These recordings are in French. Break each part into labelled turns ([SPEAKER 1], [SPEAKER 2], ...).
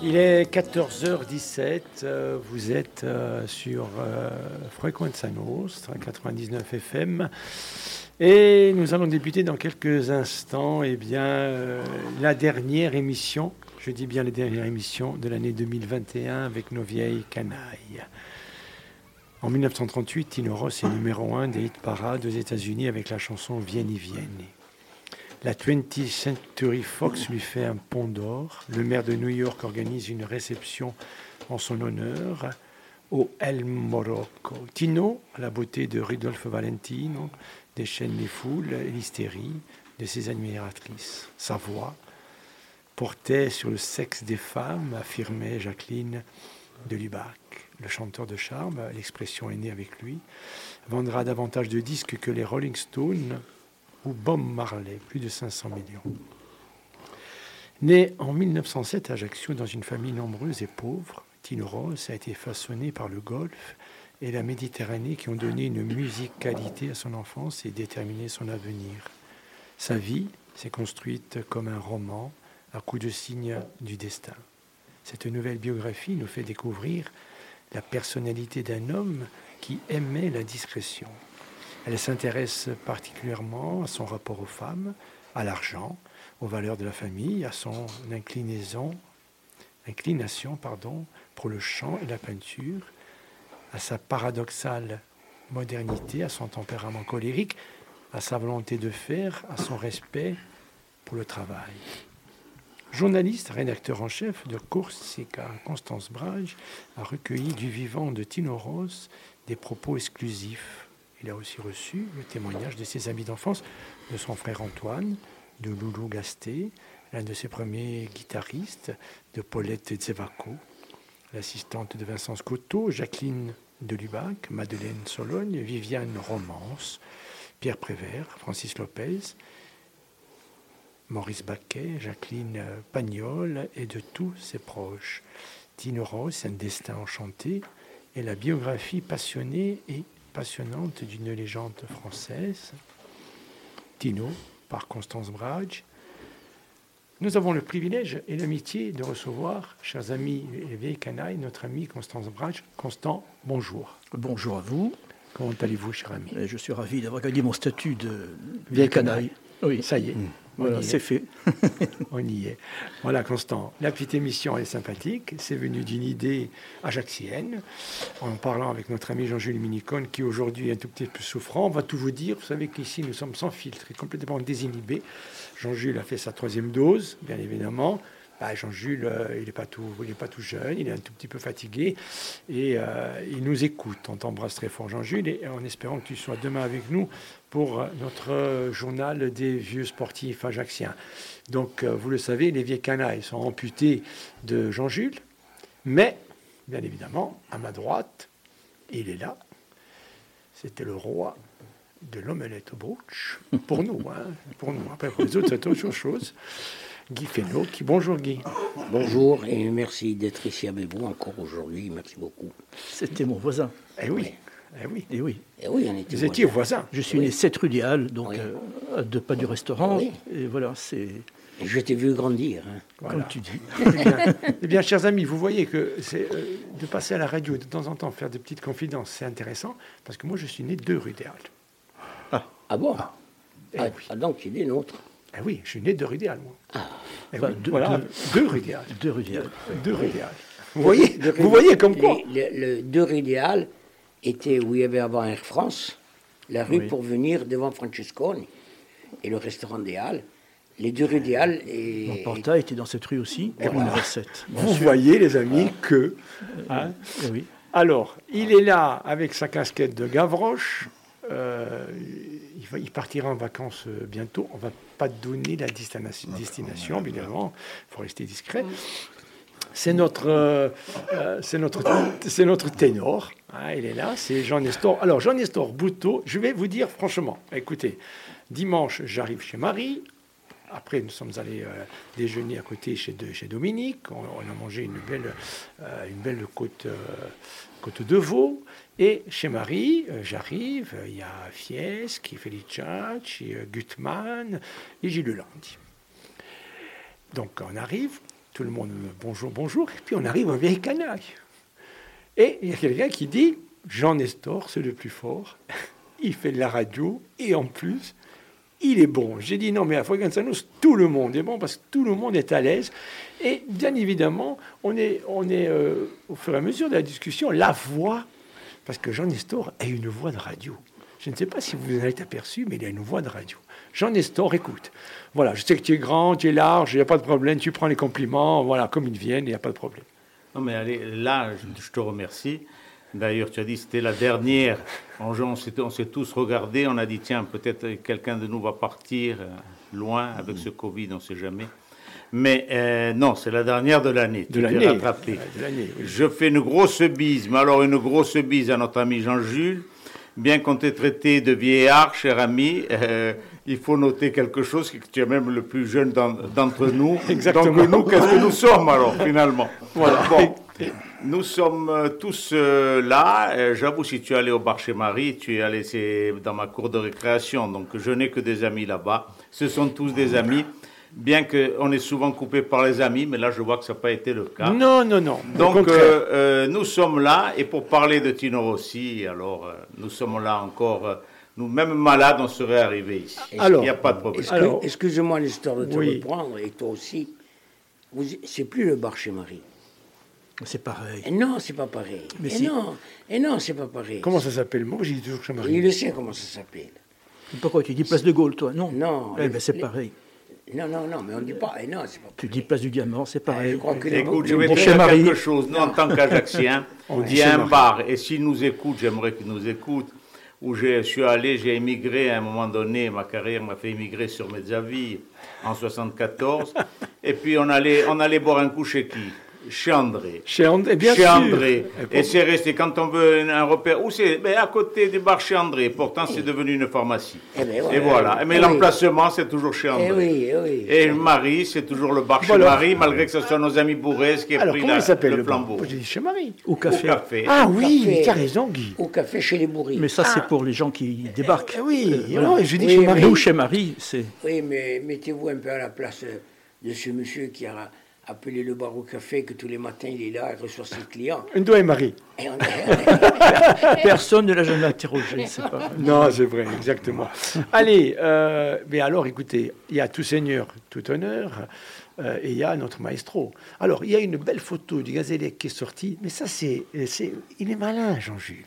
[SPEAKER 1] Il est 14h17, euh, vous êtes euh, sur euh, Frequenza Nostra, 99 FM. Et nous allons débuter dans quelques instants eh bien, la dernière émission, je dis bien la dernière émission de l'année 2021 avec nos vieilles canailles. En 1938, Tino Ross est numéro 1 des hit parades aux États-Unis avec la chanson Vieni Vieni. La 20th Century Fox lui fait un pont d'or. Le maire de New York organise une réception en son honneur au El Morocco. Tino, la beauté de Ridolfo Valentino, déchaîne les foules et l'hystérie de ses admiratrices. Sa voix portait sur le sexe des femmes, affirmait Jacqueline de Lubac. Le chanteur de charme, l'expression est née avec lui, vendra davantage de disques que les Rolling Stones ou Bob Marley, plus de 500 millions. Né en 1907 à Ajaccio dans une famille nombreuse et pauvre, Tino Ross a été façonné par le golf et la Méditerranée qui ont donné une musicalité à son enfance et déterminé son avenir. Sa vie s'est construite comme un roman à coups de signes du destin. Cette nouvelle biographie nous fait découvrir la personnalité d'un homme qui aimait la discrétion. Elle s'intéresse particulièrement à son rapport aux femmes, à l'argent, aux valeurs de la famille, à son inclinaison, inclination pardon, pour le chant et la peinture, à sa paradoxale modernité, à son tempérament colérique, à sa volonté de faire, à son respect pour le travail. Journaliste, rédacteur en chef de Corsica, Constance Brage a recueilli du vivant de Tino Ross des propos exclusifs. Il a aussi reçu le témoignage de ses amis d'enfance, de son frère Antoine, de Loulou Gasté, l'un de ses premiers guitaristes, de Paulette Zevaco, l'assistante de Vincent Scotto, Jacqueline de Lubac, Madeleine Sologne, Viviane Romance, Pierre Prévert, Francis Lopez, Maurice Baquet, Jacqueline Pagnol et de tous ses proches. Tino Ross, un destin enchanté, est la biographie passionnée et passionnante d'une légende française. Tino, par Constance Brage. Nous avons le privilège et l'amitié de recevoir, chers amis et vieilles canailles, notre ami Constance Brage. Constant, bonjour.
[SPEAKER 2] Bonjour à vous.
[SPEAKER 1] Comment allez-vous, cher ami?
[SPEAKER 2] Et Je suis ravi d'avoir gagné mon statut de
[SPEAKER 1] Vieille
[SPEAKER 2] canaille.
[SPEAKER 1] Oui, ça y est. On
[SPEAKER 2] Voilà,
[SPEAKER 1] y
[SPEAKER 2] c'est
[SPEAKER 1] est.
[SPEAKER 2] fait.
[SPEAKER 1] On y est. Voilà, Constant. La petite émission est sympathique. C'est venu d'une idée ajaxienne. En parlant avec notre ami Jean-Jules Minicone, qui aujourd'hui est un tout petit peu souffrant, on va tout vous dire. Vous savez qu'ici, nous sommes sans filtre et complètement désinhibés. Jean-Jules a fait sa troisième dose, bien évidemment. Bah, Jean-Jules, euh, il n'est pas, tout- il est pas tout jeune, il est un tout petit peu fatigué et euh, il nous écoute. On t'embrasse très fort, Jean-Jules, et en espérant que tu sois demain avec nous pour notre euh, journal des vieux sportifs ajaxiens. Donc, euh, vous le savez, les vieilles canailles sont amputés de Jean-Jules, mais, bien évidemment, à ma droite, il est là. C'était le roi de l'omelette au brooch, pour nous, hein, pour nous. Après, pour les autres, c'est autre chose. Guy Fesneau, qui... Bonjour Guy.
[SPEAKER 3] Bonjour et merci d'être ici avec vous encore aujourd'hui. Merci beaucoup.
[SPEAKER 2] C'était mon voisin.
[SPEAKER 1] Eh oui, eh oui.
[SPEAKER 2] Et oui,
[SPEAKER 3] Et oui, on était
[SPEAKER 1] Vous étiez
[SPEAKER 3] voisins.
[SPEAKER 1] voisin.
[SPEAKER 2] je suis
[SPEAKER 3] Oui.
[SPEAKER 2] né 7 rue des Halles, donc
[SPEAKER 3] Oui.
[SPEAKER 2] euh, à deux pas du restaurant.
[SPEAKER 3] Oui.
[SPEAKER 2] Et voilà, c'est
[SPEAKER 3] Et Je t'ai vu grandir. hein.
[SPEAKER 1] Voilà.
[SPEAKER 2] comme tu dis.
[SPEAKER 1] Eh bien, eh bien, chers amis, vous voyez que c'est euh, de passer à la radio de temps en temps, faire des petites confidences, c'est intéressant, parce que moi, je suis né de rue des Halles.
[SPEAKER 3] Ah bon
[SPEAKER 1] Eh
[SPEAKER 3] ah,
[SPEAKER 1] oui.
[SPEAKER 3] ah, donc tu es des nôtres.
[SPEAKER 1] Eh oui, je suis né de rue des Halles, moi. Eh
[SPEAKER 2] Enfin,
[SPEAKER 1] oui,
[SPEAKER 2] de-
[SPEAKER 1] voilà,
[SPEAKER 2] de-
[SPEAKER 1] de rue des Halles.
[SPEAKER 2] Deux rue des Halles.
[SPEAKER 1] De rue des Halles. Vous voyez, vous voyez comme quoi
[SPEAKER 3] Le, le deux rue des Halles était où il y avait avant Air France, la rue
[SPEAKER 2] Oui.
[SPEAKER 3] pour venir devant Francesconi et le restaurant des Halles. Les deux rues des Halles et,
[SPEAKER 2] Mon portail était dans cette rue aussi, 7. bien
[SPEAKER 1] Vous
[SPEAKER 2] sûr.
[SPEAKER 1] voyez, les amis, que... hein,
[SPEAKER 2] oui.
[SPEAKER 1] Alors, il est là avec sa casquette de Gavroche. Euh, il, va, il partira en vacances euh, bientôt. On va pas donner la destination, destination évidemment. Il faut rester discret. C'est notre, euh, euh, c'est notre, c'est notre ténor. hein, il est là. C'est Jean Nestor. Alors, Jean Nestor Bouteau, je vais vous dire franchement. Écoutez, dimanche, j'arrive chez Marie. Après, nous sommes allés euh, déjeuner à côté chez, Dominique. On, a mangé une belle, côte, de veau. Et chez Marie, j'arrive, il y a Fieschi, Feliciacci, Gutmann et Gilles Landi. Donc on arrive, tout le monde, bonjour, bonjour. Et puis on arrive au vieil canaille. Et il y a quelqu'un qui dit, Jean Nestor, c'est le plus fort. Il fait de la radio et en plus, il est bon. J'ai dit non, mais à Fréquence tout le monde est bon parce que tout le monde est à l'aise. Et bien évidemment, on est, on est euh, au fur et à mesure de la discussion, la voix, parce que Jean Nestor a une voix de radio. Je ne sais pas si vous en êtes aperçu, mais il a une voix de radio. Jean Nestor, écoute. Voilà, je sais que tu es grand, tu es large, il n'y a pas de problème, tu prends les compliments, voilà, comme ils viennent, il n'y a pas de problème.
[SPEAKER 4] Non, mais allez, là, je te remercie. D'ailleurs, tu as dit que c'était la dernière. En on s'est tous regardés, on a dit tiens, peut-être quelqu'un de nous va partir euh, loin avec ce Covid, on ne sait jamais. Mais euh, non, c'est la dernière de l'année.
[SPEAKER 1] De l'année.
[SPEAKER 4] Je fais une grosse bise, mais alors une grosse bise à notre ami Jean-Jules. Bien qu'on t'ait traité de vieillard, cher ami, euh, il faut noter quelque chose, que tu es même le plus jeune d'entre nous.
[SPEAKER 1] Exactement.
[SPEAKER 4] Donc nous, qu'est-ce que nous sommes alors, finalement? Voilà. Bon. Nous sommes euh, tous euh, là. Euh, j'avoue, si tu es allé au bar chez Marie, tu es allé dans ma cour de récréation. Donc, je n'ai que des amis là-bas. Ce sont tous des amis. Bien qu'on est souvent coupé par les amis, mais là, je vois que ça n'a pas été le cas.
[SPEAKER 1] Non, non, non.
[SPEAKER 4] Donc, nous sommes là. Et pour parler de Tino Rossi, alors, nous sommes là encore. Nous, même malades, on serait arrivés ici.
[SPEAKER 3] Alors, Il n'y a pas de problème. Excusez-moi l'histoire de te reprendre, et toi aussi. C'est plus le bar chez Marie.
[SPEAKER 2] C'est pareil.
[SPEAKER 3] Et non, c'est pas pareil. Mais et non, et non, c'est pas pareil.
[SPEAKER 1] Comment ça s'appelle? Moi, j'ai dit toujours que
[SPEAKER 3] Il le sait comment ça s'appelle.
[SPEAKER 2] Pourquoi tu dis place de Gaulle, toi? Non.
[SPEAKER 3] Non.
[SPEAKER 2] Eh ben, c'est pareil.
[SPEAKER 3] Non, non, non, mais on ne dit pas. Et non, c'est pas
[SPEAKER 2] Tu dis place du Diamant, c'est pareil.
[SPEAKER 4] je crois que Écoute, je vais te dire quelque chose. Nous, en tant qu'Ajaxiens, il y a un bar, et s'il nous écoute, j'aimerais qu'il nous écoute, où je suis allé, j'ai émigré à un moment donné, ma carrière m'a fait émigrer sur Mezzaville en 74, et puis on allait, on allait boire un coup chez qui? Chez André.
[SPEAKER 1] Chez André, bien
[SPEAKER 4] chez André. Et, c'est resté, quand on veut un repère, où c'est ben, À côté du bar chez André. Pourtant, c'est devenu une pharmacie. Eh ben, et voilà. Mais eh l'emplacement, c'est toujours chez André. Et Marie, c'est toujours le bar chez Marie, malgré que ce soit nos amis Bourrez qui aient pris la, le, le flambeau.
[SPEAKER 1] J'ai dit chez Marie.
[SPEAKER 2] Au café. café.
[SPEAKER 1] Ah oui, tu as raison, Guy.
[SPEAKER 3] Au café chez les bourris.
[SPEAKER 2] Mais ça, c'est ah. pour les gens qui débarquent.
[SPEAKER 1] Eh oui, euh, je dis chez Marie.
[SPEAKER 2] Ou chez Marie, c'est.
[SPEAKER 3] Oui, mais mettez-vous un peu à la place de ce monsieur qui a appeler le bar au café, que tous les matins il est là, il reçoit ses clients.
[SPEAKER 1] Une doigt et Marie.
[SPEAKER 2] Personne ne l'a jamais interrogé, c'est pas.
[SPEAKER 1] Non, c'est vrai, exactement. Allez, euh, mais alors écoutez, il y a tout seigneur, tout honneur. Euh, et il y a notre maestro. Alors, il y a une belle photo du Gazélec qui est sortie, mais ça, c'est, il est malin, Jean-Jules.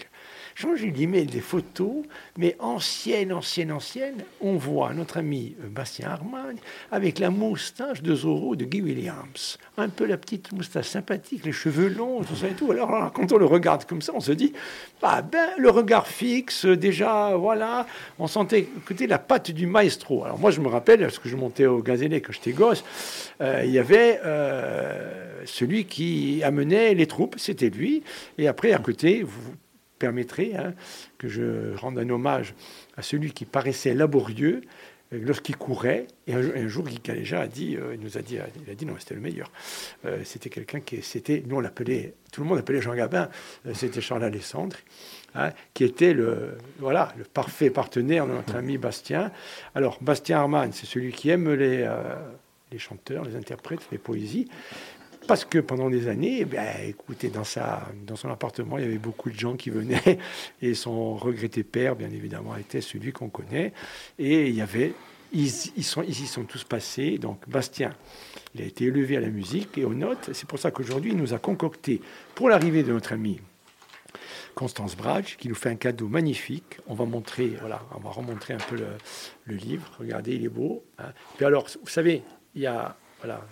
[SPEAKER 1] Jean-Jules met des photos, mais anciennes, anciennes, anciennes. On voit notre ami euh, Bastien Armagne avec la moustache de Zorro de Guy Williams. Un peu la petite moustache sympathique, les cheveux longs, tout ça et tout. Alors, quand on le regarde comme ça, on se dit, bah ben, le regard fixe, déjà, voilà. On sentait, écoutez, la patte du maestro. Alors moi, je me rappelle, parce que je montais au Gazélé quand j'étais gosse, euh, il y avait euh, celui qui amenait les troupes, c'était lui. Et après, à côté, vous permettrait hein, que je rende un hommage à celui qui paraissait laborieux euh, lorsqu'il courait. Et un, jour, Guy Caléja a dit, euh, il nous a dit, il a dit non, c'était le meilleur. Euh, c'était quelqu'un qui, c'était, nous on l'appelait, tout le monde appelait Jean Gabin, c'était Charles Alessandre. Hein, qui était le, voilà, le parfait partenaire de notre ami Bastien. Alors, Bastien Armand, c'est celui qui aime les, les chanteurs, les interprètes, les poésies. Parce que pendant des années, eh écoutez, dans, sa, dans son appartement, il y avait beaucoup de gens qui venaient. Et son regretté père, bien évidemment, était celui qu'on connaît. Et il y avait, ils, ils, sont, ils y sont tous passés. Donc, Bastien, il a été élevé à la musique et aux notes. C'est pour ça qu'aujourd'hui, il nous a concocté, pour l'arrivée de notre ami Constance Brage, qui nous fait un cadeau magnifique. On va montrer, voilà, on va remontrer un peu le, livre. Regardez, il est beau. Hein. Puis alors, vous savez, il y a, voilà,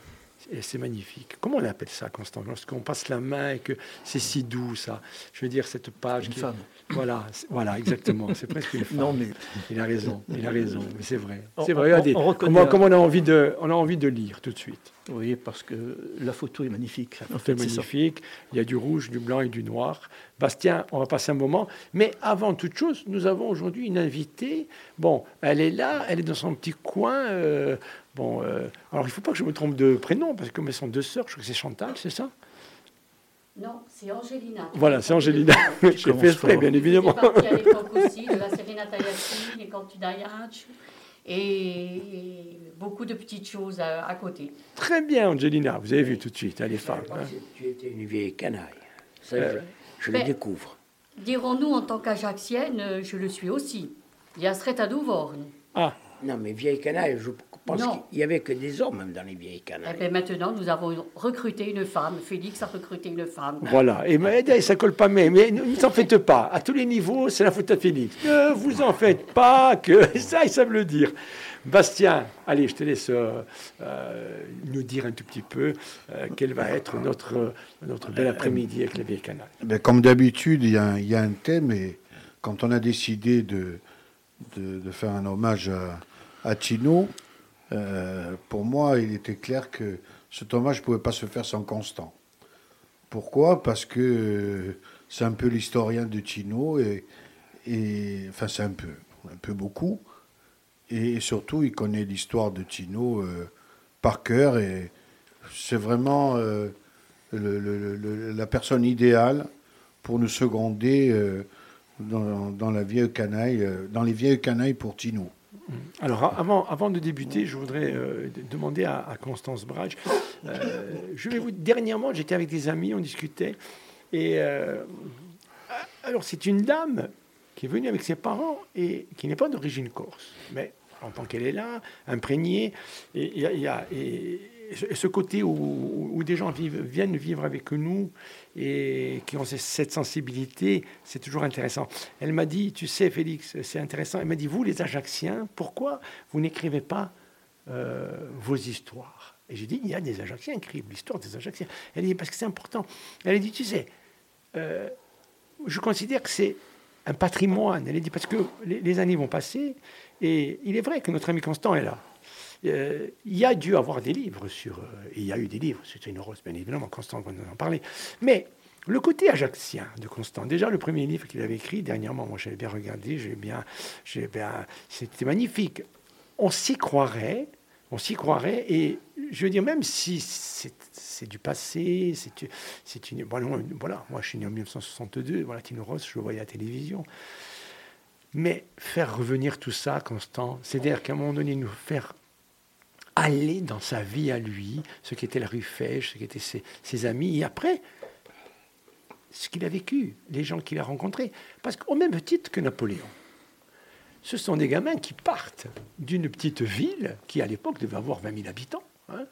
[SPEAKER 1] et c'est magnifique. Comment on appelle ça, Constant Lorsqu'on passe la main et que c'est si doux, ça? Je veux dire, cette page.
[SPEAKER 2] Une femme.
[SPEAKER 1] Voilà, voilà, exactement. C'est presque une femme.
[SPEAKER 2] Non, mais...
[SPEAKER 1] Il a raison, il a raison. Mais c'est vrai. C'est vrai. Regardez, comment, on, a envie de, on a envie de lire tout de suite.
[SPEAKER 2] Oui, parce que la photo est magnifique.
[SPEAKER 1] La photo est magnifique. Il y a du rouge, du blanc et du noir. Bastien, on va passer un moment. Mais avant toute chose, nous avons aujourd'hui une invitée. Bon, elle est là, elle est dans son petit coin. Euh, bon, euh, alors il ne faut pas que je me trompe de prénom, parce que comme elles sont deux sœurs, je crois que c'est Chantal, c'est ça?
[SPEAKER 5] Non, c'est Angelina.
[SPEAKER 1] Voilà, c'est Angelina. J'ai fait exprès, bien évidemment.
[SPEAKER 5] Partie à l'époque aussi de la Serenata Yassine, les Cantu et beaucoup de petites choses à, à côté.
[SPEAKER 1] Très bien, Angelina. Vous avez vu tout de suite, hein, les
[SPEAKER 3] Je
[SPEAKER 1] femmes. hein.
[SPEAKER 3] Tu étais une vieille canaille. Ça,
[SPEAKER 1] Euh,
[SPEAKER 3] je, je
[SPEAKER 5] ben-
[SPEAKER 3] le découvre.
[SPEAKER 5] Dirons-nous, en tant qu'Ajaxienne, je le suis aussi. À Douvorne.
[SPEAKER 1] Ah,
[SPEAKER 3] Non, mais vieille canaille, je pense
[SPEAKER 5] Non.
[SPEAKER 3] qu'il y avait que des hommes même dans les vieilles
[SPEAKER 5] Eh
[SPEAKER 3] canailles.
[SPEAKER 5] bien, maintenant, nous avons recruté une femme. Félix a recruté une femme.
[SPEAKER 1] voilà. Et mais, eh, ça colle pas, mais, mais ne vous en faites pas. À tous les niveaux, c'est la faute à Félix. Ne vous en faites pas, que ça, ils savent le dire. Bastien, allez, je te laisse euh, euh, nous dire un tout petit peu euh, quel va être notre, notre bel après-midi avec la vieille canal.
[SPEAKER 6] Ben, comme d'habitude, il y, a un- il y a un thème et quand on a décidé de, de, de faire un hommage à, à Tino, euh, pour moi, il était clair que cet hommage ne pouvait pas se faire sans Constant. Pourquoi? Parce que euh, c'est un peu l'historien de Tino et, enfin c'est un peu, un peu beaucoup. Et surtout, il connaît l'histoire de Tino euh, par cœur et c'est vraiment la personne idéale pour nous seconder dans, dans la vieille canaille, dans les vieilles canailles pour Tino.
[SPEAKER 1] Alors, avant, de débuter, je voudrais euh, demander à, Constance Brage. euh, je vais vous. Dernièrement, j'étais avec des amis, on discutait. Et euh, alors, c'est une dame qui est venue avec ses parents et qui n'est pas d'origine corse. Mais en tant qu'elle est là, imprégnée, et il y a, y a- et ce- côté où, des gens viennent vivre avec nous et qui ont ce- cette sensibilité, c'est toujours intéressant. Elle m'a dit, tu sais Félix, c'est intéressant, elle m'a dit, vous les Ajacciens, pourquoi vous n'écrivez pas euh, vos histoires? Et j'ai dit, il y a des Ajacciens qui écrivent l'histoire des Ajacciens. Elle dit, parce que c'est important. Elle a dit, tu sais, euh, je considère que c'est un patrimoine. Elle a dit, parce que les, les années vont passer, et il est vrai que notre ami Constant est là. Euh, il y a dû avoir des livres sur. euh, il y a eu des livres sur une rose, bien évidemment, Constant va nous en parler. Mais le côté ajaxien de Constant, déjà le premier livre qu'il avait écrit dernièrement, moi j'avais bien regardé, j'ai bien, bien, c'était magnifique. On s'y croirait, on s'y croirait, et je veux dire, même si c'est c'est du passé, c'est c'est une. Bon, voilà, moi je suis né en 1962, voilà, Tino Ross, je le voyais à la télévision. Mais faire revenir tout ça, Constant, c'est-à-dire qu'à un moment donné, nous faire aller dans sa vie à lui, ce qu'était la rue Fèche, ce qu'étaient ses, ses amis, et après, ce qu'il a vécu, les gens qu'il a rencontrés. Parce qu'au même titre que Napoléon, ce sont des gamins qui partent d'une petite ville qui, à l'époque, devait avoir 20 000 habitants. hein.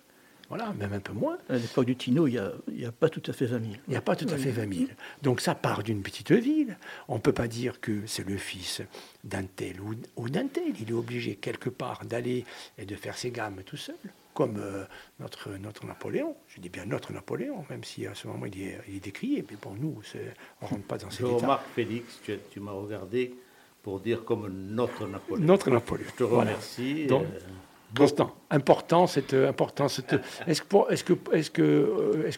[SPEAKER 1] Voilà, même un peu moins.
[SPEAKER 2] À l'époque du Tino, il n'y a, il y a pas tout à fait 20 000.
[SPEAKER 1] Il n'y a pas tout à fait 20 000. Donc ça part d'une petite ville. On ne peut pas dire que c'est le fils d'un tel ou, ou d'un tel. Il est obligé quelque part d'aller et de faire ses gammes tout seul, comme euh, notre, notre Napoléon. Je dis bien notre Napoléon, même si à ce moment il est, il est décrié. Mais pour nous, on ne rentre pas dans
[SPEAKER 4] Je
[SPEAKER 1] cet état.
[SPEAKER 4] remarque, Félix, tu, tu m'as regardé pour dire comme notre Napoléon.
[SPEAKER 1] Notre Napoléon.
[SPEAKER 4] Je te
[SPEAKER 1] Voilà.
[SPEAKER 4] remercie.
[SPEAKER 1] Donc,
[SPEAKER 4] euh,
[SPEAKER 1] Constant, important, cette important. Est-ce que,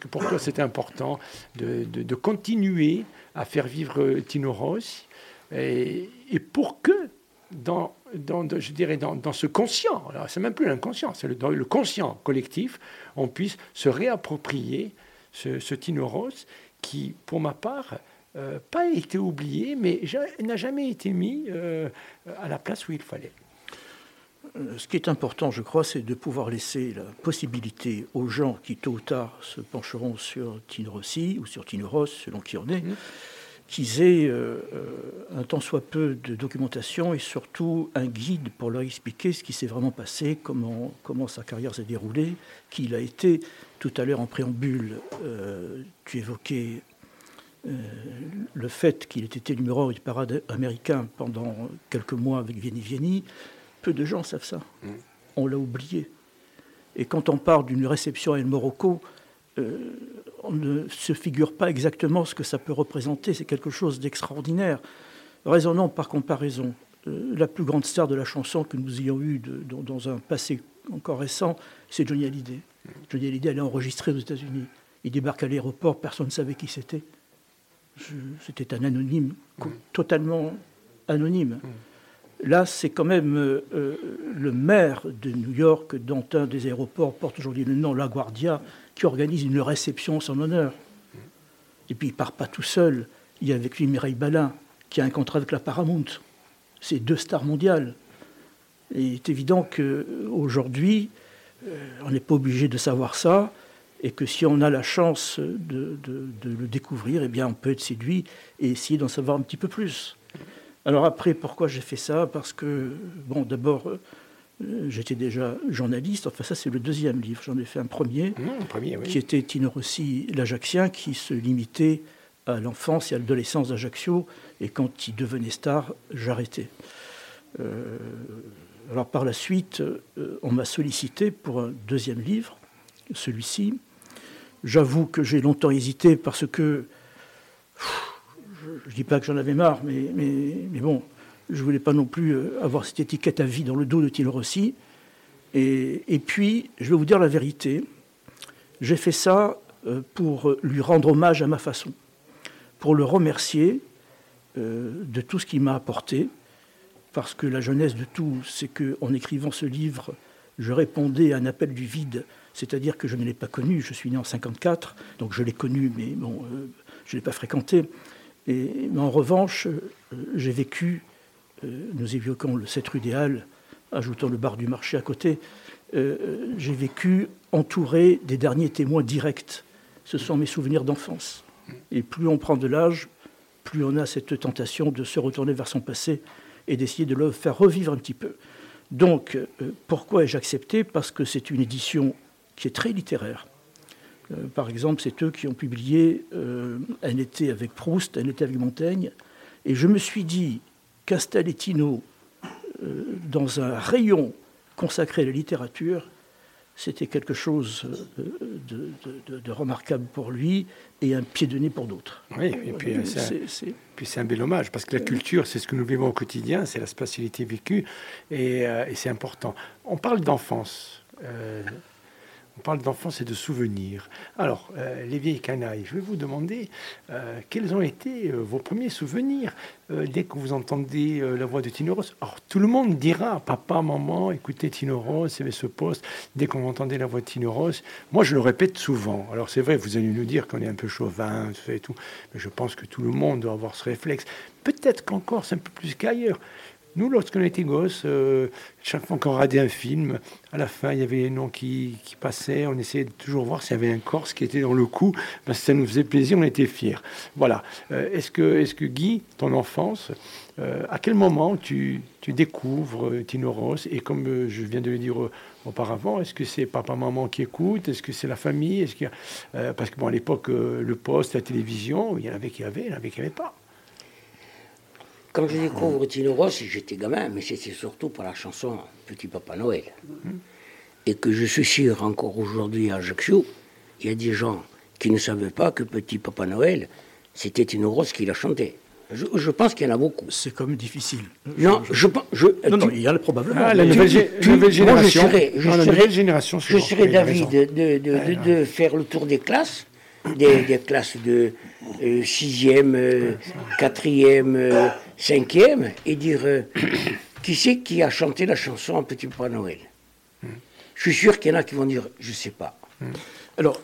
[SPEAKER 1] pour, toi c'était important de, continuer à faire vivre euh, Tino Rossi et, pour que dans, ce conscient, alors c'est même plus l'inconscient, c'est le, conscient collectif, on puisse se réapproprier ce, Tino Ross qui, pour ma part, euh, pas été oublié, mais n'a jamais été mis euh, à la place où il fallait.
[SPEAKER 2] Euh, Ce qui est important, je crois, c'est de pouvoir laisser la possibilité aux gens qui, tôt ou tard, se pencheront sur Tino Rossi ou sur Tino Ross, selon qui on est, qu'ils aient euh, euh, un tant soit peu de documentation et surtout un guide pour leur expliquer ce qui s'est vraiment passé, comment, comment sa carrière s'est déroulée, qui il a été. Tout à l'heure, en préambule, euh, tu évoquais euh, le fait qu'il ait été numéro un du parade américain pendant quelques mois avec Vieni Vieni. Peu de gens savent ça. On l'a oublié. Et quand on parle d'une réception à El Morocco, euh, on ne se figure pas exactement ce que ça peut représenter. C'est quelque chose d'extraordinaire. Raisonnons par comparaison. Euh, la plus grande star de la chanson que nous ayons eue de- dans, dans un passé encore récent, c'est Johnny Hallyday. Johnny Hallyday allait enregistrer aux États-Unis. Il débarque à l'aéroport, personne ne savait qui c'était. C'était un anonyme, co- totalement anonyme. Là, c'est quand même euh, euh, le maire de New York, dont un des aéroports porte aujourd'hui le nom LaGuardia, qui organise une réception en son honneur. Et puis, il part pas tout seul. Il y a avec lui Mireille Balin, qui a un contrat avec la Paramount. C'est deux stars mondiales. Il est évident qu'aujourd'hui, euh, on n'est pas obligé de savoir ça, et que si on a la chance de, le découvrir, eh bien, on peut être séduit et essayer d'en savoir un petit peu plus. Alors après, pourquoi j'ai fait ça? Parce que, bon, d'abord, euh, j'étais déjà journaliste. Enfin, ça, c'est le deuxième livre. J'en ai fait un premier,
[SPEAKER 1] mmh, premier
[SPEAKER 2] qui était Tino Rossi, l'Ajaxien, qui se limitait à l'enfance et à l'adolescence d'Ajaccio. Et quand il devenait star, j'arrêtais. Euh, alors par la suite, euh, on m'a sollicité pour un deuxième livre, celui-ci. J'avoue que j'ai longtemps hésité parce que, je ne dis pas que j'en avais marre, mais, mais, bon, je ne voulais pas non plus euh, avoir cette étiquette à vie dans le dos de Tino Rossi. Et, et puis, je vais vous dire la vérité, j'ai fait ça pour lui rendre hommage à ma façon, pour le remercier de tout ce qu'il m'a apporté, parce que la jeunesse de tout, c'est qu'en écrivant ce livre, je répondais à un appel du vide, c'est-à-dire que je ne l'ai pas connu, je suis né en 54, donc je l'ai connu, mais bon, euh, je ne l'ai pas fréquenté. Mais en revanche, euh, j'ai vécu, euh, nous évoquons le 7 rue des ajoutant le bar du marché à côté, j'ai vécu entouré des derniers témoins directs. Ce sont mes souvenirs d'enfance. Et plus on prend de l'âge, plus on a cette tentation de se retourner vers son passé et d'essayer de le faire revivre un petit peu. Donc, euh, pourquoi ai-je accepté? Parce que c'est une édition qui est très littéraire. Euh, par exemple, c'est eux qui ont publié euh, Un été avec Proust, Un été avec Montaigne. Et je me suis dit qu'installer Tino dans un rayon consacré à la littérature, c'était quelque chose euh, de, remarquable pour lui et un pied de nez pour d'autres.
[SPEAKER 1] Oui, et puis c'est un, bel hommage, parce que la culture, c'est ce que nous vivons au quotidien, c'est la spatialité vécue, et, euh, c'est important. On parle d'enfance. Euh, on parle d'enfance et de souvenirs. Alors, euh, les vieilles canailles, je vais vous demander euh, quels ont été euh, vos premiers souvenirs dès que vous entendez la voix de Tino Ross. Alors, tout le monde dira, papa, maman, écoutez Tino Ross, il y ce poste, dès qu'on entendait la voix de Tino Ross. Moi, je le répète souvent. Alors, c'est vrai, vous allez nous dire qu'on est un peu chauvin, tout et tout, mais je pense que tout le monde doit avoir ce réflexe. Peut-être qu'encore, c'est un peu plus qu'ailleurs. Nous, lorsqu'on était gosses, euh, chaque fois qu'on regardait un film, à la fin, il y avait les noms qui, passaient. On essayait de toujours voir s'il y avait un Corse qui était dans le coup. Que ça nous faisait plaisir, on était fiers. Voilà. Euh, est-ce, que, est que, Guy, ton enfance, euh, à quel moment tu, découvres Tino Ross? Et comme je viens de le dire auparavant, est-ce que c'est papa-maman qui écoute? Est-ce que c'est la famille? Parce que à l'époque, le poste, la télévision, il y en avait qui avaient, il y en avait qui n'avaient pas.
[SPEAKER 3] Quand je découvre Tino Ross, j'étais gamin, mais c'était surtout pour la chanson Petit Papa Noël. Et que je suis sûr, encore aujourd'hui à Ajaccio, il y a des gens qui ne savaient pas que Petit Papa Noël, c'était Tino Ross qui l'a chanté. Je, pense qu'il y en a beaucoup.
[SPEAKER 2] C'est comme difficile.
[SPEAKER 3] Non, je, je,
[SPEAKER 2] non, non, il y en a probablement.
[SPEAKER 1] Ah, la nouvelle, génération. Moi, je serais,
[SPEAKER 3] je serais, génération, je serais d'avis de, de, de, de, faire le tour des classes, des, classes de 6e, euh, 4e, euh, cinquième et dire euh, qui c'est qui a chanté la chanson Un petit Papa Noël? Je suis sûr qu'il y en a qui vont dire je ne sais pas.
[SPEAKER 2] Alors,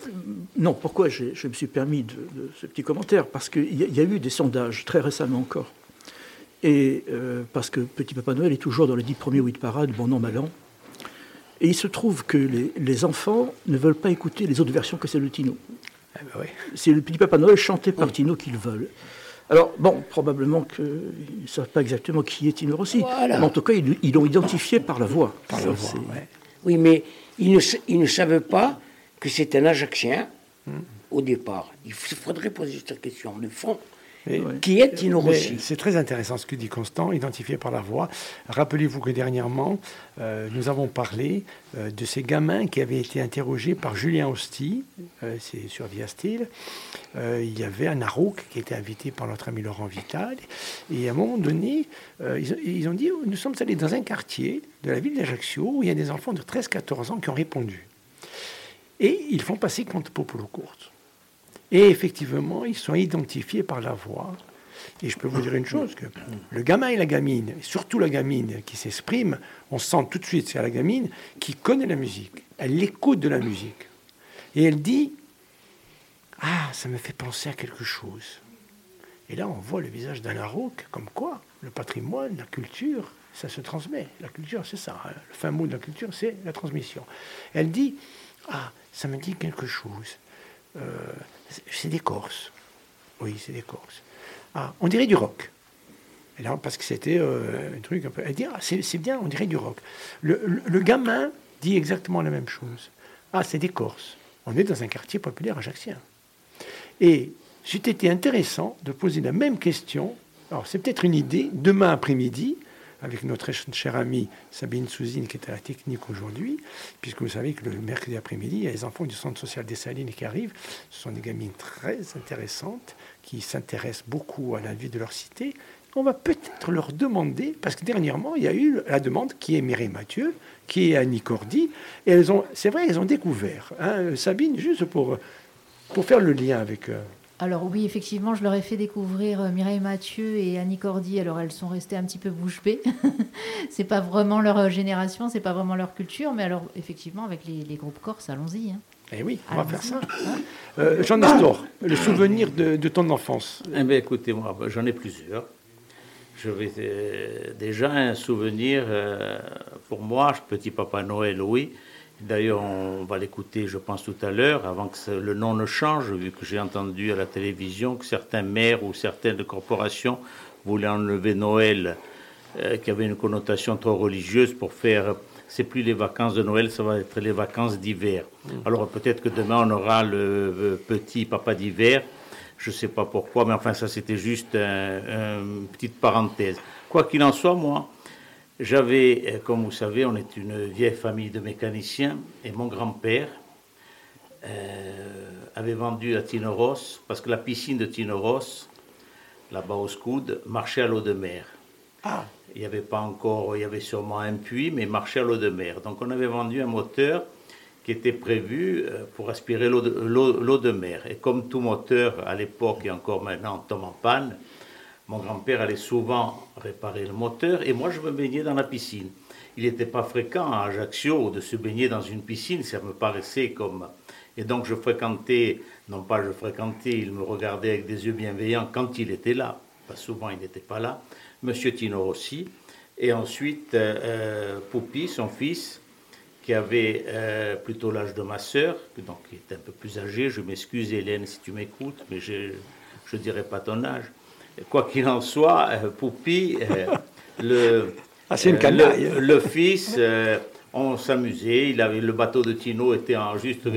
[SPEAKER 2] non, pourquoi je, me suis permis de, ce petit commentaire? Parce qu'il y, a eu des sondages très récemment encore. Et euh, parce que Petit Papa Noël est toujours dans les dix premiers de parade, bon an, mal an. Et il se trouve que les, enfants ne veulent pas écouter les autres versions que celle de Tino. Eh ben C'est le Petit Papa Noël chanté par Tino qu'ils veulent. Alors, bon, probablement qu'ils ne savent pas exactement qui est Tino Rossi. Mais en tout cas, ils l'ont identifié par la voix.
[SPEAKER 3] Par la voix, Oui, mais ils ne, ils ne savent pas que c'est un Ajaxien hmm. au départ. Il faudrait poser cette question. De fond, qui est Tino Rossi
[SPEAKER 1] C'est très intéressant ce que dit Constant, identifié par la voix. Rappelez-vous que dernièrement, euh, nous avons parlé euh, de ces gamins qui avaient été interrogés par Julien Hosty, euh, c'est sur Via Style. il y avait un Arouk qui était invité par notre ami Laurent Vital. Et à un moment donné, ils, ils, ont dit Nous sommes allés dans un quartier de la ville d'Ajaccio où il y a des enfants de 13-14 ans qui ont répondu. Et ils font passer contre Popolo courte. Et effectivement, ils sont identifiés par la voix. Et je peux vous dire une chose, que le gamin et la gamine, surtout la gamine qui s'exprime, on sent tout de suite, c'est la gamine qui connaît la musique. Elle écoute de la musique. Et elle dit, ah, ça me fait penser à quelque chose. Et là, on voit le visage d'Alain Roque, comme quoi le patrimoine, la culture, ça se transmet. La culture, c'est ça. Hein. Le fin mot de la culture, c'est la transmission. Elle dit, ah, ça me dit quelque chose. Euh, c'est des Corses. Oui, c'est des Corses. Ah, on dirait du rock. parce que c'était euh, un truc un peu. Elle dit, ah, c'est bien, on dirait du rock. Le, gamin dit exactement la même chose. Ah, c'est des Corses. On est dans un quartier populaire ajaxien. Et c'eût été intéressant de poser la même question. Alors, c'est peut-être une idée, demain après-midi, avec notre chère amie Sabine Souzine qui est à la technique aujourd'hui, puisque vous savez que le mercredi après-midi, il y a les enfants du centre social des Salines qui arrivent. Ce sont des gamines très intéressantes qui s'intéressent beaucoup à la vie de leur cité. On va peut-être leur demander, parce que dernièrement, il y a eu la demande qui est Mireille Mathieu, qui est Annie Cordy, et elles ont, c'est vrai, elles ont découvert. Hein, Sabine, juste pour, faire le lien avec, euh,
[SPEAKER 7] alors oui, effectivement, je leur ai fait découvrir euh, Mireille Mathieu et Annie Cordy. Alors elles sont restées un petit peu bouche bée. c'est pas vraiment leur euh, génération, c'est pas vraiment leur culture, mais alors effectivement, avec les, groupes corses, allons-y. Hein.
[SPEAKER 1] Eh oui, on va faire ça. Hein. Euh, Jean Nestor, le souvenir de, ton enfance.
[SPEAKER 4] Eh bien, écoutez, moi, j'en ai plusieurs. Je vais déjà un souvenir pour moi, petit Papa Noël, oui. D'ailleurs, on va l'écouter, je pense, tout à l'heure, avant que le nom ne change, vu que j'ai entendu à la télévision que certains maires ou certaines corporations voulaient enlever Noël, euh, qui avait une connotation trop religieuse, pour faire. C'est plus les vacances de Noël, ça va être les vacances d'hiver. Mm. Alors peut-être que demain on aura le petit papa d'hiver. Je ne sais pas pourquoi, mais enfin ça c'était juste une petite parenthèse. Quoi qu'il en soit, moi, j'avais, euh, comme vous savez, on est une vieille famille de mécaniciens, et mon grand-père euh, avait vendu à Tinoros, parce que la piscine de Tinoros, là-bas au Scoud, marchait à l'eau de mer. Ah. Il n'y avait pas encore, il y avait sûrement un puits, mais marchait à l'eau de mer. Donc on avait vendu un moteur qui était prévu euh, pour aspirer l'eau de, de, mer. Et comme tout moteur à l'époque et encore maintenant tombe en panne, mon grand-père allait souvent réparer le moteur et moi je me baignais dans la piscine. Il n'était pas fréquent à Ajaccio de se baigner dans une piscine, ça me paraissait comme... Et donc je fréquentais, non pas je fréquentais, il me regardait avec des yeux bienveillants quand il était là, pas souvent il n'était pas là, Monsieur Tino Rossi, et ensuite euh, euh son fils, qui avait euh, plutôt l'âge de ma sœur, donc qui était un peu plus âgé, je m'excuse Hélène si tu m'écoutes, mais je ne dirai pas ton âge quoi qu'il en soit, euh, Poupi, euh, le,
[SPEAKER 1] ah, euh,
[SPEAKER 4] le, fils, on s'amusait. Il avait le bateau de Tino était en, juste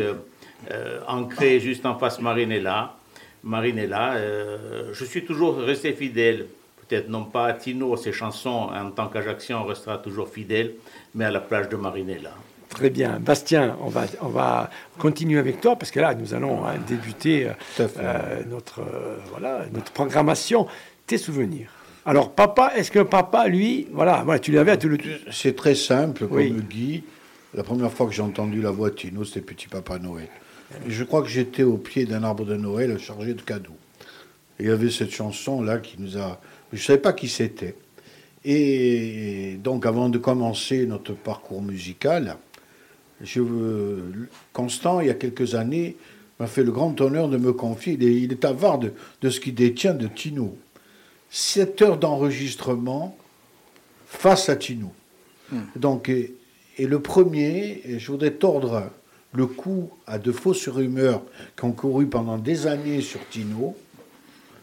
[SPEAKER 4] ancré juste en face Marinella. Marinella, je suis toujours resté fidèle. Peut-être non pas à Tino, ses chansons en tant qu'Ajaccio, on restera toujours fidèle, mais à la plage de Marinella.
[SPEAKER 1] Très bien. Bastien, on va, on va continuer avec toi parce que là, nous allons hein, débuter euh, notre, euh, voilà, notre programmation. Tes souvenirs. Alors, papa, est-ce que papa, lui, voilà, voilà tu l'avais à tout le
[SPEAKER 6] C'est très simple, comme oui. Guy. La première fois que j'ai entendu la voix de Tino, c'était Petit Papa Noël. Et je crois que j'étais au pied d'un arbre de Noël chargé de cadeaux. Et il y avait cette chanson-là qui nous a. Je ne savais pas qui c'était. Et donc, avant de commencer notre parcours musical, je, Constant, il y a quelques années, m'a fait le grand honneur de me confier, il est, avare de, ce qu'il détient de Tino. Sept heures d'enregistrement face à Tino. Hmm. Donc, et, le premier, je voudrais tordre le coup à de fausses rumeurs qui ont couru pendant des années sur Tino.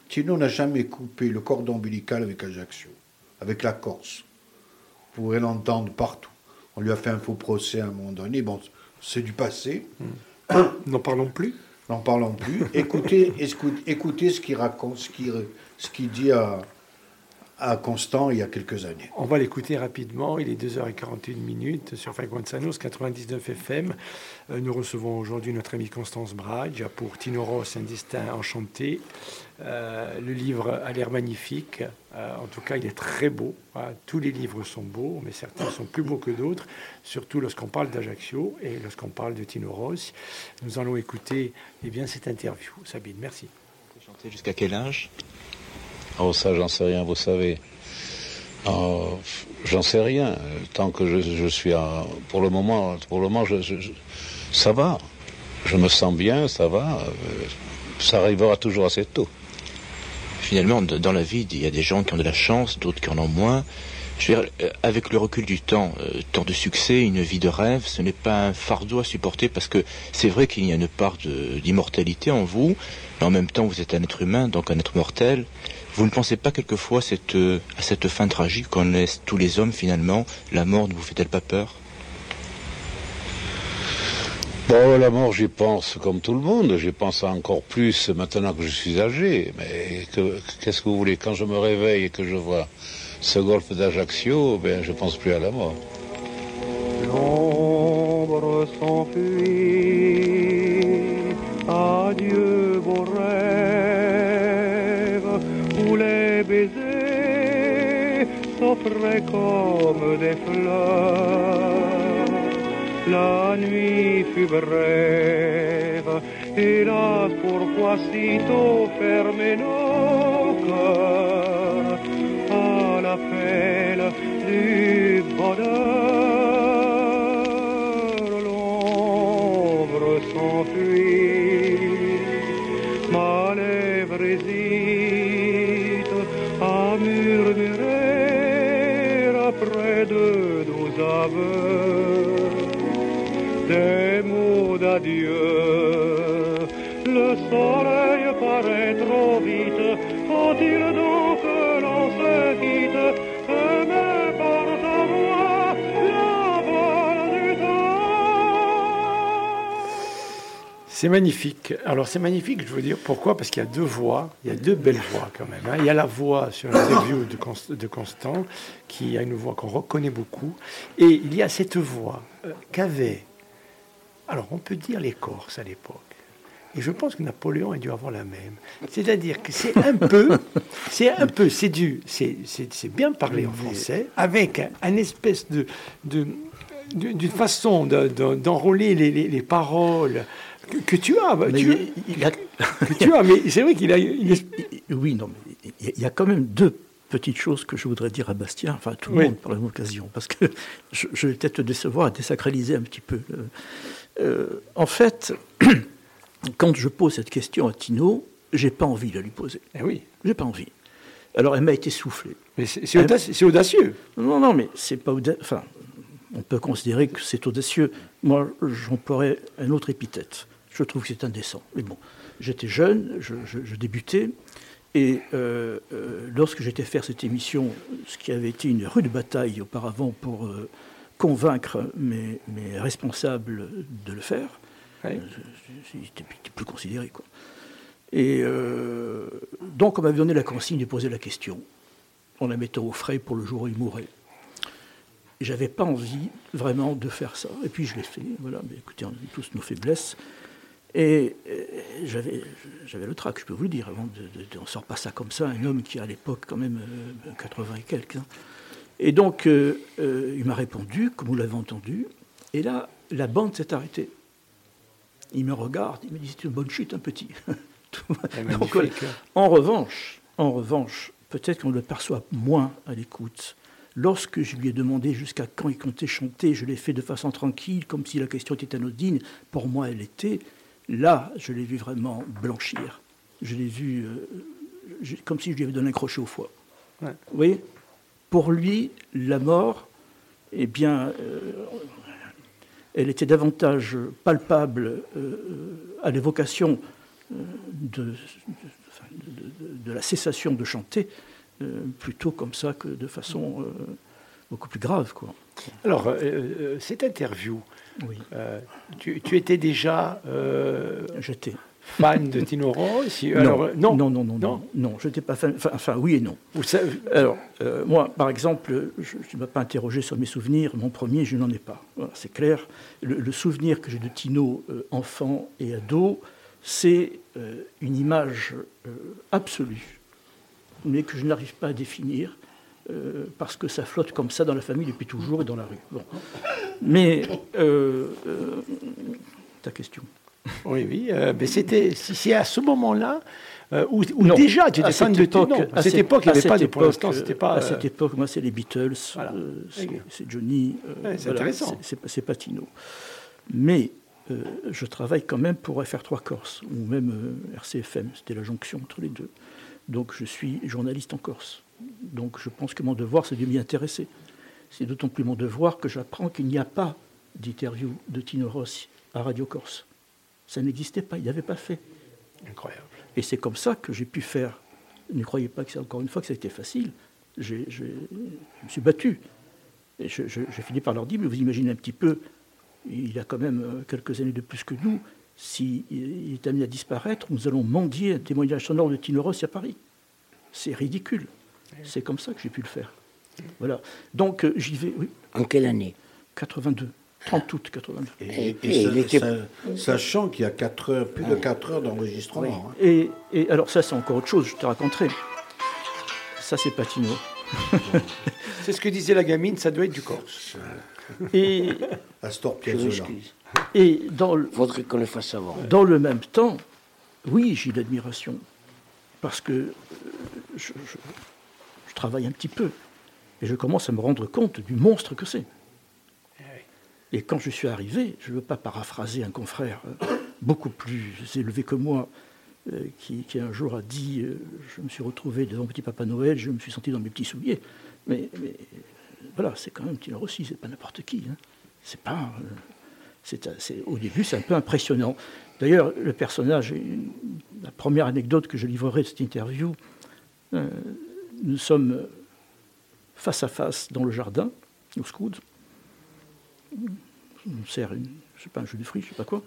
[SPEAKER 6] Tino n'a jamais coupé le cordon ombilical avec Ajaccio, avec la Corse. Vous pourrez l'entendre partout. On lui a fait un faux procès à un moment donné. Bon, c'est du passé.
[SPEAKER 1] Hmm. N'en parlons plus.
[SPEAKER 6] N'en parlons plus. écoutez, écoutez ce qu'il raconte, ce qu'il ce dit à, à Constant il y a quelques années.
[SPEAKER 1] On va l'écouter rapidement. Il est 2h41 minutes sur Sanos 99 FM. Nous recevons aujourd'hui notre ami Constance Bradge pour Tino Ross, un destin enchanté. Euh, le livre a l'air magnifique. Euh, en tout cas, il est très beau. tous les livres sont beaux, mais certains sont plus beaux que d'autres, surtout lorsqu'on parle d'Ajaccio et lorsqu'on parle de Tino Ross. Nous allons écouter eh bien, cette interview. Sabine, merci.
[SPEAKER 8] Jusqu'à quel âge? Oh, ça, j'en sais rien, vous savez. Oh, j'en sais rien. Tant que je, suis à, pour le moment, pour le moment, ça va. Je me sens bien, ça va. Ça arrivera toujours assez tôt.
[SPEAKER 9] Finalement, dans la vie, il y a des gens qui ont de la chance, d'autres qui en ont moins. Je veux dire, euh, avec le recul du temps, euh, tant de succès, une vie de rêve, ce n'est pas un fardeau à supporter parce que c'est vrai qu'il y a une part d'immortalité en vous, mais en même temps vous êtes un être humain, donc un être mortel. Vous ne pensez pas quelquefois euh, à cette fin tragique qu'on laisse tous les hommes finalement La mort ne vous fait-elle pas peur?
[SPEAKER 8] Bon, la mort, j'y pense comme tout le monde. J'y pense encore plus maintenant que je suis âgé. Mais qu'est-ce que vous voulez? Quand je me réveille et que je vois ce golfe d'Ajaccio, ben, je pense plus à la mort.
[SPEAKER 10] L'ombre s'enfuit, adieu vos rêves, où les baisers s'offraient comme des fleurs. La nuit fut brève, hélas pourquoi sitôt fermer nos cœurs à l'appel du bonheur? L'ombre s'enfuit, ma lèvre hésite à murmurer après de nos aveux des mots d'adieu. Le soleil paraît trop vite, faut-il donc que l'on se quitte
[SPEAKER 1] C'est magnifique. Alors c'est magnifique, je veux dire, pourquoi? Parce qu'il y a deux voix, il y a deux belles voix quand même. hein. Il y a la voix sur l'interview de, de Constant, qui a une voix qu'on reconnaît beaucoup, et il y a cette voix euh, qu'avait, alors on peut dire les Corses à l'époque. Et je pense que Napoléon a dû avoir la même. C'est-à-dire que c'est un peu, c'est un peu, c'est du, c'est, bien parlé en français, avec un, un espèce de, d'une façon de- de- d'enrôler les, les- les paroles que, que tu as.
[SPEAKER 2] Mais
[SPEAKER 1] tu,
[SPEAKER 2] il- il a-
[SPEAKER 1] que tu as, mais c'est vrai qu'il a espèce-
[SPEAKER 2] Oui, non, mais il y a- il quand même deux petites choses que je voudrais dire à Bastien, enfin à tout le
[SPEAKER 1] Oui.
[SPEAKER 2] monde par la même occasion, parce que je, je vais peut-être te décevoir et désacraliser un petit peu. Euh, euh, en fait, quand je pose cette question à Tino, j'ai pas envie de la lui poser.
[SPEAKER 1] Eh oui,
[SPEAKER 2] J'ai pas envie. Alors elle m'a été soufflée.
[SPEAKER 1] mais c'est, audacieux.
[SPEAKER 2] Non, non, mais c'est pas audacieux. Enfin, on peut considérer que c'est audacieux. Moi, j'emploierais un autre épithète. Je trouve que c'est indécent. Mais bon, j'étais jeune, je, je- je débutais, et euh, euh, lorsque j'étais faire cette émission, ce qui avait été une rude bataille auparavant pour euh, convaincre mes, mes responsables de le faire,
[SPEAKER 1] Oui.
[SPEAKER 2] euh, j'étais plus considéré, quoi. Et euh, donc, on m'avait donné la consigne de poser la question, en la mettant au frais pour le jour où il mourrait. J'avais pas envie vraiment de faire ça. Et puis je l'ai fait. Voilà, mais écoutez, on a tous nos faiblesses. Et euh, j'avais, j'avais le trac, je peux vous le dire. Avant de, de- de- on sort pas ça comme ça, un homme qui à l'époque quand même euh, 80 et quelques. hein. Et donc, euh, euh, il m'a répondu, comme vous l'avez entendu. Et là, la bande s'est arrêtée. Il me regarde, il me dit c'est une bonne chute, un petit. Donc, voilà. en revanche, en revanche, peut-être qu'on le perçoit moins à l'écoute. Lorsque je lui ai demandé jusqu'à quand il comptait chanter, je l'ai fait de façon tranquille, comme si la question était anodine. Pour moi, elle était. Là, je l'ai vu vraiment blanchir. Je l'ai vu euh, je- comme si je lui avais donné un crochet au foie.
[SPEAKER 1] Ouais.
[SPEAKER 2] Vous voyez? Pour lui, la mort, eh bien, euh, elle était davantage palpable euh, à l'évocation euh, de, de- enfin, de- de- de la cessation de chanter, euh, plutôt comme ça que de façon euh, beaucoup plus grave. Quoi.
[SPEAKER 1] Alors, euh, euh, cette interview,
[SPEAKER 2] Oui,
[SPEAKER 1] euh, tu, tu étais déjà euh,
[SPEAKER 2] j'étais.
[SPEAKER 1] Fan de Tino Rossi
[SPEAKER 2] Non,
[SPEAKER 1] Alors,
[SPEAKER 2] non, non, non, non,
[SPEAKER 1] Non.
[SPEAKER 2] je n'étais pas fan. Enfin, enfin, oui et non.
[SPEAKER 1] Vous savez-
[SPEAKER 2] Alors, euh, moi, par exemple, je ne m'as pas interrogé sur mes souvenirs. Mon premier, je n'en ai pas. Voilà, c'est clair. Le, le souvenir que j'ai de Tino, euh, enfant et ado, c'est euh, une image absolue, mais que je n'arrive pas à définir. euh, parce que ça flotte comme ça dans la famille depuis toujours et dans la rue. Bon. Mais euh, euh, ta question.
[SPEAKER 1] Oui, oui. euh, mais c'était, si c'est à ce moment-là euh, où, déjà tu étais fan de Tino.
[SPEAKER 2] époque-
[SPEAKER 1] À cette époque, il n'y avait pas de. Pour l'instant, c'était pas.
[SPEAKER 2] À cette époque, moi, c'est les Beatles,
[SPEAKER 1] Voilà.
[SPEAKER 2] euh, c'est Johnny.
[SPEAKER 1] Ouais, c'est intéressant.
[SPEAKER 2] c'est- C'est pas- c'est pas Tino. Mais euh, je travaille quand même pour FR3 Corse, ou même euh, RCFM, c'était la jonction entre les deux. Donc je suis journaliste en Corse. Donc je pense que mon devoir, c'est de m'y intéresser. C'est d'autant plus mon devoir que j'apprends qu'il n'y a pas d'interview de Tino Rossi à Radio Corse. Ça n'existait pas, il n'y avait pas fait.
[SPEAKER 1] Incroyable.
[SPEAKER 2] Et c'est comme ça que j'ai pu faire. Ne croyez pas que c'est encore une fois que ça a été facile. Je me suis battu. Et je- je- j'ai fini par leur dire, mais vous imaginez un petit peu, il a quand même euh, quelques années de plus que nous. S'il est amené à disparaître, nous allons mendier un témoignage sonore de Tino Rossi à Paris. C'est ridicule. C'est comme ça que j'ai pu le faire. Voilà. Donc euh, j'y vais, oui.
[SPEAKER 3] En quelle année?
[SPEAKER 2] 82. 30 août 82.
[SPEAKER 6] Et,
[SPEAKER 3] Et-
[SPEAKER 6] et
[SPEAKER 3] et
[SPEAKER 6] ça-
[SPEAKER 3] il était-
[SPEAKER 6] ça- sachant qu'il y a heures, plus de 4 heures d'enregistrement. hein.
[SPEAKER 2] Et, et alors ça, c'est encore autre chose, je te raconterai. Ça, c'est Patino.
[SPEAKER 1] C'est ce que disait la gamine, ça doit être du Corse.
[SPEAKER 2] Et,
[SPEAKER 6] Astor Piazzolla.
[SPEAKER 2] et dans, le,
[SPEAKER 3] faudrait qu'on le fasse avant.
[SPEAKER 2] dans le même temps, oui, j'ai de l'admiration. Parce que euh, je, je- je travaille un petit peu. Et je commence à me rendre compte du monstre que c'est. Et quand je suis arrivé, je ne veux pas paraphraser un confrère euh, beaucoup plus élevé que moi, euh, qui, un jour a dit euh, Je me suis retrouvé devant Petit Papa Noël, je me suis senti dans mes petits souliers. Mais, voilà, c'est quand même Tino Rossi, c'est pas n'importe qui. hein. C'est pas. c'est, au début, c'est un peu impressionnant. D'ailleurs, le personnage, la première anecdote que je livrerai de cette interview, nous sommes face à face dans le jardin, au Scouts. On sert je sais pas, un jus de fruits, je sais pas quoi.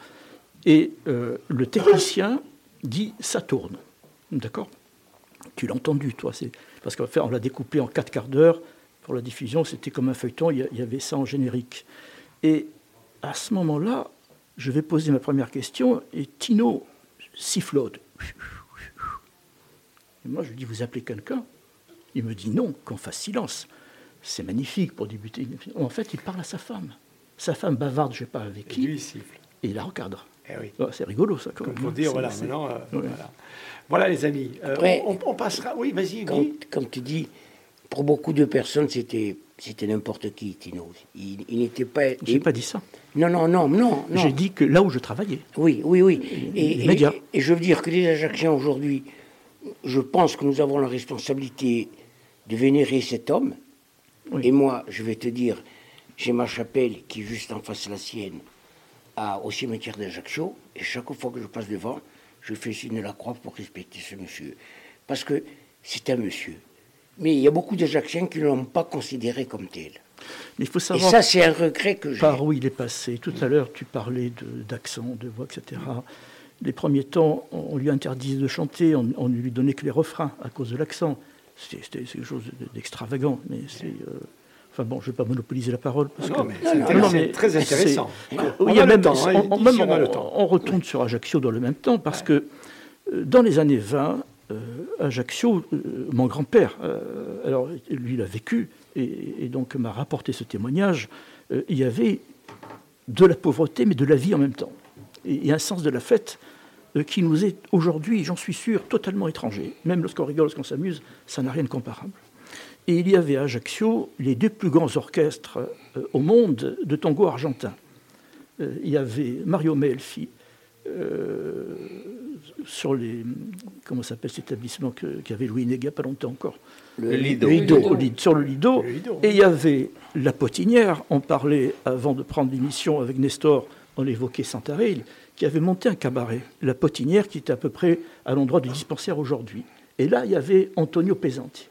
[SPEAKER 2] Et euh, le technicien dit ça tourne. D'accord? Tu l'as entendu, toi. C'est, parce qu'en fait, on l'a découpé en quatre quarts d'heure. Pour la diffusion, c'était comme un feuilleton, il y avait ça en générique. Et à ce moment-là, je vais poser ma première question et Tino sifflote. Et moi, je lui dis, vous appelez quelqu'un? Il me dit non, qu'on fasse silence. C'est magnifique pour débuter. En fait, il parle à sa femme. Sa femme bavarde, je ne sais pas avec
[SPEAKER 1] Et
[SPEAKER 2] qui,
[SPEAKER 1] lui, il siffle.
[SPEAKER 2] et il la recadre.
[SPEAKER 1] Eh oui.
[SPEAKER 2] Ah, C'est rigolo, ça. quand
[SPEAKER 1] Comme
[SPEAKER 2] même,
[SPEAKER 1] pour dire, voilà, maintenant. euh, voilà. Voilà, les amis. Euh,
[SPEAKER 3] Après-
[SPEAKER 1] on, on passera. Oui, vas-y,
[SPEAKER 3] Comme, comme tu dis, pour beaucoup de personnes, c'était c'était n'importe qui, Tino. Il, il n'était pas.
[SPEAKER 2] J'ai
[SPEAKER 3] il-
[SPEAKER 2] pas dit ça.
[SPEAKER 3] Non, non, non, non. non.
[SPEAKER 2] J'ai dit que là où je travaillais,
[SPEAKER 3] Oui, oui, oui. Et,
[SPEAKER 2] les
[SPEAKER 3] et-
[SPEAKER 2] médias.
[SPEAKER 3] et je veux dire que les Ajacciens aujourd'hui, je pense que nous avons la responsabilité de vénérer cet homme.
[SPEAKER 2] Oui.
[SPEAKER 3] Et moi, je vais te dire, j'ai ma chapelle qui est juste en face de la sienne, à, au cimetière d'Ajaccio, et chaque fois que je passe devant, je fais signe de la croix pour respecter ce monsieur. Parce que c'est un monsieur. Mais il y a beaucoup d'Ajacciens qui ne l'ont pas considéré comme tel.
[SPEAKER 2] mais il faut
[SPEAKER 3] Et
[SPEAKER 2] savoir
[SPEAKER 3] ça, c'est un regret que j'ai.
[SPEAKER 2] par où il est passé. Tout à l'heure, tu parlais d'accent, de, voix, etc. Les premiers temps, on lui interdisait de chanter, on, on ne lui donnait que les refrains à cause de l'accent. C'était c'était quelque chose d'extravagant, mais c'est... euh, Enfin bon, je ne vais pas monopoliser la parole. Parce
[SPEAKER 1] Non,
[SPEAKER 2] que,
[SPEAKER 1] mais c'est très intéressant. On
[SPEAKER 2] il y a même, on, retourne sur Ajaccio dans le même temps, parce que euh, dans les années 20, euh, Ajaccio, euh, mon grand-père, alors lui il a vécu, et, et donc m'a rapporté ce témoignage, il y avait de la pauvreté, mais de la vie en même temps. Et, et un sens de la fête qui nous est aujourd'hui, j'en suis sûr, totalement étranger. Même lorsqu'on rigole, lorsqu'on s'amuse, ça n'a rien de comparable. Et il y avait à Ajaccio les deux plus grands orchestres euh, au monde de tango argentin. Euh, il y avait Mario Melfi euh, sur les. Comment s'appelle cet établissement qu'avait Louis Nega pas longtemps encore?
[SPEAKER 3] Le,
[SPEAKER 4] Lido.
[SPEAKER 3] le Lido.
[SPEAKER 2] Au Lido, Sur le Lido.
[SPEAKER 1] Le Lido.
[SPEAKER 2] Et il y avait la potinière. On parlait avant de prendre l'émission avec Nestor, on évoquait Santaril, qui avait monté un cabaret. La potinière qui était à peu près à l'endroit du dispensaire aujourd'hui. Et là, il y avait Antonio Pesanti,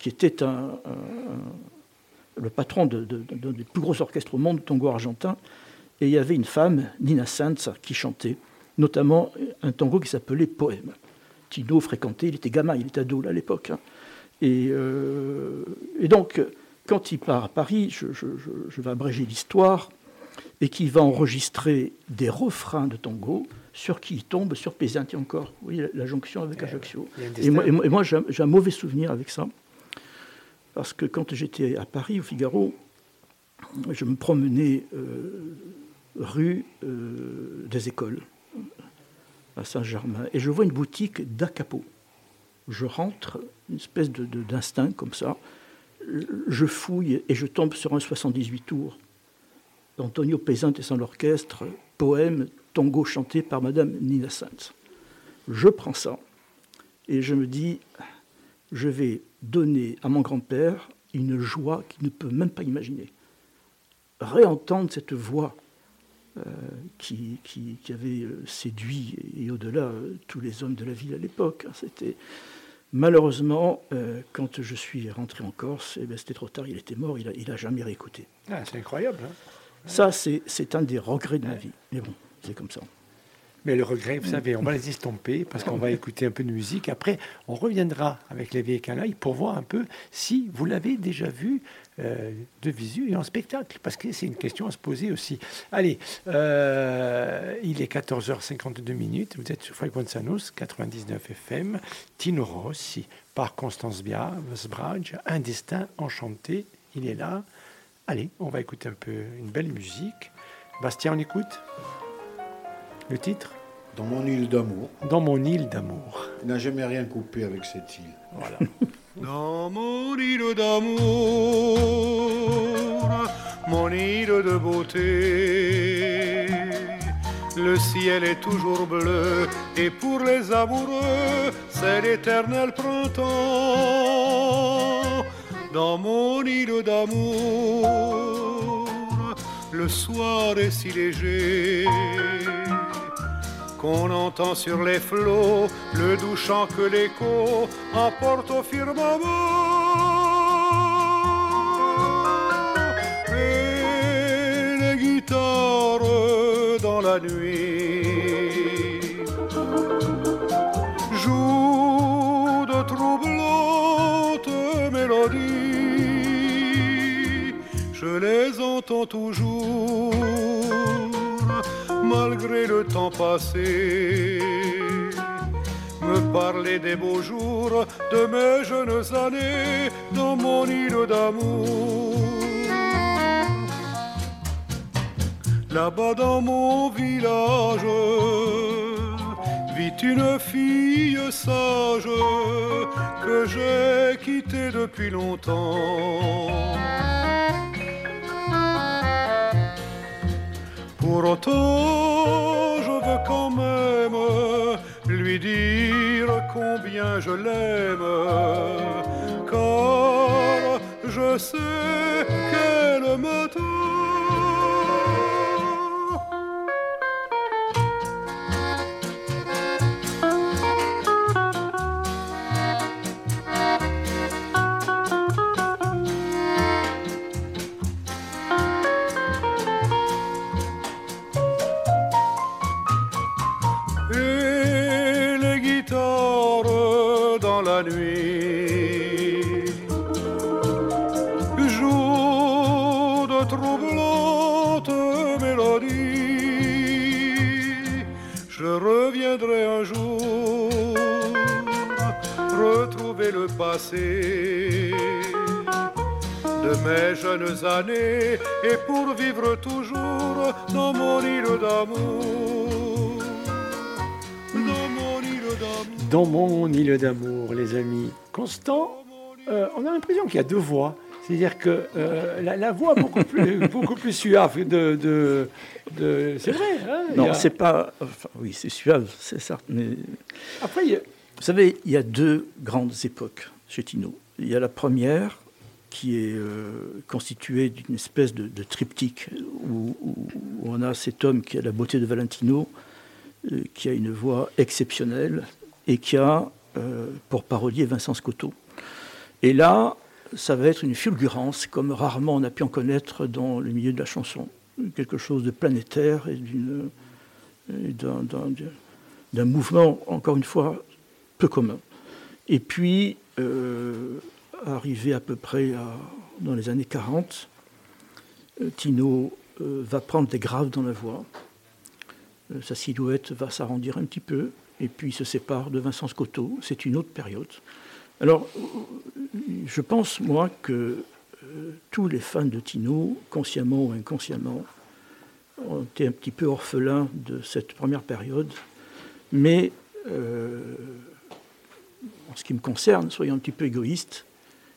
[SPEAKER 2] qui était un, le patron de- de- de- d'un des plus gros orchestres au monde, de tango argentin. Et il y avait une femme, Nina Sanz, qui chantait, notamment un tango qui s'appelait Poème. Tino fréquentait, il était gamin, il était ado là, à l'époque. hein. Et, euh, et donc, quand il part à Paris, je, je- je- je vais abréger l'histoire, et qu'il va enregistrer des refrains de tango sur qui il tombe, sur Pesanti encore. Vous voyez la, la jonction avec Ajaccio.
[SPEAKER 1] il y a un
[SPEAKER 2] Et moi, et j'ai un mauvais souvenir avec ça. Parce que quand j'étais à Paris, au Figaro, je me promenais euh, rue euh, des Écoles, à Saint-Germain, et je vois une boutique d'Acapo. Je rentre, une espèce de- de- d'instinct comme ça, je fouille et je tombe sur un 78 tours d'Antonio Pesante et son orchestre, poème, tango chanté par Madame Nina Sanz. Je prends ça et je me dis, je vais donner à mon grand-père une joie qu'il ne peut même pas imaginer. Réentendre cette voix euh, qui, qui, avait euh, séduit et, au-delà euh, tous les hommes de la ville à l'époque. Hein, c'était malheureusement quand je suis rentré en Corse, eh ben, c'était trop tard. Il était mort. Il a, il a jamais réécouté.
[SPEAKER 1] Ah, c'est incroyable. Hein.
[SPEAKER 2] Ça, c'est un des regrets de ma vie. Mais bon, c'est comme ça.
[SPEAKER 1] Mais le regret, vous savez, on va les estomper parce qu'on va écouter un peu de musique. Après, on reviendra avec les vieilles canailles pour voir un peu si vous l'avez déjà vu euh, de visu et en spectacle, parce que c'est une question à se poser aussi. Allez, euh, il est 14h52 minutes. Vous êtes sur Frequenzanos 99 FM, Tino Rossi par Constance Bia, Sbraj, Un destin enchanté. Il est là. Allez, on va écouter un peu une belle musique. Bastien, on écoute? Le titre
[SPEAKER 6] Dans mon île d'amour.
[SPEAKER 1] Dans mon île d'amour.
[SPEAKER 6] Il n'a jamais rien coupé avec cette île.
[SPEAKER 1] Voilà.
[SPEAKER 11] Dans mon île d'amour, mon île de beauté, le ciel est toujours bleu et pour les amoureux, c'est l'éternel printemps. Dans mon île d'amour, le soir est si léger qu'on entend sur les flots le doux chant que l'écho apporte au firmament. Et les guitares dans la nuit jouent de troublantes mélodies. Je les entends toujours malgré le temps passé. Me parler des beaux jours de mes jeunes années dans mon île d'amour. Là-bas dans mon village vit une fille sage que j'ai quittée depuis longtemps Pour autant, je veux quand même lui dire combien je l'aime, car je sais qu'elle de mes jeunes années et pour vivre toujours dans mon île d'amour. Dans mon île d'amour.
[SPEAKER 1] Les amis. Constant, euh, on a l'impression qu'il y a deux voix. C'est-à-dire que euh, la, voix beaucoup plus, beaucoup plus suave de, de, c'est vrai. Hein,
[SPEAKER 2] non, c'est pas. oui, c'est suave, c'est ça. Mais
[SPEAKER 1] après, vous
[SPEAKER 2] savez, il y a deux grandes époques chez. Il y a la première qui est euh, constituée d'une espèce de, triptyque où, on a cet homme qui a la beauté de Valentino, euh, qui a une voix exceptionnelle et qui a euh, pour parolier Vincent Scotto. Et là, ça va être une fulgurance comme rarement on a pu en connaître dans le milieu de la chanson. Quelque chose de planétaire et d'un mouvement, encore une fois, peu commun. Et puis, arrivé à peu près dans les années 40, euh, Tino euh, va prendre des graves dans la voix. sa silhouette va s'arrondir un petit peu, et puis se sépare de Vincent Scotto. C'est une autre période. Alors, je pense, moi, que tous les fans de Tino, consciemment ou inconsciemment, ont été un petit peu orphelins de cette première période, mais en ce qui me concerne, soyons un petit peu égoïste,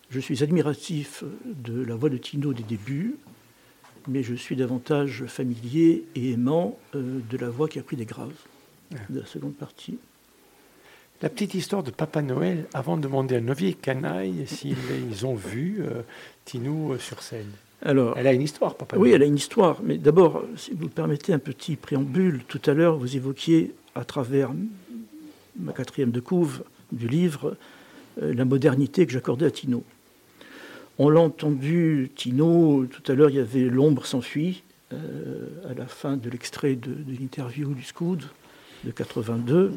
[SPEAKER 2] je suis admiratif de la voix de Tino des débuts, mais je suis davantage familier et aimant euh, de la voix qui a pris des graves, de la seconde partie.
[SPEAKER 1] La petite histoire de Papa Noël, avant de demander à Novier Canaille s'ils ont vu euh, Tino sur scène. Alors, elle a une histoire, Papa
[SPEAKER 2] Noël. Oui, elle a une histoire. Mais d'abord, si vous me permettez un petit préambule, tout à l'heure, vous évoquiez à travers ma quatrième de couve du livre euh, la modernité que j'accordais à Tino. On l'a entendu, Tino, tout à l'heure, il y avait L'ombre s'enfuit, euh, à la fin de l'extrait de, l'interview du Scoud de 82.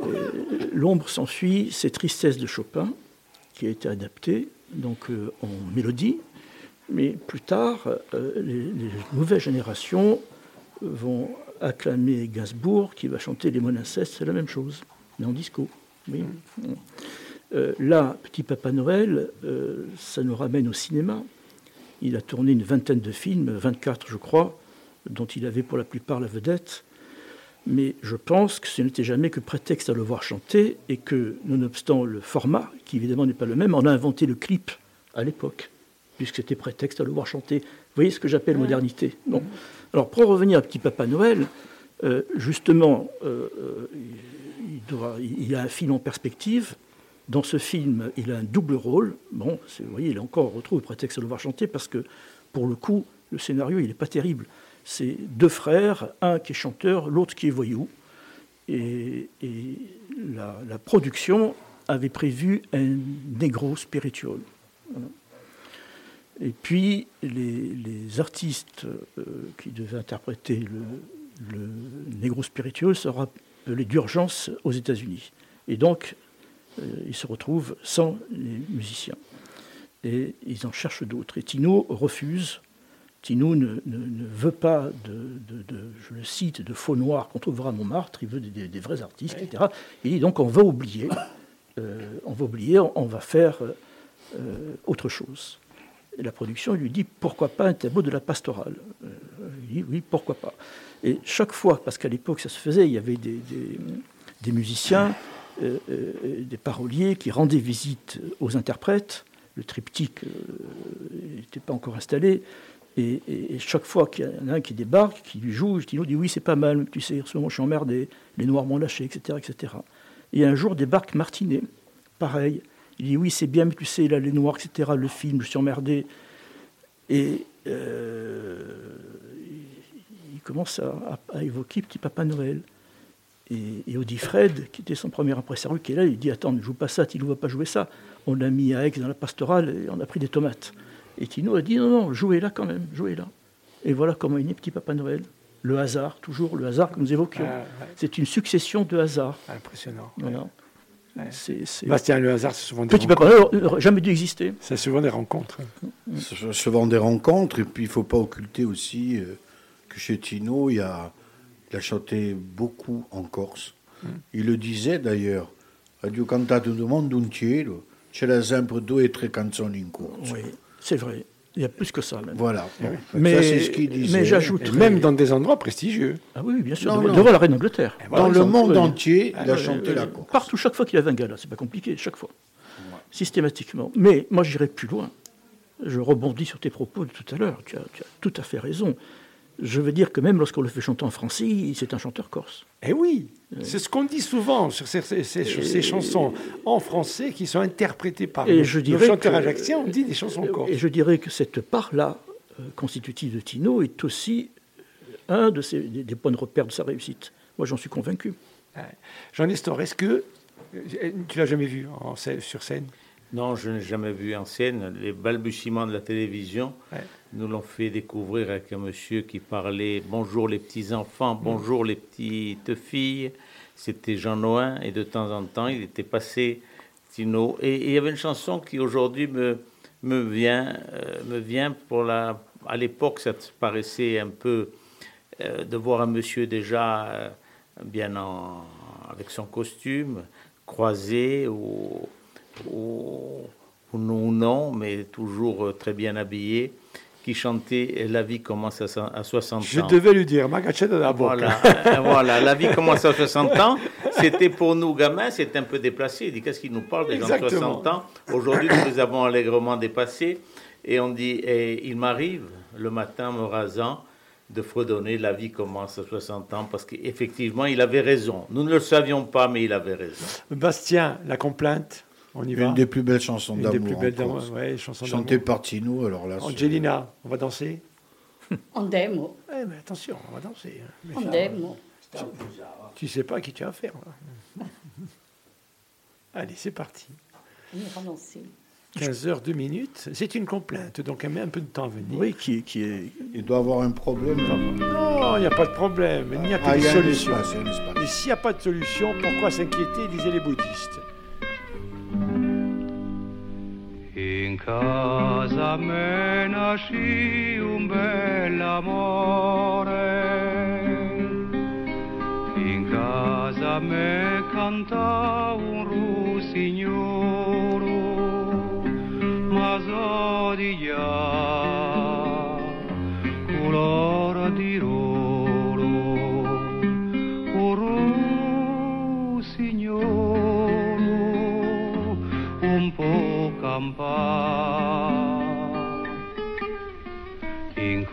[SPEAKER 2] Euh, L'ombre s'enfuit, c'est Tristesse de Chopin, qui a été adapté donc, en mélodie. Mais plus tard, les, nouvelles générations vont acclamer Gainsbourg, qui va chanter Les Monancestes, c'est la même chose, mais en disco. Oui. Euh, là, Petit Papa Noël, euh, ça nous ramène au cinéma. Il a tourné une vingtaine de films, 24 je crois, dont il avait pour la plupart la vedette. Mais je pense que ce n'était jamais que prétexte à le voir chanter et que, nonobstant le format, qui évidemment n'est pas le même, on a inventé le clip à l'époque, puisque c'était prétexte à le voir chanter. Vous voyez ce que j'appelle modernité bon. Alors pour revenir à Petit Papa Noël, euh, justement, il, a un film en perspective dans ce film, il a un double rôle. Bon, vous voyez, il a encore retrouvé le prétexte de le voir chanter parce que, pour le coup, le scénario, il n'est pas terrible. C'est deux frères, un qui est chanteur, l'autre qui est voyou. Et, la, production avait prévu un négro spirituel. Et puis, les, artistes euh, qui devaient interpréter le, négro spirituel sera appelés d'urgence aux États-Unis. Et donc, euh, ils se retrouvent sans les musiciens. Et ils en cherchent d'autres. Et Tino refuse. Tino ne, veut pas de, je le cite, de faux noirs qu'on trouvera à Montmartre, il veut des, vrais artistes, etc. Il dit donc on va oublier, euh, on va oublier, on, va faire euh, autre chose. La production lui dit pourquoi pas un tableau de la pastorale Il dit oui, pourquoi pas. Et chaque fois, parce qu'à l'époque ça se faisait, il y avait des, musiciens euh, euh, des paroliers qui rendaient visite aux interprètes. Le triptyque n'était euh, pas encore installé. Et, chaque fois qu'il y en a un qui débarque, qui lui joue, Tino dit oui, c'est pas mal, tu sais, ce je suis emmerdé, les Noirs m'ont lâché, etc., etc. Et un jour débarque Martinet, pareil. Il dit oui, c'est bien, mais tu sais, là, les Noirs, etc., le film, je suis emmerdé. Et il commence à, à, évoquer Petit Papa Noël. Et, et Audi Fred, qui était son premier impresario, qui est là, il dit Attends, ne joue pas ça, Tino ne va pas jouer ça. On l'a mis à Aix dans la pastorale et on a pris des tomates. Et Tino a dit Non, non, jouez là quand même, jouez là. Et voilà comment est né Petit Papa Noël. Le hasard, toujours le hasard que nous évoquions. C'est une succession de hasards.
[SPEAKER 1] Impressionnant.
[SPEAKER 2] Voilà.
[SPEAKER 1] Bastien, le hasard, c'est souvent des
[SPEAKER 2] Petit Papa Noël n'aurait jamais dû exister.
[SPEAKER 1] C'est souvent des rencontres.
[SPEAKER 6] Souvent des rencontres, et puis il ne faut pas occulter aussi euh, que chez Tino, il y a il a chanté beaucoup en Corse. Mm. Il le disait d'ailleurs. Il a cantato du monde entier. C'era sempre due e tre canzoni in corso.
[SPEAKER 2] Oui, c'est vrai. Il y a plus que ça. Même.
[SPEAKER 6] Voilà.
[SPEAKER 2] Mais, c'est ce qu'il disait. Mais j'ajoute.
[SPEAKER 1] Même dans des endroits prestigieux.
[SPEAKER 2] Ah oui, bien sûr. devant, la reine d'Angleterre.
[SPEAKER 6] Dans le monde entier, il a chanté la Corse.
[SPEAKER 2] Partout, chaque fois qu'il avait un gala. C'est pas compliqué, chaque fois. Systématiquement. Mais moi, j'irai plus loin. Je rebondis sur tes propos de tout à l'heure. tu as tout à fait raison je veux dire que même lorsqu'on le fait chanter en français, c'est un chanteur corse.
[SPEAKER 1] Eh oui, c'est ce qu'on dit souvent sur ces, chansons en français qui sont interprétées par et je le chanteur ajaxien, on dit des chansons corse.
[SPEAKER 2] Et je dirais que cette part-là, euh, constitutive de Tino, est aussi un de des, points de repère de sa réussite. Moi, j'en suis convaincu.
[SPEAKER 1] Jean Nestor, est-ce que euh, tu l'as jamais vu sur scène?
[SPEAKER 4] Non, je n'ai jamais vu en scène. Les balbutiements de la télévision nous l'ont fait découvrir avec un monsieur qui parlait Bonjour les petits-enfants, bonjour les petites filles. C'était Jean Noin et de temps en temps, il était passé Tino. Et, il y avait une chanson qui aujourd'hui me, me, vient, euh, me vient pour la. À l'époque, ça paraissait un peu euh, de voir un monsieur déjà euh, bien en, avec son costume croisé ou ou, non, mais toujours très bien habillé, qui chantait La vie commence à, 60 ans.
[SPEAKER 1] Je devais lui dire, Magachetta la
[SPEAKER 4] voilà, euh, voilà, La vie commence à 60 ans. C'était pour nous, gamins, c'était un peu déplacé. Il dit Qu'est-ce qu'il nous parle des gens de 60 ans? Aujourd'hui, nous les avons allègrement dépassés. Et on dit et Il m'arrive, le matin me rasant, de fredonner La vie commence à 60 ans, parce qu'effectivement, il avait raison. Nous ne le savions pas, mais il avait raison.
[SPEAKER 1] Bastien, la complainte, on y va
[SPEAKER 6] Une des plus belles chansons d'amour.
[SPEAKER 1] Une des plus belles
[SPEAKER 6] en
[SPEAKER 1] d'amour, ouais, chansons
[SPEAKER 6] Chantée par Tino, alors là.
[SPEAKER 1] Angelina, on va danser
[SPEAKER 5] Andiamo,
[SPEAKER 1] Eh, mais attention, on va danser. hein. Mais
[SPEAKER 5] andiamo.
[SPEAKER 1] Tu sais pas à qui tu as affaire. là. Allez, c'est parti.
[SPEAKER 5] On ira danser.
[SPEAKER 1] 15 heures 2 minutes. C'est une complainte, donc elle met un peu de temps à venir.
[SPEAKER 2] Oui, qui, qui est.
[SPEAKER 6] Il doit avoir un problème.
[SPEAKER 1] Non, il n'y a pas de problème. Il n'y a que
[SPEAKER 6] Ah,
[SPEAKER 1] des
[SPEAKER 6] a un
[SPEAKER 1] solutions. Et s'il n'y a pas de solution, pourquoi s'inquiéter, disaient les bouddhistes
[SPEAKER 10] In casa me nasci un bell'amore, in casa me canta un russignolo, ma so di campà. In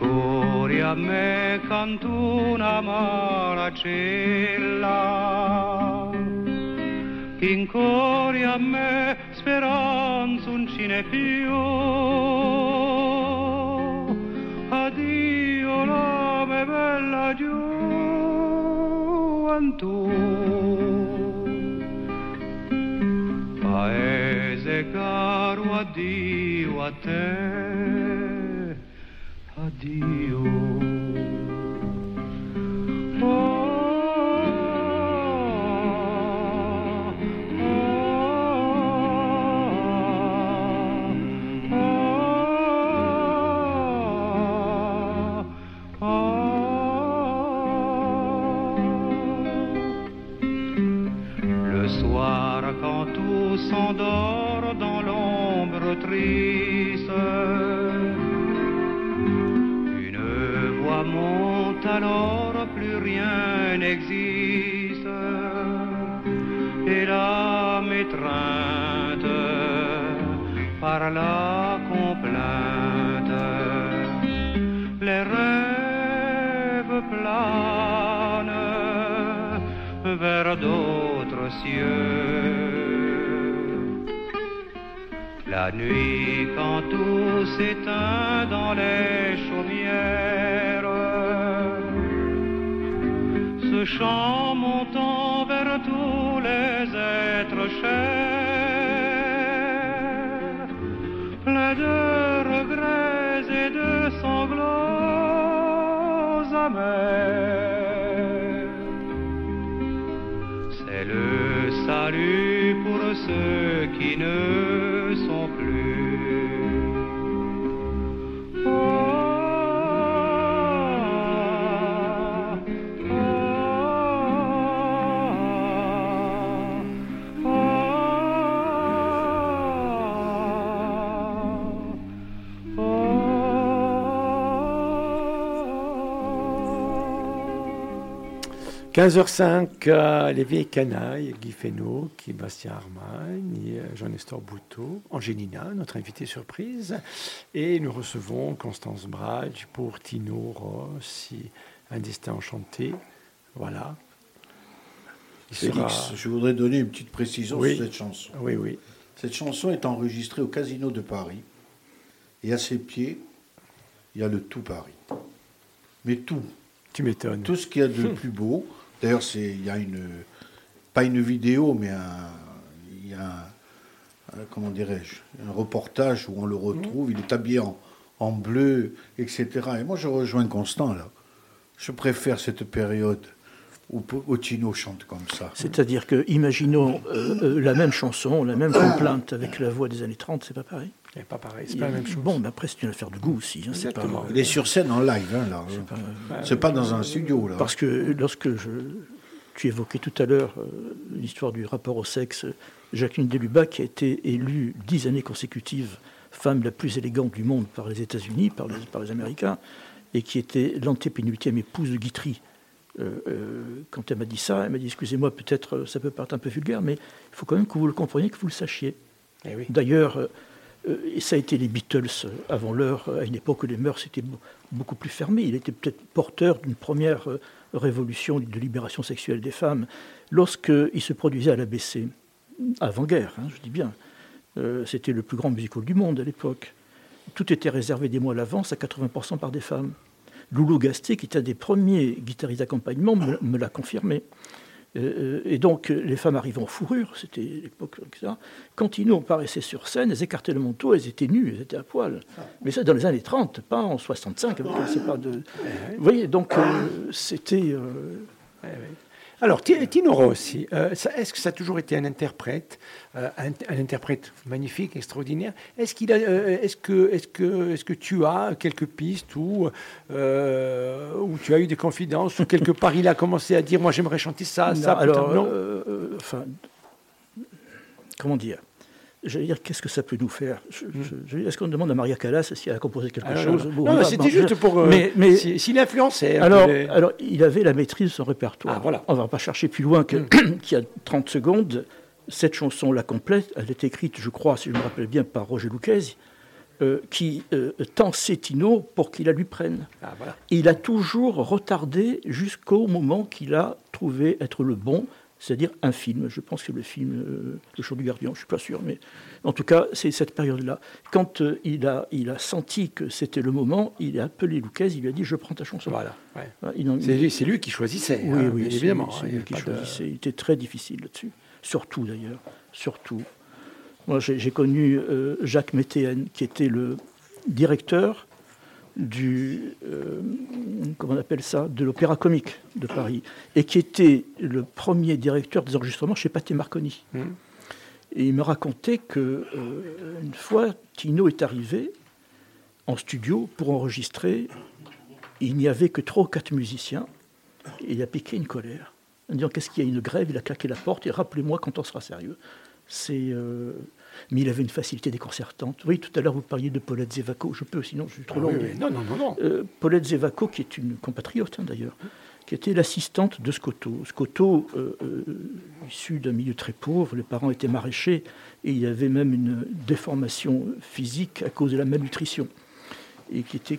[SPEAKER 10] a me canto una maracella, in cuore a me speranza un cine più. Addio la me bella gioventù. Paese caro, addio a te, la complainte, les rêves planent vers d'autres cieux. La nuit, quand tout s'éteint dans les chaumières, ce chant montant vers tous les êtres chers, de regrets et de sanglots amers.
[SPEAKER 1] 15h05, euh, les vieilles canailles, Guy Fesneau, qui Bastien Armagne, Jean-Nestor Bouteau, Angelina, notre invité surprise, et nous recevons Constance Bradge pour Tino Rossi, Un destin enchanté. Voilà. Il
[SPEAKER 6] Félix,
[SPEAKER 1] sera-
[SPEAKER 6] je voudrais donner une petite précision
[SPEAKER 1] Oui.
[SPEAKER 6] sur cette chanson.
[SPEAKER 1] Oui, oui.
[SPEAKER 6] Cette chanson est enregistrée au Casino de Paris. Et à ses pieds, il y a le tout Paris. Mais tout.
[SPEAKER 1] Tu m'étonnes.
[SPEAKER 6] Tout ce qu'il y a de plus beau. D'ailleurs, il y a une. Pas une vidéo, mais il y a un, comment dirais-je, un reportage où on le retrouve. Il est habillé en, en bleu, etc. Et moi, je rejoins Constant, là. Je préfère cette période où, où Tino chante comme ça.
[SPEAKER 2] C'est-à-dire que, imaginons euh, euh, la même chanson, la même complainte avec la voix des années 30, c'est pas pareil?
[SPEAKER 1] C'est pas pareil, c'est pas la même chose.
[SPEAKER 2] Bon, mais après, c'est une affaire de goût aussi. hein, c'est pas.
[SPEAKER 6] Il est sur scène en live, hein, là. C'est pas dans un studio, là.
[SPEAKER 2] Parce que lorsque je, tu évoquais tout à l'heure euh, l'histoire du rapport au sexe, Jacqueline Delubac qui a été élue dix années consécutives femme la plus élégante du monde par les États-Unis, par les, par les Américains, et qui était l'antépénultième épouse de Guitry. Euh, euh, quand elle m'a dit ça, elle m'a dit excusez-moi, peut-être euh, ça peut paraître un peu vulgaire, mais il faut quand même que vous le compreniez, que vous le sachiez.
[SPEAKER 1] Eh oui.
[SPEAKER 2] D'ailleurs, euh, et ça a été les Beatles avant l'heure, à une époque où les mœurs étaient beaucoup plus fermées. Il était peut-être porteur d'une première révolution de libération sexuelle des femmes lorsqu'il se produisait à l'ABC, avant-guerre, hein, je dis bien. C'était le plus grand musical du monde à l'époque. Tout était réservé des mois à l'avance à 80% par des femmes. Loulou Gasté, qui était un des premiers guitaristes d'accompagnement, me, l'a confirmé. Euh, et donc, les femmes arrivaient en fourrure, c'était l'époque ça. Quand ils nous apparaissaient sur scène, elles écartaient le manteau, elles étaient nues, elles étaient à poil. Mais ça, dans les années 30, pas en 65. Pas de... Vous voyez, donc, euh, c'était. Euh,
[SPEAKER 1] alors, Tino Rossi, euh, est-ce que ça a toujours été un interprète, euh, un, interprète magnifique, extraordinaire? Est-ce qu'il euh, est-ce que, est-ce que, est-ce que tu as quelques pistes où, où tu as eu des confidences, ou quelque part il a commencé à dire, moi j'aimerais chanter ça, ça
[SPEAKER 2] Alors, non? comment dire? J'allais dire, qu'est-ce que ça peut nous faire? Hmm. Est-ce qu'on demande à Maria Callas si elle a composé quelque ah, chose
[SPEAKER 1] Non, c'était juste pour. Euh, mais, mais s'il influençait.
[SPEAKER 2] Alors, alors, il avait la maîtrise de son répertoire. Ah, voilà. On ne va pas chercher plus loin qu'il hmm. y a 30 secondes. Cette chanson-là complète, elle est écrite, je crois, si je me rappelle bien, par Roger Lucchesi, euh, qui euh, tend Tino pour qu'il la lui prenne. Ah, voilà. il a toujours retardé jusqu'au moment qu'il a trouvé être le bon c'est-à-dire un film. Je pense que le film euh, Le Chant du Gardien, je ne suis pas sûr, mais en tout cas, c'est cette période-là. Quand euh, il, a, il a senti que c'était le moment, il a appelé Lucas, il lui a dit Je prends ta chanson.
[SPEAKER 1] Voilà. C'est lui, qui choisissait.
[SPEAKER 2] Oui, hein, oui, évidemment. C'est lui qui choisissait. Il était très difficile là-dessus. Surtout d'ailleurs. Surtout. Moi, j'ai connu euh, Jacques Météen, qui était le directeur du, euh, comment on appelle ça, de l'Opéra Comique de Paris, et qui était le premier directeur des enregistrements chez Pathé Marconi. Mmh. Et il me racontait que euh, une fois, Tino est arrivé en studio pour enregistrer. Il n'y avait que trois ou quatre musiciens, et il a piqué une colère. En disant qu'est-ce qu'il y a une grève, il a claqué la porte et rappelez-moi quand on sera sérieux. C'est euh, mais il avait une facilité déconcertante. Oui, tout à l'heure, vous parliez de Paulette Zévaco. Je peux, sinon je suis trop ah long.
[SPEAKER 1] Non, non, non. non.
[SPEAKER 2] Euh, Paulette Zévaco, qui est une compatriote hein, d'ailleurs, qui était l'assistante de Scotto. Scotto, euh, euh, issu d'un milieu très pauvre, les parents étaient maraîchers et il y avait même une déformation physique à cause de la malnutrition. Et qui était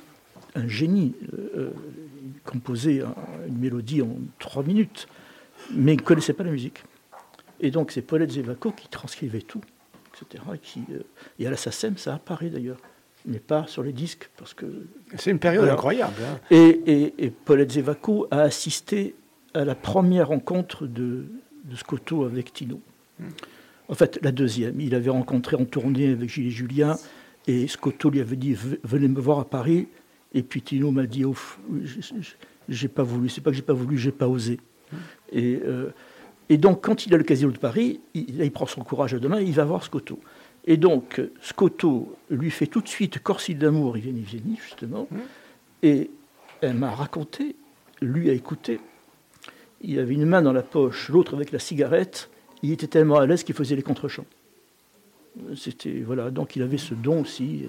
[SPEAKER 2] un génie. il composait une mélodie en trois minutes, mais il ne connaissait pas la musique. Et donc c'est Paulette Zévaco qui transcrivait tout etc. Et, qui, euh, et à la SACEM, ça apparaît d'ailleurs, mais pas sur les disques. parce que
[SPEAKER 1] C'est une période incroyable. Hein.
[SPEAKER 2] Et, et, Paulette Zévaco a assisté à la première rencontre de, de Scotto avec Tino. Hmm. En fait, la deuxième. Il avait rencontré en tournée avec Gilles et Julien, et Scotto lui avait dit Venez me voir à Paris. Et puis Tino m'a dit Ouf, j'ai pas voulu. C'est pas que j'ai pas voulu, j'ai pas osé. Hmm. Et. Euh, et donc, quand il a le Casino de Paris, il, prend son courage à deux mains, il va voir Scotto. Et donc, Scotto lui fait tout de suite Corsi d'amour, il vieni, vieni, justement. Mmh. Et elle m'a raconté, lui a écouté. Il avait une main dans la poche, l'autre avec la cigarette. Il était tellement à l'aise qu'il faisait les contre-chants. C'était, voilà, donc il avait ce don aussi.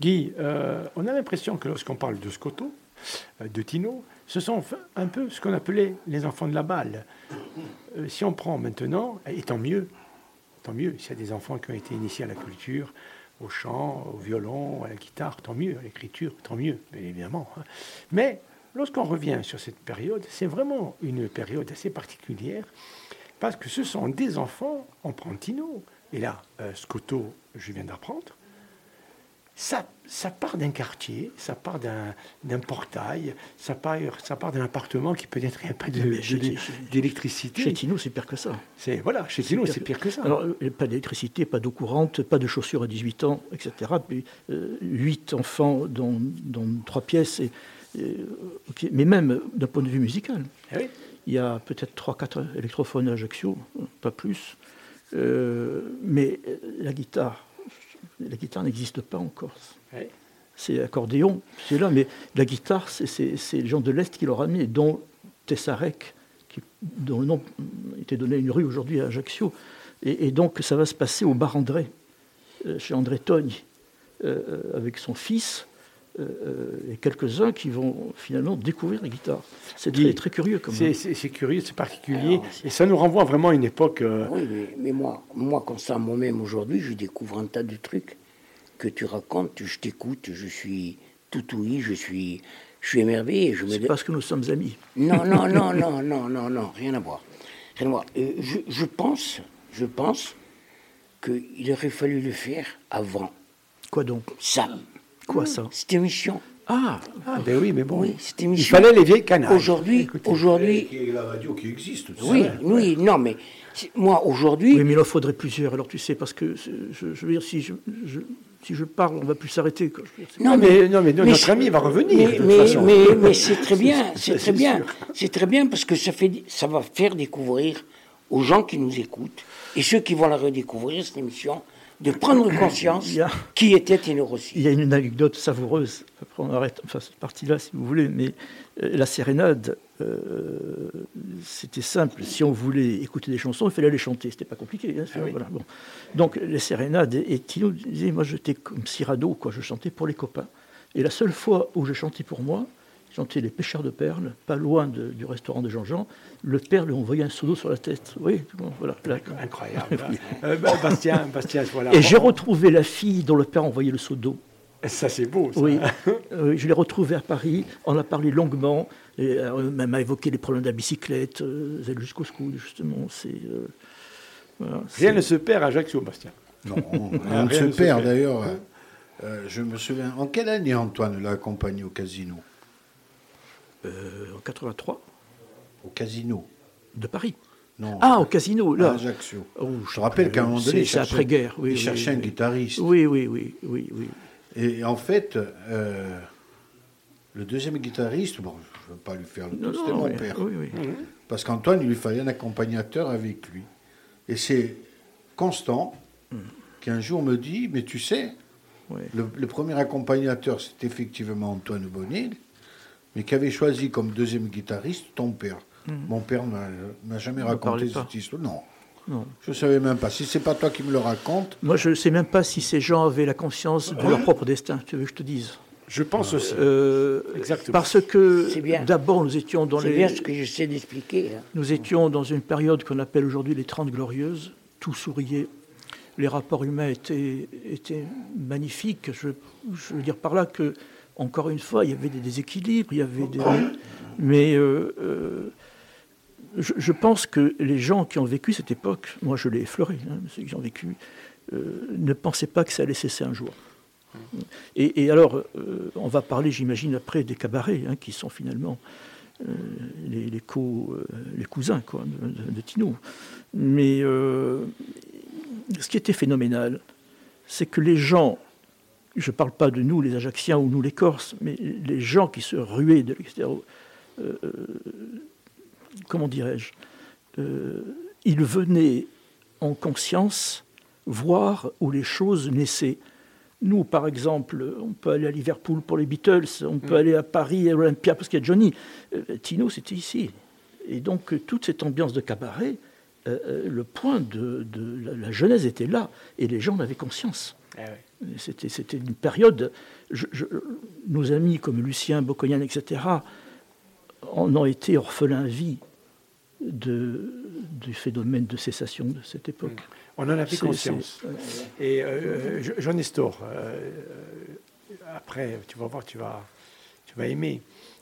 [SPEAKER 1] Guy, euh, on a l'impression que lorsqu'on parle de Scotto, euh, de Tino, ce sont un peu ce qu'on appelait les enfants de la balle. Euh, si on prend maintenant, et tant mieux, tant mieux, s'il y a des enfants qui ont été initiés à la culture, au chant, au violon, à la guitare, tant mieux, à l'écriture, tant mieux, évidemment. Hein. Mais lorsqu'on revient sur cette période, c'est vraiment une période assez particulière, parce que ce sont des enfants, on prend et là, euh, Scotto, je viens d'apprendre, ça, ça part d'un quartier, ça part d'un portail, ça part, ça part d'un appartement qui peut-être un peu d'électricité.
[SPEAKER 2] Chez Tino, c'est pire que ça.
[SPEAKER 1] C'est voilà, chez Tino, c'est pire que ça.
[SPEAKER 2] Alors, euh, pas d'électricité, pas d'eau courante, pas de chaussures à 18 ans, etc. Puis euh, huit enfants dans, dans, trois pièces. Et, Mais même d'un point de vue musical, eh il y a peut-être trois, quatre électrophones à Ajaccio, pas plus. Euh, mais la guitare, la guitare n'existe pas en Corse. C'est accordéon, c'est là, mais la guitare, c'est les gens de l'Est qui l'ont ramené, dont Tessarek, qui, dont le nom était donné à une rue aujourd'hui à Ajaccio. Et, donc ça va se passer au bar André, euh, chez André Togne, euh, euh, avec son fils. Et quelques-uns qui vont finalement découvrir la guitare. C'est très, très, curieux comme
[SPEAKER 1] C'est curieux, c'est particulier. et ça nous renvoie vraiment à une époque.
[SPEAKER 3] Oui, mais, moi, moi, ça moi-même aujourd'hui, je découvre un tas de trucs que tu racontes, je t'écoute, je suis tout ouïe, je suis, je suis émerveillé. Je
[SPEAKER 2] C'est parce que nous sommes amis.
[SPEAKER 3] Non, non, non, non, non, non, non, rien à voir. Rien à voir. Euh, je, je pense, je pense qu'il aurait fallu le faire avant.
[SPEAKER 2] Quoi donc?
[SPEAKER 3] Ça.
[SPEAKER 2] Quoi ça
[SPEAKER 3] Cette émission.
[SPEAKER 2] Ah,
[SPEAKER 1] Ah, ben oui, mais bon.
[SPEAKER 3] Oui, cette
[SPEAKER 1] il fallait les vieilles canards.
[SPEAKER 3] Aujourd'hui, aujourd'hui,
[SPEAKER 6] Il y a la radio qui existe. tout
[SPEAKER 3] oui,
[SPEAKER 6] ça.
[SPEAKER 3] oui, non, mais moi aujourd'hui,
[SPEAKER 2] oui, mais il en faudrait plusieurs. Alors tu sais, parce que je, je veux dire, si je, je- si je parle, on va plus s'arrêter.
[SPEAKER 1] Non, mais, non, mais notre ami va revenir.
[SPEAKER 3] Mais,
[SPEAKER 1] de toute
[SPEAKER 3] mais,
[SPEAKER 1] façon.
[SPEAKER 3] mais, mais c'est très bien, c'est très bien, c'est très bien parce que ça fait, ça va faire découvrir aux gens qui nous écoutent et ceux qui vont la redécouvrir cette émission de prendre conscience
[SPEAKER 2] a-
[SPEAKER 3] qui était Tino Rossi.
[SPEAKER 2] Il y a une anecdote savoureuse. Après, on arrête enfin, cette partie-là, si vous voulez. Mais euh, la sérénade, euh, c'était simple. Si on voulait écouter des chansons, il fallait les chanter. C'était pas compliqué. hein,
[SPEAKER 1] Ah
[SPEAKER 2] voilà, bon. Donc, les sérénades, et, et Tino disait Moi, j'étais comme Cyrano, quoi. Je chantais pour les copains. Et la seule fois où j'ai chanté pour moi, Les pêcheurs de perles, pas loin de- du restaurant de Jean-Jean. Le père lui a envoyé un seau d'eau sur la tête. Oui, bon, voilà. là.
[SPEAKER 1] Incroyable. Euh, bah, Bastien, Bastien, voilà.
[SPEAKER 2] Et j'ai retrouvé la fille dont le père a envoyé le seau d'eau.
[SPEAKER 1] Ça, c'est beau. Ça.
[SPEAKER 2] Oui, Euh, je l'ai retrouvé à Paris. On a parlé longuement. Et, euh, même a évoqué les problèmes de la bicyclette, euh, elle jusqu'au scout, justement. C'est, euh, voilà,
[SPEAKER 1] Rien
[SPEAKER 2] c'est-
[SPEAKER 1] ne se perd à Ajaccio, Bastien.
[SPEAKER 6] Non,
[SPEAKER 1] rien
[SPEAKER 6] se
[SPEAKER 1] ne se
[SPEAKER 6] perd
[SPEAKER 1] perd.
[SPEAKER 6] d'ailleurs. je me souviens. En quelle année Antoine l'a accompagné au casino?
[SPEAKER 2] En 83,
[SPEAKER 6] Au casino
[SPEAKER 2] de Paris.
[SPEAKER 6] Non.
[SPEAKER 2] Ah, au casino,
[SPEAKER 6] à
[SPEAKER 2] là.
[SPEAKER 6] Ajaccio.
[SPEAKER 2] Oh,
[SPEAKER 6] Je te rappelle qu'à un moment donné,
[SPEAKER 2] c'est-
[SPEAKER 6] il
[SPEAKER 2] après-guerre. Oui,
[SPEAKER 6] il
[SPEAKER 2] oui,
[SPEAKER 6] cherchait
[SPEAKER 2] oui,
[SPEAKER 6] un
[SPEAKER 2] oui.
[SPEAKER 6] guitariste.
[SPEAKER 2] Oui, oui, oui, oui, oui.
[SPEAKER 6] Et en fait, euh, le deuxième guitariste, bon, je ne veux pas lui faire le c'était mon
[SPEAKER 2] oui,
[SPEAKER 6] père.
[SPEAKER 2] oui, oui.
[SPEAKER 6] Parce qu'Antoine, il lui fallait un accompagnateur avec lui. Et c'est Constant qui un jour me dit, mais tu sais, le premier accompagnateur, c'est effectivement Antoine Bonnil, mais qui avait choisi comme deuxième guitariste ton père. Mon père m'a m'a jamais raconté cette histoire. Non,
[SPEAKER 2] Non.
[SPEAKER 6] je ne savais même pas. Si c'est pas toi qui me le raconte,
[SPEAKER 2] Moi, je ne sais même pas si ces gens avaient la conscience de leur propre destin, tu veux que je te dise.
[SPEAKER 1] Je pense aussi.
[SPEAKER 2] Euh,
[SPEAKER 1] Exactement.
[SPEAKER 2] Parce que d'abord, nous étions dans
[SPEAKER 3] C'est
[SPEAKER 2] les...
[SPEAKER 3] bien ce que j'essaie d'expliquer. hein.
[SPEAKER 2] Nous étions dans une période qu'on appelle aujourd'hui les Trente Glorieuses. Tout souriait. Les rapports humains étaient, étaient magnifiques. Je, je veux dire par là que, encore une fois, il y avait des déséquilibres, il y avait des... Mais euh, euh, je, je pense que les gens qui ont vécu cette époque, moi je l'ai effleuré, hein, ceux qui ont vécu, euh, ne pensaient pas que ça allait cesser un jour. Et, et alors, on va parler, j'imagine, après des cabarets, hein, qui sont finalement les, les co- les cousins quoi, de, de- Tino. Mais ce qui était phénoménal, c'est que les gens, je ne parle pas de nous, les Ajacciens ou nous, les Corses, mais les gens qui se ruaient de l'extérieur, euh, euh, comment dirais-je, euh, ils venaient en conscience voir où les choses naissaient. Nous, par exemple, on peut aller à Liverpool pour les Beatles, on peut aller à Paris, à Olympia parce qu'il y a Johnny. Euh, Tino, c'était ici. Et donc, toute cette ambiance de cabaret, le point de, de la, la genèse était là, et les gens en avaient conscience.
[SPEAKER 1] Eh ouais.
[SPEAKER 2] C'était, c'était une période. je- je- nos amis comme Lucien, Bocognan, etc., en ont été orphelins à vie de, du phénomène de cessation de cette époque.
[SPEAKER 1] On en avait
[SPEAKER 2] C'est-
[SPEAKER 1] conscience. Et euh, Je- Jean Nestor, euh, après, tu vas voir, tu vas, tu vas aimer.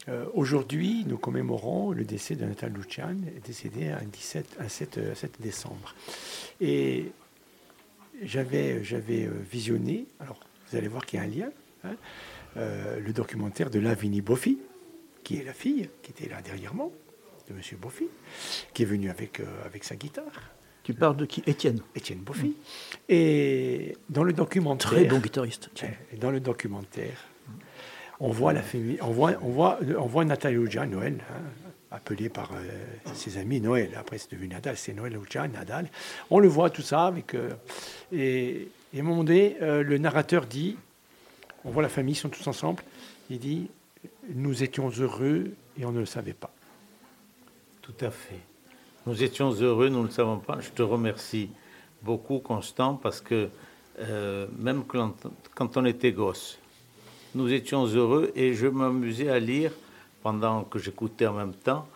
[SPEAKER 1] Euh, Aujourd'hui, nous commémorons le décès de Nathalie Lucian, décédé un, 17, un 7, euh, 7 décembre. Et j'avais j'avais euh, visionné, alors vous allez voir qu'il y a un lien, hein, euh, le documentaire de Lavinie Boffi, qui est la fille, qui était là derrière moi, de M. Boffi, qui est venu avec, euh, avec sa guitare.
[SPEAKER 2] Tu parles de qui? Étienne,
[SPEAKER 1] Étienne Boffi. Et dans le documentaire.
[SPEAKER 2] très bon guitariste. tiens.
[SPEAKER 1] Et dans le documentaire, on voit la famille, on voit, on voit, on voit Nathalie Oudja, Noël, hein, appelé par euh, ses amis Noël. Après, c'est devenu Nadal, c'est Noël Oudja, Nadal. On le voit tout ça avec. euh, et, et moment euh, le narrateur dit, on voit la famille, ils sont tous ensemble. Il dit, nous étions heureux et on ne le savait pas.
[SPEAKER 4] Tout à fait. Nous étions heureux, nous ne le savons pas. Je te remercie beaucoup, Constant, parce que même quand on était gosse, nous étions heureux et je m'amusais à lire, pendant que j'écoutais en même temps,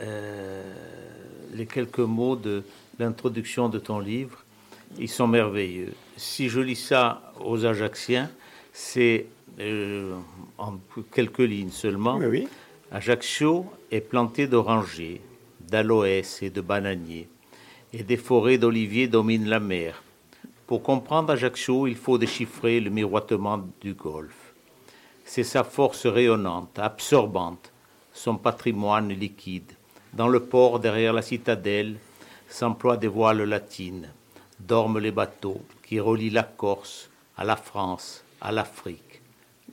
[SPEAKER 4] euh, les quelques mots de l'introduction de ton livre. Ils sont merveilleux. Si je lis ça aux Ajacciens, c'est euh, en quelques lignes seulement.
[SPEAKER 1] Oui,
[SPEAKER 4] Ajaccio est planté d'orangers, d'aloès et de bananiers, et des forêts d'oliviers dominent la mer. Pour comprendre Ajaccio, il faut déchiffrer le miroitement du Golfe. C'est sa force rayonnante, absorbante, son patrimoine liquide. Dans le port, derrière la citadelle, s'emploient des voiles latines, dorment les bateaux qui relient la Corse à la France, à l'Afrique,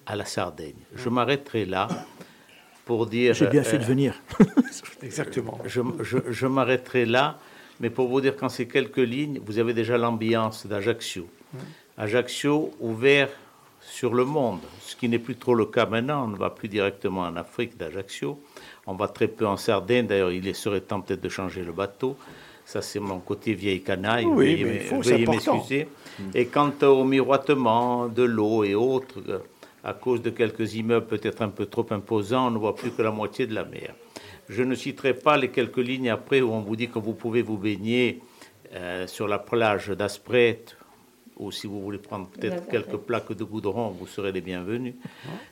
[SPEAKER 4] à la Sardaigne. Je m'arrêterai là pour dire.
[SPEAKER 2] J'ai bien fait de
[SPEAKER 4] euh,
[SPEAKER 2] venir.
[SPEAKER 1] Exactement.
[SPEAKER 4] je, je- je m'arrêterai là, mais pour vous dire qu'en ces quelques lignes, vous avez déjà l'ambiance d'Ajaccio. Ajaccio ouvert sur le monde, ce qui n'est plus trop le cas maintenant. On ne va plus directement en Afrique d'Ajaccio. On va très peu en Sardaigne. D'ailleurs, il serait temps peut-être de changer le bateau. Ça, c'est mon côté vieille canaille.
[SPEAKER 1] Oui,
[SPEAKER 4] Veuillez
[SPEAKER 1] mais il faut,
[SPEAKER 4] veuillez m'excuser. Et quant au miroitement de l'eau et autres, à cause de quelques immeubles peut-être un peu trop imposants, on ne voit plus que la moitié de la mer. Je ne citerai pas les quelques lignes après où on vous dit que vous pouvez vous baigner euh, sur la plage d'Aspret, ou si vous voulez prendre peut-être quelques plaques de goudron, vous serez les bienvenus.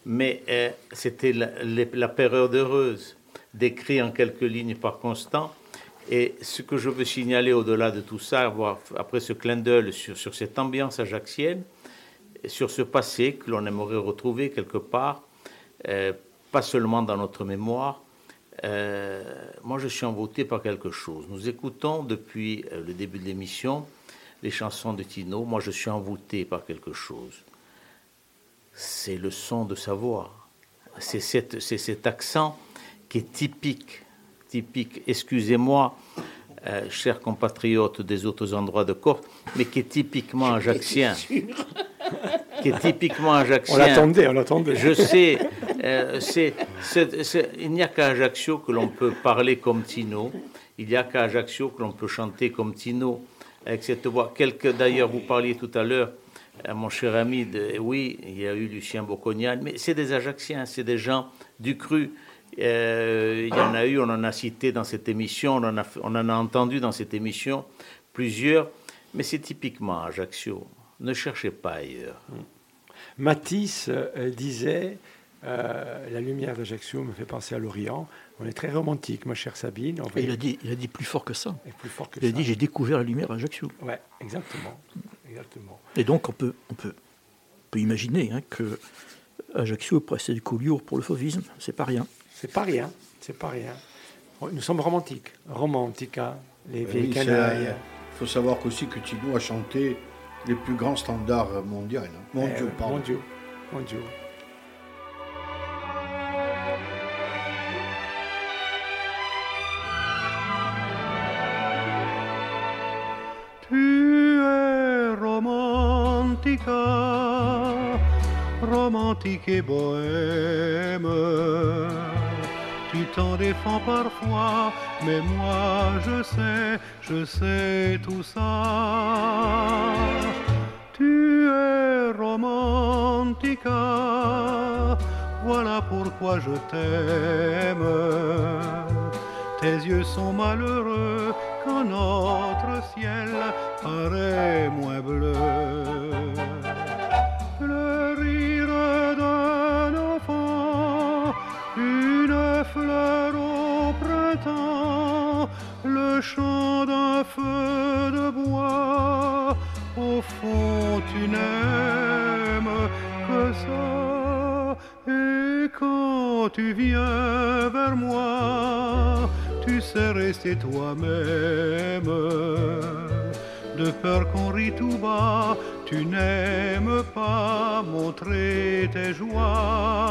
[SPEAKER 4] Mais euh, c'était la, la période heureuse, décrit en quelques lignes par Constant. Et ce que je veux signaler au-delà de tout ça, voir, après ce clin d'œil sur, sur cette ambiance ajaxienne, sur ce passé que l'on aimerait retrouver quelque part, euh, pas seulement dans notre mémoire. Euh, moi, je suis envoûté par quelque chose. Nous écoutons depuis le début de l'émission les chansons de Tino. Moi, je suis envoûté par quelque chose. C'est le son de sa voix. C'est cette- c'est cet accent qui est typique, typique, excusez-moi, euh, chers compatriotes des autres endroits de Corse, mais qui est typiquement ajaxien. Qui est typiquement ajaxien.
[SPEAKER 1] On l'attendait, on l'attendait.
[SPEAKER 4] Je sais, euh, il n'y a qu'à Ajaccio que l'on peut parler comme Tino. Il n'y a qu'à Ajaccio que l'on peut chanter comme Tino, avec cette voix. Quelques, d'ailleurs, vous parliez tout à l'heure, euh, mon cher ami, de, oui, il y a eu Lucien Bocconian, mais c'est des Ajacciens, c'est des gens du cru. Euh, il y en a eu, on en a cité dans cette émission, on en a, entendu dans cette émission plusieurs, mais c'est typiquement Ajaccio. Ne cherchez pas ailleurs.
[SPEAKER 1] Matisse euh, disait La lumière d'Ajaccio me fait penser à l'Orient. On est très romantique, ma chère Sabine.
[SPEAKER 2] Et il a dit, il a dit plus fort que ça.
[SPEAKER 1] est plus fort que
[SPEAKER 2] Il a
[SPEAKER 1] ça.
[SPEAKER 2] dit j'ai découvert la lumière à Ajaccio.
[SPEAKER 1] Ouais, exactement. exactement.
[SPEAKER 2] Et donc on peut, on peut, on peut imaginer hein, que Ajaccio précède Collioure pour le fauvisme, c'est pas rien.
[SPEAKER 1] C'est pas rien. C'est pas rien. Nous sommes romantiques. Romantica, les vieilles
[SPEAKER 6] Oui,
[SPEAKER 1] canailles.
[SPEAKER 6] Il faut savoir qu'aussi que Tino a chanté les plus grands standards mondiaux. hein. mondiaux
[SPEAKER 1] Eh,
[SPEAKER 6] pardon.
[SPEAKER 1] mondiaux, mondiaux.
[SPEAKER 11] Tu romantique et bohème. Tu t'en défends parfois, mais moi je sais, je sais tout ça. Tu es romantica, voilà pourquoi je t'aime. Tes yeux sont malheureux quand notre ciel paraît moins bleu. Sais rester toi-même. De peur qu'on rit tout bas, tu n'aimes pas montrer tes joies.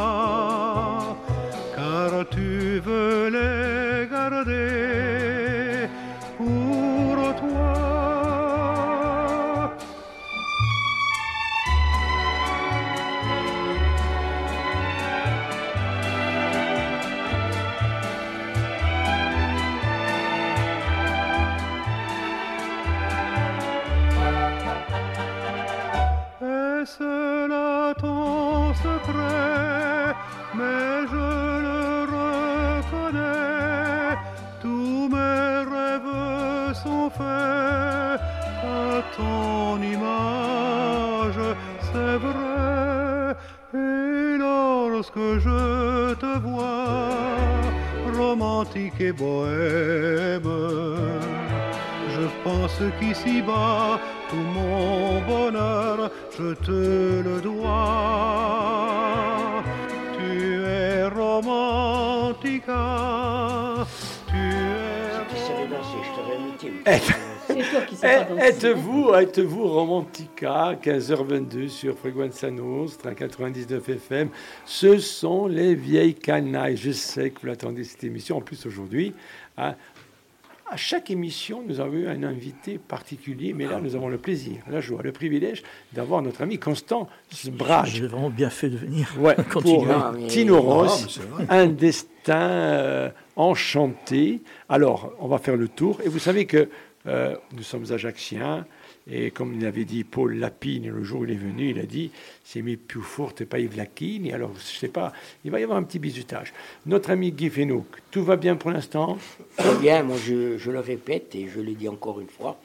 [SPEAKER 1] Êtes-vous êtes Romantica, 15h22 sur Frequenza Nostra, 99 FM. Ce sont les vieilles canailles. Je sais que vous l'attendez cette émission. En plus, aujourd'hui, hein, à chaque émission, nous avons eu un invité particulier, mais là, nous avons le plaisir, la joie, le privilège d'avoir notre ami Constant Sbrage.
[SPEAKER 2] J'ai vraiment bien fait de venir.
[SPEAKER 1] Ouais, pour
[SPEAKER 3] Ah, mais-
[SPEAKER 1] Tino
[SPEAKER 6] Ah,
[SPEAKER 1] Ross, un destin euh, enchanté. Alors, on va faire le tour. Et vous savez que euh, nous sommes ajacciens. Et comme l'avait dit Paul Lapine, le jour où il est venu, il a dit c'est mes plus fortes, pas Yves Lapine. Et alors, je sais pas, il va y avoir un petit bisutage. Notre ami Guy Fenouk, tout va bien pour l'instant?
[SPEAKER 3] Très bien, moi je, je le répète et je le dis encore une fois.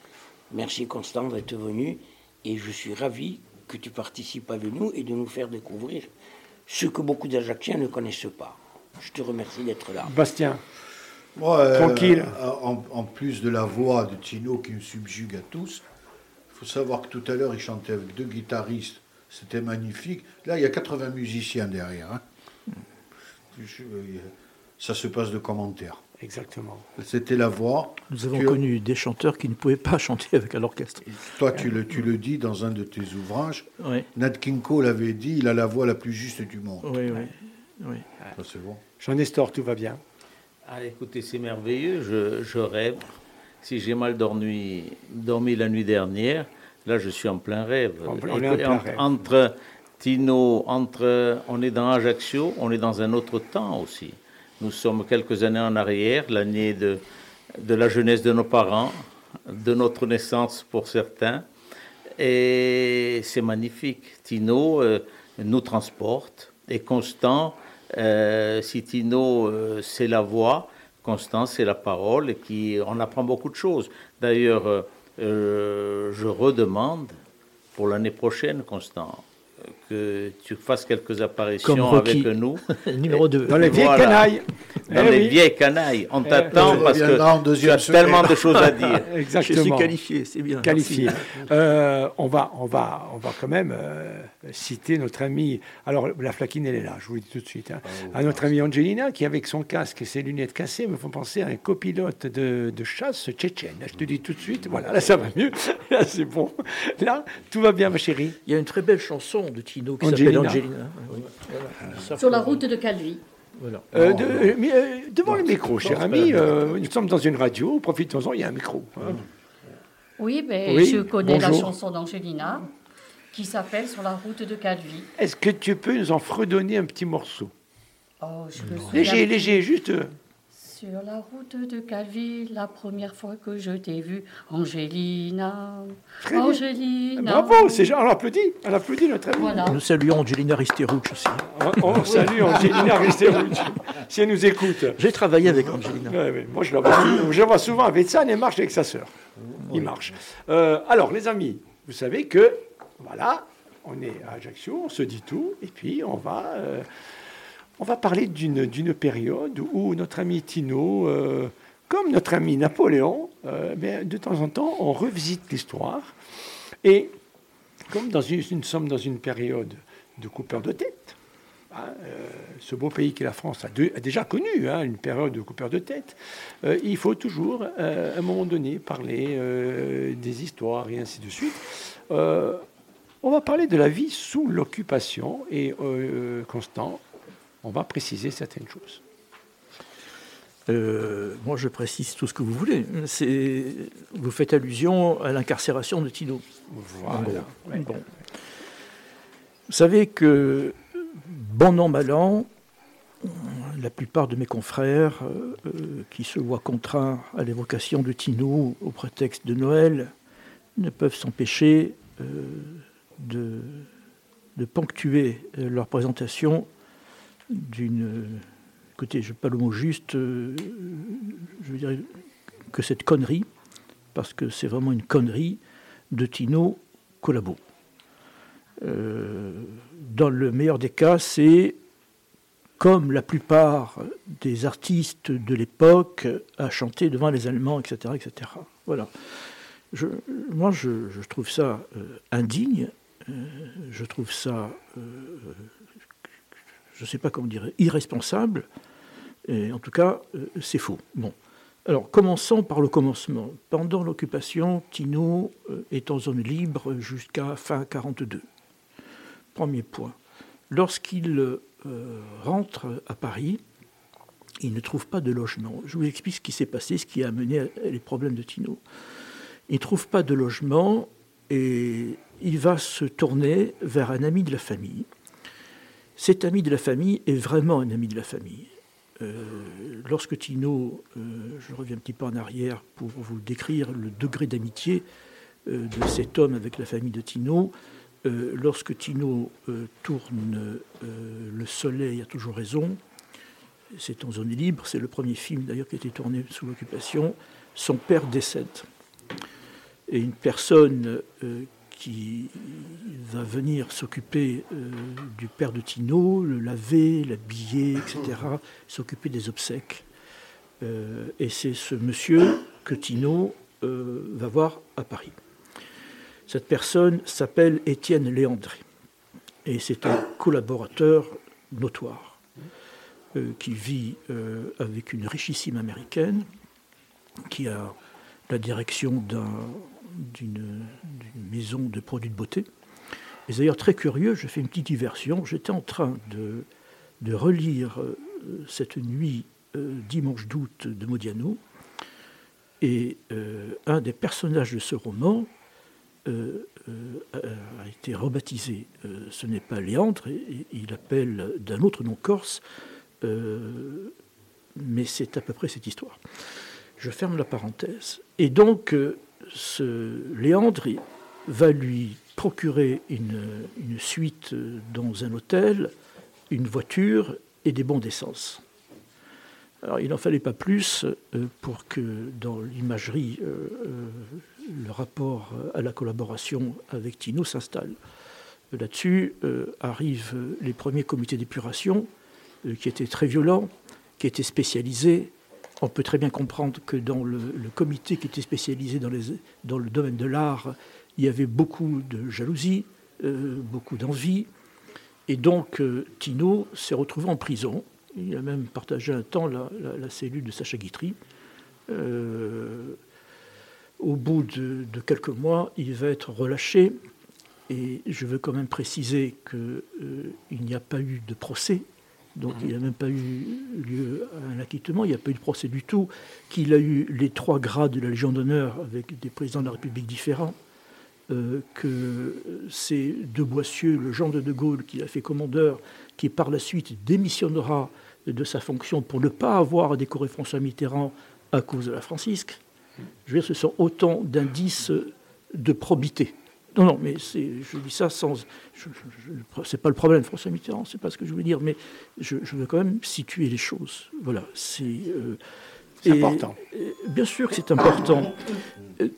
[SPEAKER 3] Merci Constant d'être venu et je suis ravi que tu participes avec nous et de nous faire découvrir ce que beaucoup d'Ajacciens ne connaissent pas. Je te remercie d'être là.
[SPEAKER 1] Bastien,
[SPEAKER 6] Moi, euh,
[SPEAKER 1] Tranquille.
[SPEAKER 6] En, en plus de la voix de Tino qui me subjugue à tous, il faut savoir que tout à l'heure, il chantait avec deux guitaristes. C'était magnifique. Là, il y a 80 musiciens derrière. hein. Je- euh, Ça se passe de commentaires.
[SPEAKER 1] exactement.
[SPEAKER 6] C'était la voix.
[SPEAKER 2] Nous avons
[SPEAKER 6] Tu-
[SPEAKER 2] connu des chanteurs qui ne pouvaient pas chanter avec un orchestre.
[SPEAKER 6] Toi, tu le, tu le dis dans un de tes ouvrages.
[SPEAKER 2] Oui,
[SPEAKER 6] Nat King Cole avait dit il a la voix la plus juste du monde.
[SPEAKER 2] oui, oui. oui.
[SPEAKER 6] Ça, c'est bon.
[SPEAKER 1] Jean Nestor, tout va bien
[SPEAKER 4] Ah, écoutez, c'est merveilleux, je, je rêve. Si j'ai mal dormi, dormi la nuit dernière, là je suis en plein rêve.
[SPEAKER 1] En plein- on est en
[SPEAKER 4] Et
[SPEAKER 1] plein
[SPEAKER 4] entre,
[SPEAKER 1] rêve.
[SPEAKER 4] entre Tino, entre, on est dans Ajaccio, on est dans un autre temps aussi. Nous sommes quelques années en arrière, l'année de, de la jeunesse de nos parents, de notre naissance pour certains. Et c'est magnifique. Tino euh, nous transporte. Et Constant, euh, si Tino, euh, c'est la voix, Constant, c'est la parole, et qui, on apprend beaucoup de choses. D'ailleurs, euh, euh, je redemande pour l'année prochaine, Constant, euh, que tu fasses quelques apparitions
[SPEAKER 2] Comme Rocky.
[SPEAKER 4] avec nous.
[SPEAKER 2] Numéro 2.
[SPEAKER 1] Dans les vieilles
[SPEAKER 4] Voilà.
[SPEAKER 1] canailles
[SPEAKER 4] Dans
[SPEAKER 1] Eh
[SPEAKER 4] les
[SPEAKER 1] oui.
[SPEAKER 4] vieilles canailles. On t'attend
[SPEAKER 6] Tu
[SPEAKER 4] parce que tu as
[SPEAKER 6] semaine.
[SPEAKER 4] tellement de choses à dire.
[SPEAKER 2] Je
[SPEAKER 1] Exactement.
[SPEAKER 2] suis qualifié, c'est bien.
[SPEAKER 1] qualifié. Euh, on, va, on, va, on va quand même euh, citer notre amie. Alors, la flaquine, elle est là, je vous le dis tout de suite. hein. à notre amie Angelina, qui, avec son casque et ses lunettes cassées, me font penser à un copilote de, de chasse tchétchène. Je te dis tout de suite, voilà, là, ça va mieux. Là, c'est bon. Là, tout va bien, ma chérie.
[SPEAKER 2] Il y a une très belle chanson de Tino qui
[SPEAKER 1] Angelina.
[SPEAKER 2] s'appelle Angelina. Oui, voilà. Ça,
[SPEAKER 5] Sur la route de Calvi.
[SPEAKER 2] Voilà.
[SPEAKER 1] Euh, de- euh, mais, euh, devant le micro, cher ami, euh, nous sommes dans une radio, profitons-en, il y a un micro. hein.
[SPEAKER 5] Oui, mais
[SPEAKER 1] Oui,
[SPEAKER 5] je connais la chanson d'Angelina qui s'appelle Sur la route de Calvi.
[SPEAKER 1] Est-ce que tu peux nous en fredonner un petit morceau?
[SPEAKER 5] Oh, je me
[SPEAKER 1] Léger,
[SPEAKER 5] plus.
[SPEAKER 1] léger, juste. euh,
[SPEAKER 5] Sur la route de Calvi, la première fois que je t'ai vue, Angelina,
[SPEAKER 1] Très bien.
[SPEAKER 5] Angelina.
[SPEAKER 1] Bravo, c'est on applaudit, on applaudit notre ami.
[SPEAKER 5] Voilà.
[SPEAKER 2] Nous saluons Angelina Risterouch aussi.
[SPEAKER 1] On, on salue Angelina Risterouch, si elle nous écoute.
[SPEAKER 2] J'ai travaillé avec Angelina.
[SPEAKER 1] Ouais, ouais, Moi, je la, vois, sou- je la vois souvent avec ça, elle marche avec sa sœur. Il marche. Euh, alors, les amis, vous savez que, voilà, on est à Ajaccio, on se dit tout, et puis on va, euh, parler d'une période où notre ami Tino, euh, comme notre ami Napoléon, euh, de temps en temps, on revisite l'histoire. Et comme nous sommes dans une période de coupeur de tête, hein, ce beau pays qu'est la France a, déjà connu hein, une période de coupeur de tête, il faut toujours, à un moment donné, parler des histoires et ainsi de suite. On va parler de la vie sous l'occupation et, euh, Constant, on va préciser certaines choses.
[SPEAKER 2] Euh, moi, je précise tout ce que vous voulez. C'est, vous faites allusion à l'incarcération de Tino.
[SPEAKER 1] Voilà. Ouais.
[SPEAKER 2] Bon. Vous savez que, bon an, mal an, la plupart de mes confrères euh, euh, qui se voient contraints à l'évocation de Tino au prétexte de Noël ne peuvent s'empêcher euh, de, ponctuer euh, leur présentation d'une. Écoutez, je n'ai pas le mot juste, euh, je dire que cette connerie, parce que c'est vraiment une connerie, de Tino Collabo. Euh, dans le meilleur des cas, c'est comme la plupart des artistes de l'époque, a chanté devant les Allemands, etc. etc. Voilà. Moi, je, trouve ça indigne, je trouve ça, euh, je ne sais pas comment dire, irresponsable, et en tout cas, c'est faux. Bon. Alors, commençons par le commencement. Pendant l'occupation, Tino est en zone libre jusqu'à fin 42. Premier point. Lorsqu'il rentre à Paris, il ne trouve pas de logement. Je vous explique ce qui s'est passé, ce qui a amené les problèmes de Tino. Il ne trouve pas de logement et il va se tourner vers un ami de la famille. Cet ami de la famille est vraiment un ami de la famille. Euh, lorsque Tino, euh, je reviens un petit peu en arrière pour vous décrire le degré d'amitié euh, de cet homme avec la famille de Tino, lorsque Tino tourne Le Soleil a toujours raison, c'est en zone libre, c'est le premier film d'ailleurs qui a été tourné sous l'occupation, son père décède et une personne qui va venir s'occuper euh, du père de Tino, le laver, l'habiller, etc., s'occuper des obsèques. Euh, et c'est ce monsieur que Tino va voir à Paris. Cette personne s'appelle Étienne Léandré, et c'est un collaborateur notoire qui vit avec une richissime américaine qui a la direction d'un d'une maison de produits de beauté. Et d'ailleurs, très curieux, je fais une petite diversion. J'étais en train de, de relire euh, cette nuit, euh, dimanche d'août, de Modiano. Et euh, un des personnages de ce roman a été rebaptisé. ce n'est pas Léandre, il appelle d'un autre nom corse, mais c'est à peu près cette histoire. Je ferme la parenthèse. Et donc, ce Léandre va lui procurer une, suite dans un hôtel, une voiture et des bons d'essence. Il n'en fallait pas plus euh, pour que dans l'imagerie, euh, euh, le rapport à la collaboration avec Tino s'installe. Là-dessus arrivent les premiers comités d'épuration qui étaient très violents, qui étaient spécialisés, on peut très bien comprendre que dans le, comité qui était spécialisé dans, le domaine de l'art, il y avait beaucoup de jalousie, euh, beaucoup d'envie. Et donc, euh, Tino s'est retrouvé en prison. Il a même partagé un temps la, cellule de Sacha Guitry. Euh, au bout de, quelques mois, il va être relâché. Et je veux quand même préciser qu'il n'y a pas eu de procès donc il n'a même pas eu lieu à un acquittement, il n'y a pas eu de procès du tout, qu'il a eu les trois grades de la Légion d'honneur avec des présidents de la République différents, euh, que c'est de Boissieu, le Jean de De Gaulle, qui a fait commandeur, qui par la suite démissionnera de sa fonction pour ne pas avoir à décorer François Mitterrand à cause de la francisque. Je veux dire, ce sont autant d'indices de probité. Non, non, mais je dis ça sans. C'est pas le problème, François Mitterrand, c'est pas ce que je veux dire, mais je, veux quand même situer les choses. Voilà, c'est.
[SPEAKER 1] Euh, important.
[SPEAKER 2] bien sûr que c'est important.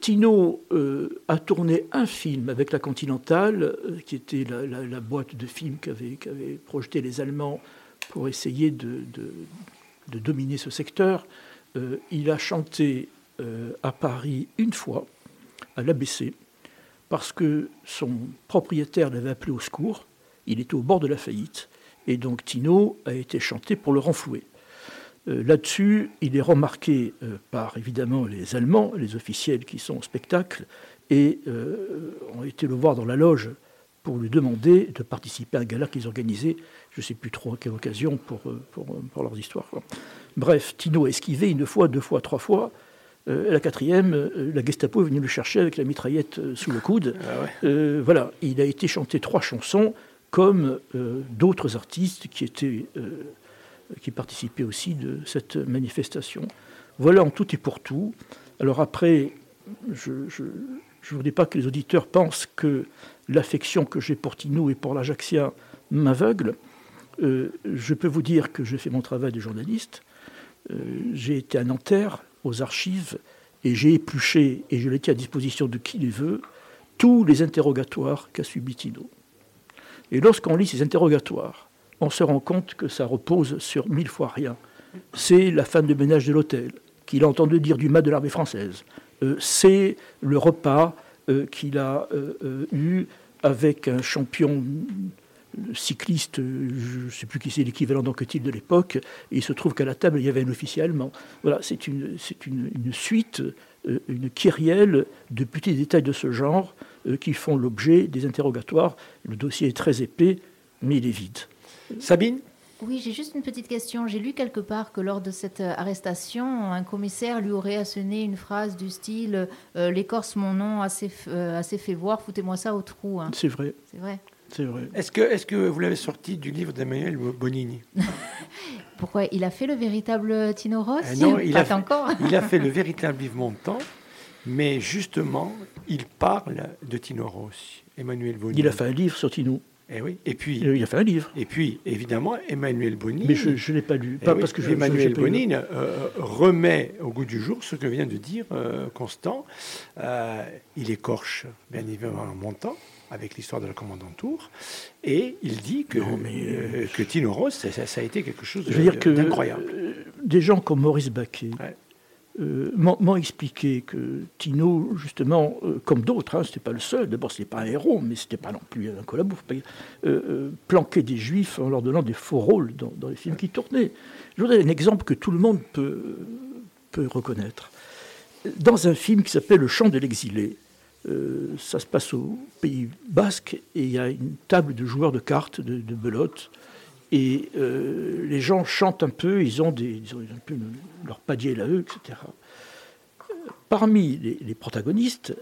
[SPEAKER 2] Tino euh, a tourné un film avec la Continentale, euh, qui était la, boîte de films qu'avaient projeté les Allemands pour essayer de, de dominer ce secteur. il a chanté à Paris une fois, à l'ABC parce que son propriétaire l'avait appelé au secours, il était au bord de la faillite, et donc Tino a été chanté pour le renflouer. Euh, là-dessus, il est remarqué euh, par évidemment les Allemands, les officiels qui sont au spectacle, et euh, ont été le voir dans la loge pour lui demander de participer à un gala qu'ils organisaient, je ne sais plus trop à quelle occasion, pour, pour, pour leurs histoires. Bref, Tino a esquivé une fois, deux fois, trois fois, euh, la quatrième, euh, la Gestapo est venue le chercher avec la mitraillette euh, sous le coude. Ah voilà, il a été chanté trois chansons comme d'autres artistes qui étaient qui participaient aussi de cette manifestation. Voilà en tout et pour tout. Alors après, je ne voudrais pas que les auditeurs pensent que l'affection que j'ai pour Tino et pour l'Ajaxia m'aveugle. je peux vous dire que j'ai fait mon travail de journaliste. j'ai été à Nanterre, aux archives et j'ai épluché, et je l'étais à disposition de qui les veut, tous les interrogatoires qu'a subi Tino. Et lorsqu'on lit ces interrogatoires, on se rend compte que ça repose sur mille fois rien. C'est la femme de ménage de l'hôtel, qu'il a entendu dire du mal de l'armée française. Euh, c'est le repas euh, qu'il a euh, eu avec un champion cycliste, je ne sais plus qui c'est l'équivalent d'Anquetil de l'époque, et il se trouve qu'à la table, il y avait un officier allemand. Voilà, c'est une, une, une, suite, une kyrielle de petits détails de ce genre qui font l'objet des interrogatoires. Le dossier est très épais, mais il est vide.
[SPEAKER 1] Sabine?
[SPEAKER 7] Oui, j'ai juste une petite question. J'ai lu quelque part que lors de cette euh, arrestation, un commissaire lui aurait asséné une phrase du style euh, L'écorce, mon nom, assez, euh, assez fait voir, foutez-moi ça au trou. Hein.
[SPEAKER 2] C'est vrai.
[SPEAKER 7] C'est vrai.
[SPEAKER 2] C'est vrai.
[SPEAKER 1] Est-ce que, est que vous l'avez sorti du livre d'Emmanuel Bonini
[SPEAKER 7] Pourquoi Il a fait le véritable Tino Rossi
[SPEAKER 1] Non, il
[SPEAKER 7] a,
[SPEAKER 1] fait,
[SPEAKER 7] encore.
[SPEAKER 1] il a fait le véritable livre Montant, mais justement, il parle de Tino Rossi, Emmanuel Bonini.
[SPEAKER 2] Il a fait un livre sur Tino.
[SPEAKER 1] Et eh oui. Et puis,
[SPEAKER 2] il a fait un livre.
[SPEAKER 1] Et puis, évidemment, Emmanuel Bonin.
[SPEAKER 2] Mais je ne l'ai pas lu.
[SPEAKER 1] Eh
[SPEAKER 2] Pas parce que je,
[SPEAKER 1] Emmanuel Bonin euh, remet au goût du jour ce que vient de dire euh, Constant. Euh, il écorche, bien évidemment, en montant avec l'histoire de la Tour, et il dit que, mais... que Tino Ross, ça, ça, a été quelque chose d'incroyable.
[SPEAKER 2] Des gens comme Maurice Baquet, euh, m'ont expliqué que Tino, justement, euh, comme d'autres, hein, c'était pas le seul, d'abord c'était pas un héros, mais c'était pas non plus un collaborateur, euh, planquait des juifs en leur donnant des faux rôles dans, les films qui tournaient. Je voudrais un exemple que tout le monde peut, peut reconnaître. Dans un film qui s'appelle Le chant de l'exilé, ça se passe au Pays Basque et il y a une table de joueurs de cartes, de, belote, et euh, les gens chantent un peu, ils ont, des, ils ont un peu leur padier à eux, etc. Parmi les, protagonistes,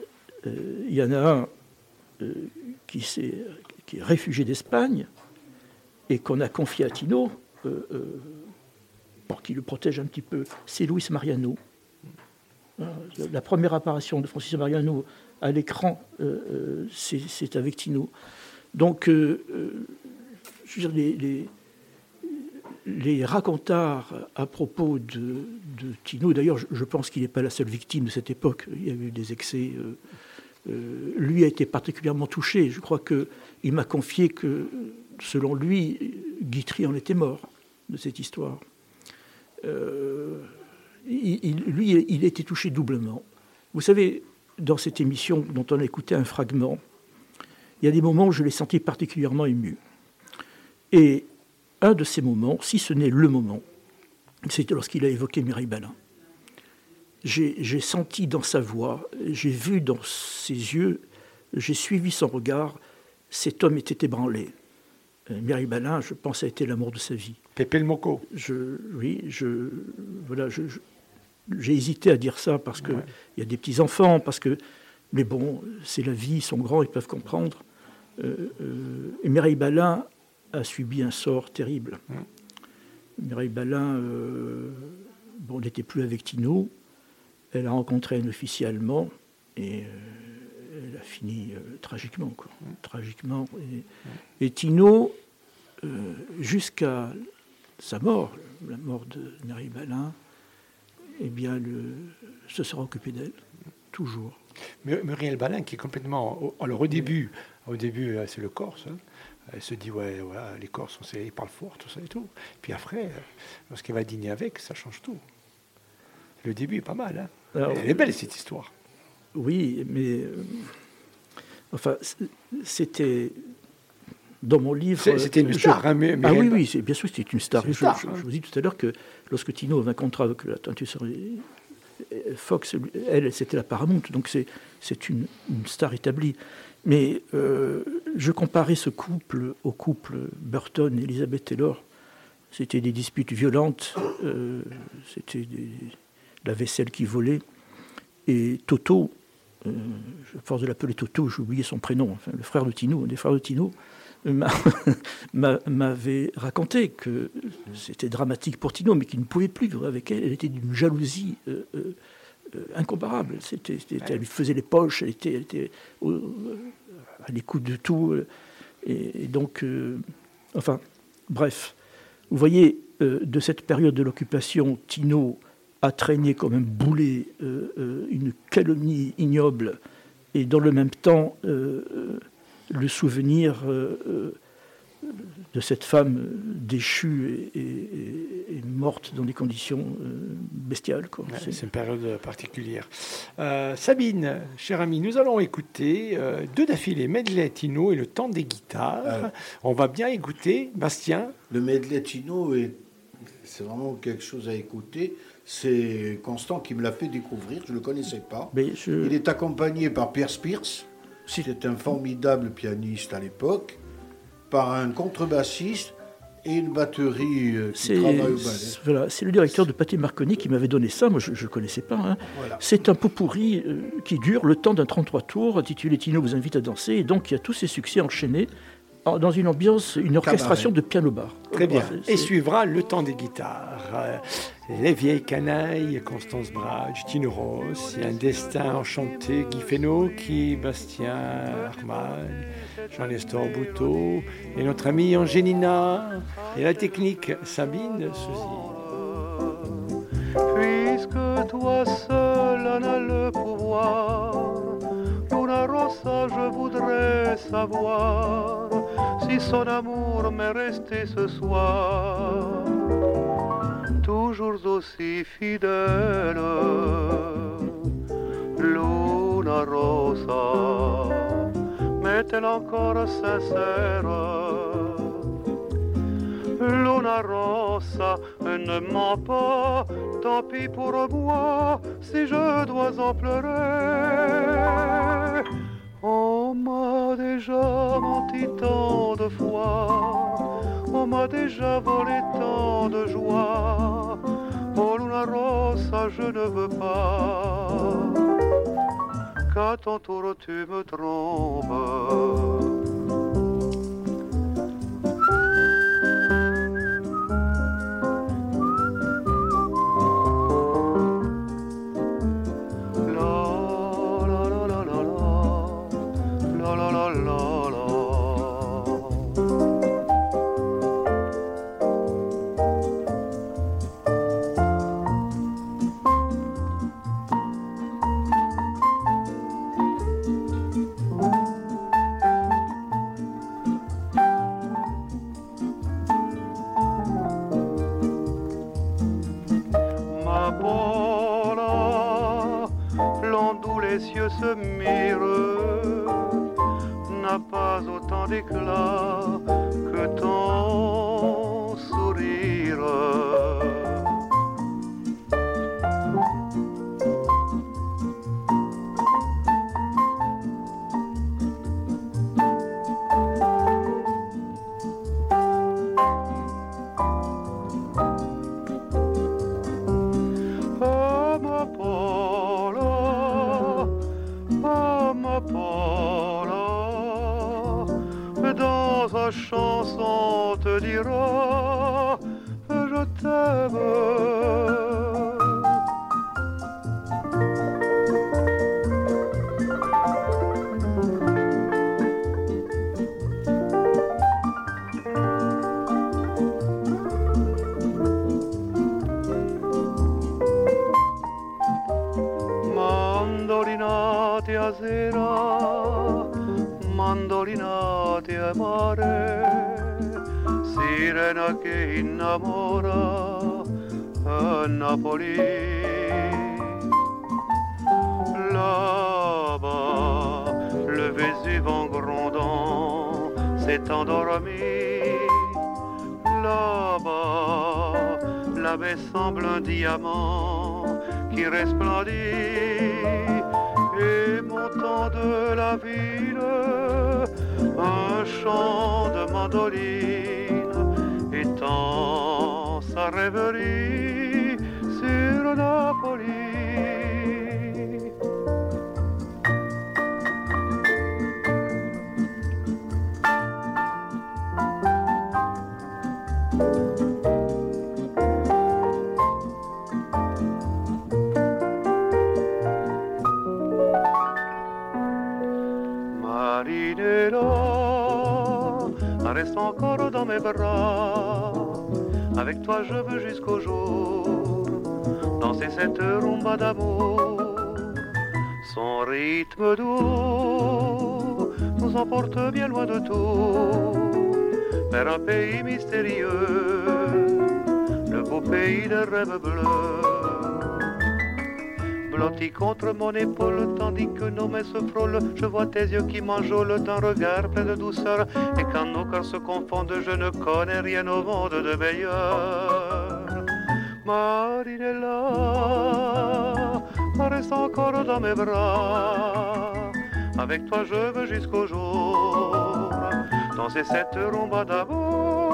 [SPEAKER 2] euh, il y en a un euh, qui, est, qui, est, réfugié d'Espagne et qu'on a confié à Tino pour qu'il le protège un petit peu. C'est Luis Mariano. La première apparition de Francis Mariano à l'écran, c'est avec Tino. Donc, je veux dire, les, les, racontars à propos de, Tino, d'ailleurs, je, pense qu'il n'est pas la seule victime de cette époque. Il y a eu des excès. Euh, euh, lui a été particulièrement touché. Je crois qu'il m'a confié que, selon lui, Guitry en était mort de cette histoire. Euh, lui, il été touché doublement. Vous savez, dans cette émission dont on a écouté un fragment, il y a des moments où je l'ai senti particulièrement ému. Et un de ces moments, si ce n'est le moment, c'était lorsqu'il a évoqué Mireille Balin. J'ai senti dans sa voix, j'ai vu dans ses yeux, j'ai suivi son regard, cet homme était ébranlé. Euh, Mireille Balin, je pense, a été l'amour de sa vie.
[SPEAKER 1] Pépé le Moco.
[SPEAKER 2] Je, oui, je, voilà, j'ai hésité à dire ça parce qu'il il y a des petits-enfants, parce que, mais bon, c'est la vie, ils sont grands, ils peuvent comprendre. Euh, euh, et Mireille Balin a subi un sort terrible. Mireille Balin euh, bon, n'était plus avec Tino. Elle a rencontré un officier allemand et euh, elle a fini tragiquement. Quoi. Tragiquement. Et, Tino, jusqu'à sa mort, la mort de Mireille Balin, eh bien, le, se sera occupé d'elle, toujours.
[SPEAKER 1] Muriel Balin, qui est complètement. Alors, au début, au début c'est le Corse. Hein. Elle se dit, ouais, voilà, les Corses, ils parlent fort, tout ça et tout. Puis après, lorsqu'elle va dîner avec, ça change tout. Le début est pas mal. Hein. Elle est belle, cette histoire.
[SPEAKER 2] Oui, mais. Euh, enfin, c'était. Dans mon livre.
[SPEAKER 1] C'était une star, hein, mais,
[SPEAKER 2] Ah oui, oui, bien sûr, c'était une star. je, hein. je, vous dis tout à l'heure que lorsque Tino avait un contrat avec la Fox, elle, c'était la Paramount, donc c'est une, une, star établie. Mais euh, je comparais ce couple au couple Burton et Elizabeth Taylor. C'était des disputes violentes, euh, c'était la vaisselle qui volait. Et Toto, euh, à force de l'appeler Toto, j'ai oublié son prénom, enfin, le frère de Tino, un des frères de Tino, m'avait raconté que c'était dramatique pour Tino, mais qu'il ne pouvait plus vivre avec elle. Elle était d'une jalousie incomparable. C'était, elle lui faisait les poches, elle était, à l'écoute de tout. Euh, et, donc, euh, enfin, bref. Vous voyez, euh, de cette période de l'occupation, Tino a traîné comme un boulet une calomnie ignoble et dans le même temps le souvenir de cette femme déchue et, morte dans des conditions bestiales.
[SPEAKER 1] c'est une période particulière. Sabine, cher ami, nous allons écouter deux d'affilée, Medley Tino et le temps des guitares. Ah. On va bien écouter, Bastien.
[SPEAKER 6] Le Medley Tino, c'est vraiment quelque chose à écouter. C'est Constant qui me l'a fait découvrir, je ne le connaissais pas. Il est accompagné par Pierre Pierce, c'est un formidable pianiste à l'époque, par un contrebassiste et une batterie euh, qui travaille au ballet.
[SPEAKER 2] Voilà, c'est le directeur de Pâté Marconi qui m'avait donné ça, moi je ne connaissais pas. Hein. C'est un pot pourri euh, qui dure le temps d'un 33 tours, intitulé Tino vous invite à danser, et donc il y a tous ces succès enchaînés dans une ambiance, une orchestration de piano-bar.
[SPEAKER 1] Très bien. Et suivra le temps des guitares. Euh, les vieilles canailles, Constance Brage, Tino Ross, un destin enchanté, Guy Fesneau, qui, Bastien Arman, Jean-Nestor Bouteau, et notre amie Angelina, et la technique Sabine Souzy.
[SPEAKER 10] Puisque toi seul en as le pouvoir, Luna Rossa, je voudrais savoir si son amour m'est resté ce soir toujours aussi fidèle. Luna Rosa, m'est-elle encore sincère? Luna Rosa, ne ment pas, tant pis pour moi si je dois en pleurer. On m'a déjà menti tant de fois, on m'a déjà volé tant de joie. Oh Luna Rosa, je ne veux pas qu'à ton tour tu me trompes. Ce mire n'a pas autant d'éclat que ton mandolate a sera, sirena che innamora a Napoli. Là-bas, le Vésuve en grondant s'est endormi. Là-bas, la baie semble un diamant qui resplendit et montant de la ville un chant de mandoline étend sa rêverie sur la. Avec toi je veux jusqu'au jour danser cette rumba d'amour. Son rythme doux nous emporte bien loin de tout. vers un pays mystérieux, le beau pays de rêves bleus. Blotti contre mon épaule, tandis que nos mains se frôlent, je vois tes yeux qui m'enjôlent d'un regard plein de douceur. Et quand nos cœurs se confondent, je ne connais rien au monde de meilleur. Marinella, reste encore dans mes bras. Avec toi, je veux jusqu'au jour danser cette rumba d'amour.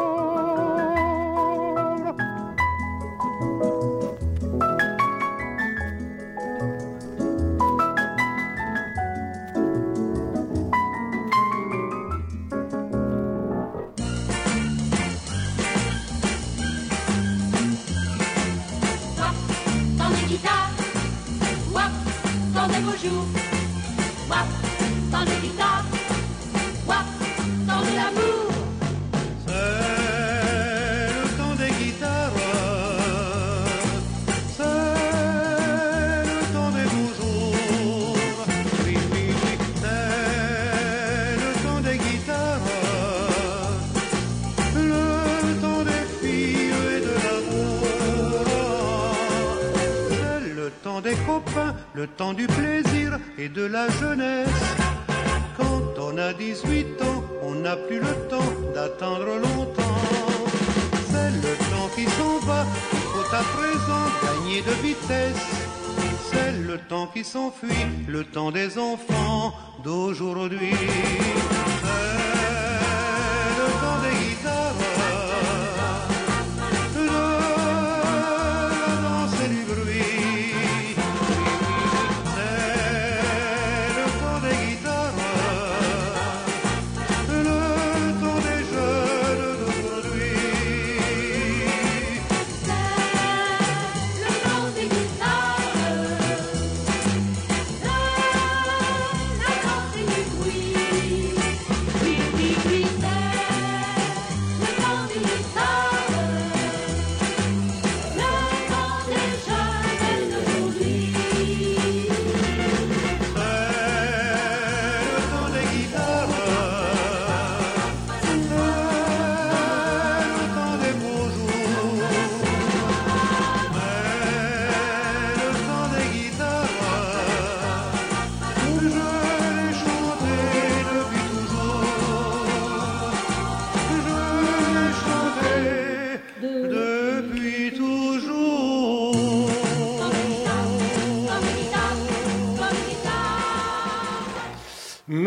[SPEAKER 12] Wap, dans des guitares. Wap, dans l'amour.
[SPEAKER 10] Des copains, le temps du plaisir et de la jeunesse. Quand on a 18 ans, on n'a plus le temps d'attendre longtemps. C'est le temps qui s'en va, il faut à présent gagner de vitesse. C'est le temps qui s'enfuit, le temps des enfants d'aujourd'hui.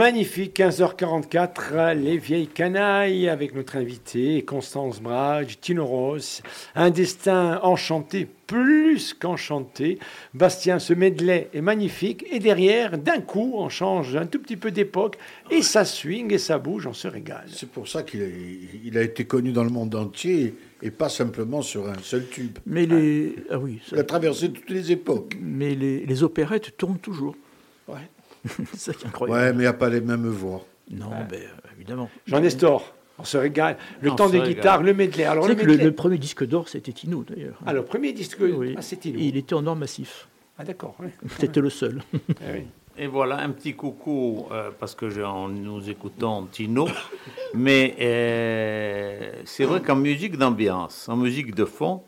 [SPEAKER 1] Magnifique, 15h44, les vieilles canailles avec notre invité Constance Brage, Tino Ross, un destin enchanté, plus qu'enchanté. Bastien, ce medley est magnifique et derrière, d'un coup, on change un tout petit peu d'époque et ça swing et ça bouge, on se régale.
[SPEAKER 6] C'est pour ça qu'il a, il a été connu dans le monde entier et pas simplement sur un seul tube.
[SPEAKER 2] Mais les. Ah oui.
[SPEAKER 6] Il a traversé toutes les époques.
[SPEAKER 2] Mais les, les opérettes tournent toujours.
[SPEAKER 1] Ouais.
[SPEAKER 2] c'est ça qui est incroyable.
[SPEAKER 6] Ouais, mais il n'y a pas les mêmes voix.
[SPEAKER 2] Non, ben, évidemment.
[SPEAKER 1] Jean Nestor, on se régale. Le
[SPEAKER 2] On
[SPEAKER 1] temps des
[SPEAKER 2] régale.
[SPEAKER 1] guitares, le medley. Alors, le,
[SPEAKER 2] sais que le,
[SPEAKER 1] medley-
[SPEAKER 2] le premier disque d'or, c'était Tino, d'ailleurs.
[SPEAKER 1] Ah, le premier disque,
[SPEAKER 2] Oui.
[SPEAKER 1] ah, Tino.
[SPEAKER 2] Il était en or massif.
[SPEAKER 1] Ah, d'accord.
[SPEAKER 2] C'était le seul.
[SPEAKER 4] Et voilà, un petit coucou, euh, parce que j'ai- en nous écoutons Tino. Mais euh, c'est vrai qu'en musique d'ambiance, en musique de fond,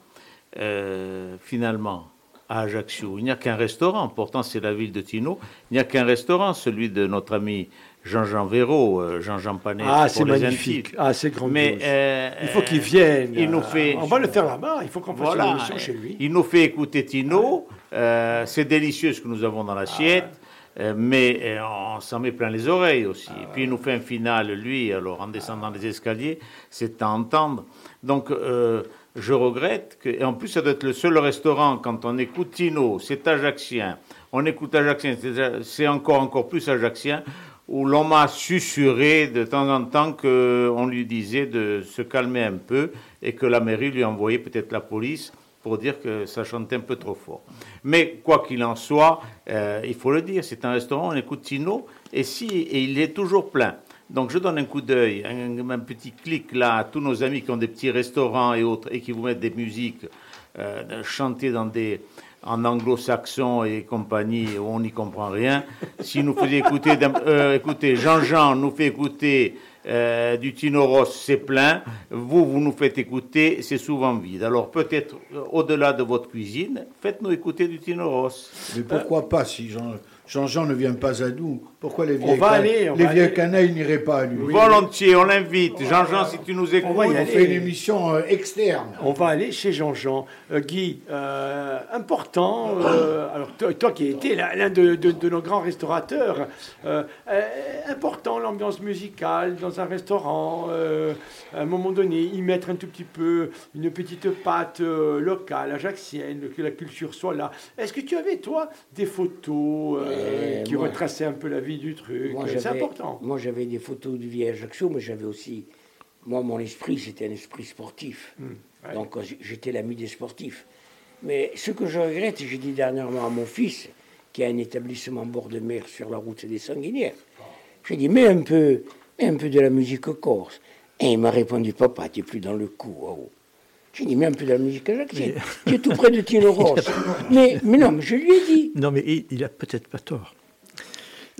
[SPEAKER 4] euh, finalement, à Ajaccio, il n'y a qu'un restaurant. Pourtant, c'est la ville de Tino. Il n'y a qu'un restaurant, celui de notre ami Jean-Jean Véraud, euh, Jean-Jean Panet.
[SPEAKER 1] Ah, c'est magnifique. Ah, c'est grandiose.
[SPEAKER 4] Mais euh,
[SPEAKER 1] il faut qu'il vienne.
[SPEAKER 4] Il nous fait.
[SPEAKER 1] On va le faire là-bas. Il faut qu'on fasse
[SPEAKER 4] Voilà,
[SPEAKER 1] une chez lui.
[SPEAKER 4] Il nous fait écouter Tino. Euh, c'est délicieux ce que nous avons dans l'assiette. euh, mais on s'en met plein les oreilles aussi. Et puis il nous fait un final, lui, alors en descendant les escaliers, c'est à entendre. Donc euh, je regrette que, et en plus ça doit être le seul restaurant quand on écoute Tino, c'est ajaxien. On écoute ajaxien, c'est- encore encore plus ajaxien où l'on m'a susurré de temps en temps qu'on lui disait de se calmer un peu et que la mairie lui envoyait peut-être la police pour dire que ça chantait un peu trop fort. Mais quoi qu'il en soit, euh, il faut le dire, c'est un restaurant, on écoute Tino, et, si, et il est toujours plein. Donc je donne un coup d'œil, un, un petit clic là à tous nos amis qui ont des petits restaurants et autres, et qui vous mettent des musiques euh, chantées dans des, en anglo-saxon et compagnie, où on n'y comprend rien. Si nous faisait écouter, euh, écoutez, Jean-Jean nous fait écouter Euh, du Tino Ross, c'est plein. Vous, vous nous faites écouter, c'est souvent vide. Alors peut-être, au-delà de votre cuisine, faites-nous écouter du Tino Ross.
[SPEAKER 6] Mais pourquoi pas si Jean- Jean-Jean ne vient pas à nous Pourquoi les
[SPEAKER 1] On
[SPEAKER 6] vieilles,
[SPEAKER 1] va
[SPEAKER 6] can-
[SPEAKER 1] aller, on
[SPEAKER 6] les
[SPEAKER 1] va
[SPEAKER 6] vieilles
[SPEAKER 1] aller.
[SPEAKER 6] canailles n'iraient pas à lui?
[SPEAKER 4] Volontiers, on l'invite. Jean-Jean, si tu nous écoutes.
[SPEAKER 1] va y
[SPEAKER 6] On
[SPEAKER 1] aller.
[SPEAKER 6] fait une émission euh, externe.
[SPEAKER 1] On va aller chez Jean-Jean. Euh, Guy, euh, important, euh, alors toi, toi qui étais l'un l'un de, de- de nos grands restaurateurs, important l'ambiance musicale dans un restaurant, euh, à un moment donné, y mettre un tout petit peu une petite pâte euh, locale, ajaxienne, que la culture soit là. Est-ce que tu avais, toi, des photos euh,
[SPEAKER 3] Euh,
[SPEAKER 1] qui
[SPEAKER 3] moi-
[SPEAKER 1] retraçaient un peu la vie du truc
[SPEAKER 3] Moi,
[SPEAKER 1] C'est
[SPEAKER 3] j'avais-
[SPEAKER 1] important.
[SPEAKER 3] Moi, j'avais des photos du vieil Ajaccio, mais j'avais aussi. Moi, mon esprit, c'était un esprit sportif.
[SPEAKER 1] Hmm, ouais.
[SPEAKER 3] Donc, euh, j'étais l'ami des sportifs. Mais ce que je regrette, j'ai dit dernièrement à mon fils, qui a un établissement bord de mer sur la route des Sanguinières, j'ai dit, mets un peu, mets un peu de la musique corse. Et il m'a répondu, papa, tu n'es plus dans le coup. oh. J'ai dit, mets un peu de la musique ajaccienne. Tu es tout près de Tino Ross. mais, mais non, mais je lui ai dit.
[SPEAKER 2] Non, mais il, il a peut-être pas tort.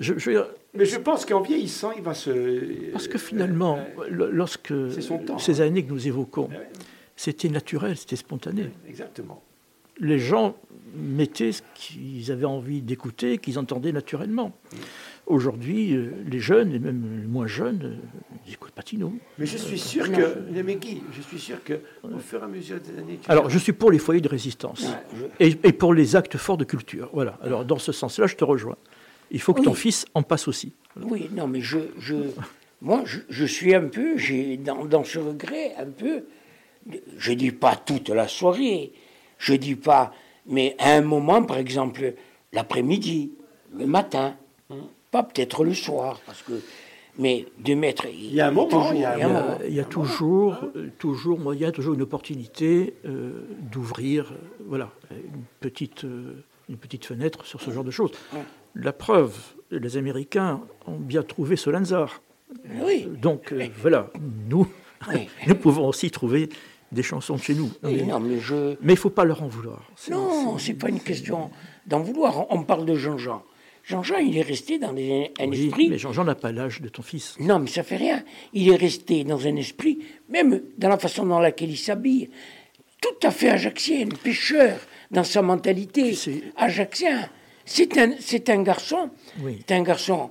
[SPEAKER 2] Je, je
[SPEAKER 1] Mais je pense qu'en vieillissant, il va se...
[SPEAKER 2] parce que finalement, lo- lorsque
[SPEAKER 1] C'est son temps.
[SPEAKER 2] ces années que nous évoquons,
[SPEAKER 1] Ouais,
[SPEAKER 2] c'était naturel, c'était spontané.
[SPEAKER 1] Exactement.
[SPEAKER 2] Les gens mettaient ce qu'ils avaient envie d'écouter, qu'ils entendaient naturellement. Aujourd'hui, euh, les jeunes, et même les moins jeunes, euh, ils n'écoutent pas Tino.
[SPEAKER 1] Mais je suis sûr que, mais Guy, je suis sûr que au fur et à mesure des années, tu
[SPEAKER 2] Alors, je suis pour les foyers de résistance et, et pour les actes forts de culture. Voilà. Alors, dans ce sens-là, je te rejoins. Il faut que ton fils en passe aussi.
[SPEAKER 3] Oui, non, mais je, je, moi, je, je suis un peu, j'ai dans, dans ce regret un peu, je dis pas toute la soirée, je dis pas, mais à un moment, par exemple, l'après-midi, le matin, pas peut-être le soir, parce que, mais de mettre. Il
[SPEAKER 1] y a un moment, il y a un
[SPEAKER 2] Il y a,
[SPEAKER 1] moment.
[SPEAKER 2] il y a toujours, toujours moyen, toujours une opportunité euh, d'ouvrir, euh, voilà, une petite, euh, une petite fenêtre sur ce genre de choses. La preuve, les Américains ont bien trouvé Solanzar.
[SPEAKER 3] Oui.
[SPEAKER 2] Donc euh, voilà, nous,
[SPEAKER 3] Oui.
[SPEAKER 2] nous pouvons aussi trouver des chansons de chez nous. Non, mais
[SPEAKER 3] non, mais je.
[SPEAKER 2] mais il ne faut pas leur en vouloir.
[SPEAKER 3] Non, c'est pas une question d'en vouloir. On parle de Jean-Jean. Jean-Jean, il est resté dans les- un
[SPEAKER 2] Oui,
[SPEAKER 3] esprit.
[SPEAKER 2] mais Jean-Jean n'a pas l'âge de ton fils.
[SPEAKER 3] Non, mais ça fait rien. Il est resté dans un esprit, même dans la façon dans laquelle il s'habille, tout à fait ajaxien, pêcheur, dans sa mentalité, ajaxien. C'est un, c'est un garçon,
[SPEAKER 2] Oui.
[SPEAKER 3] c'est un garçon,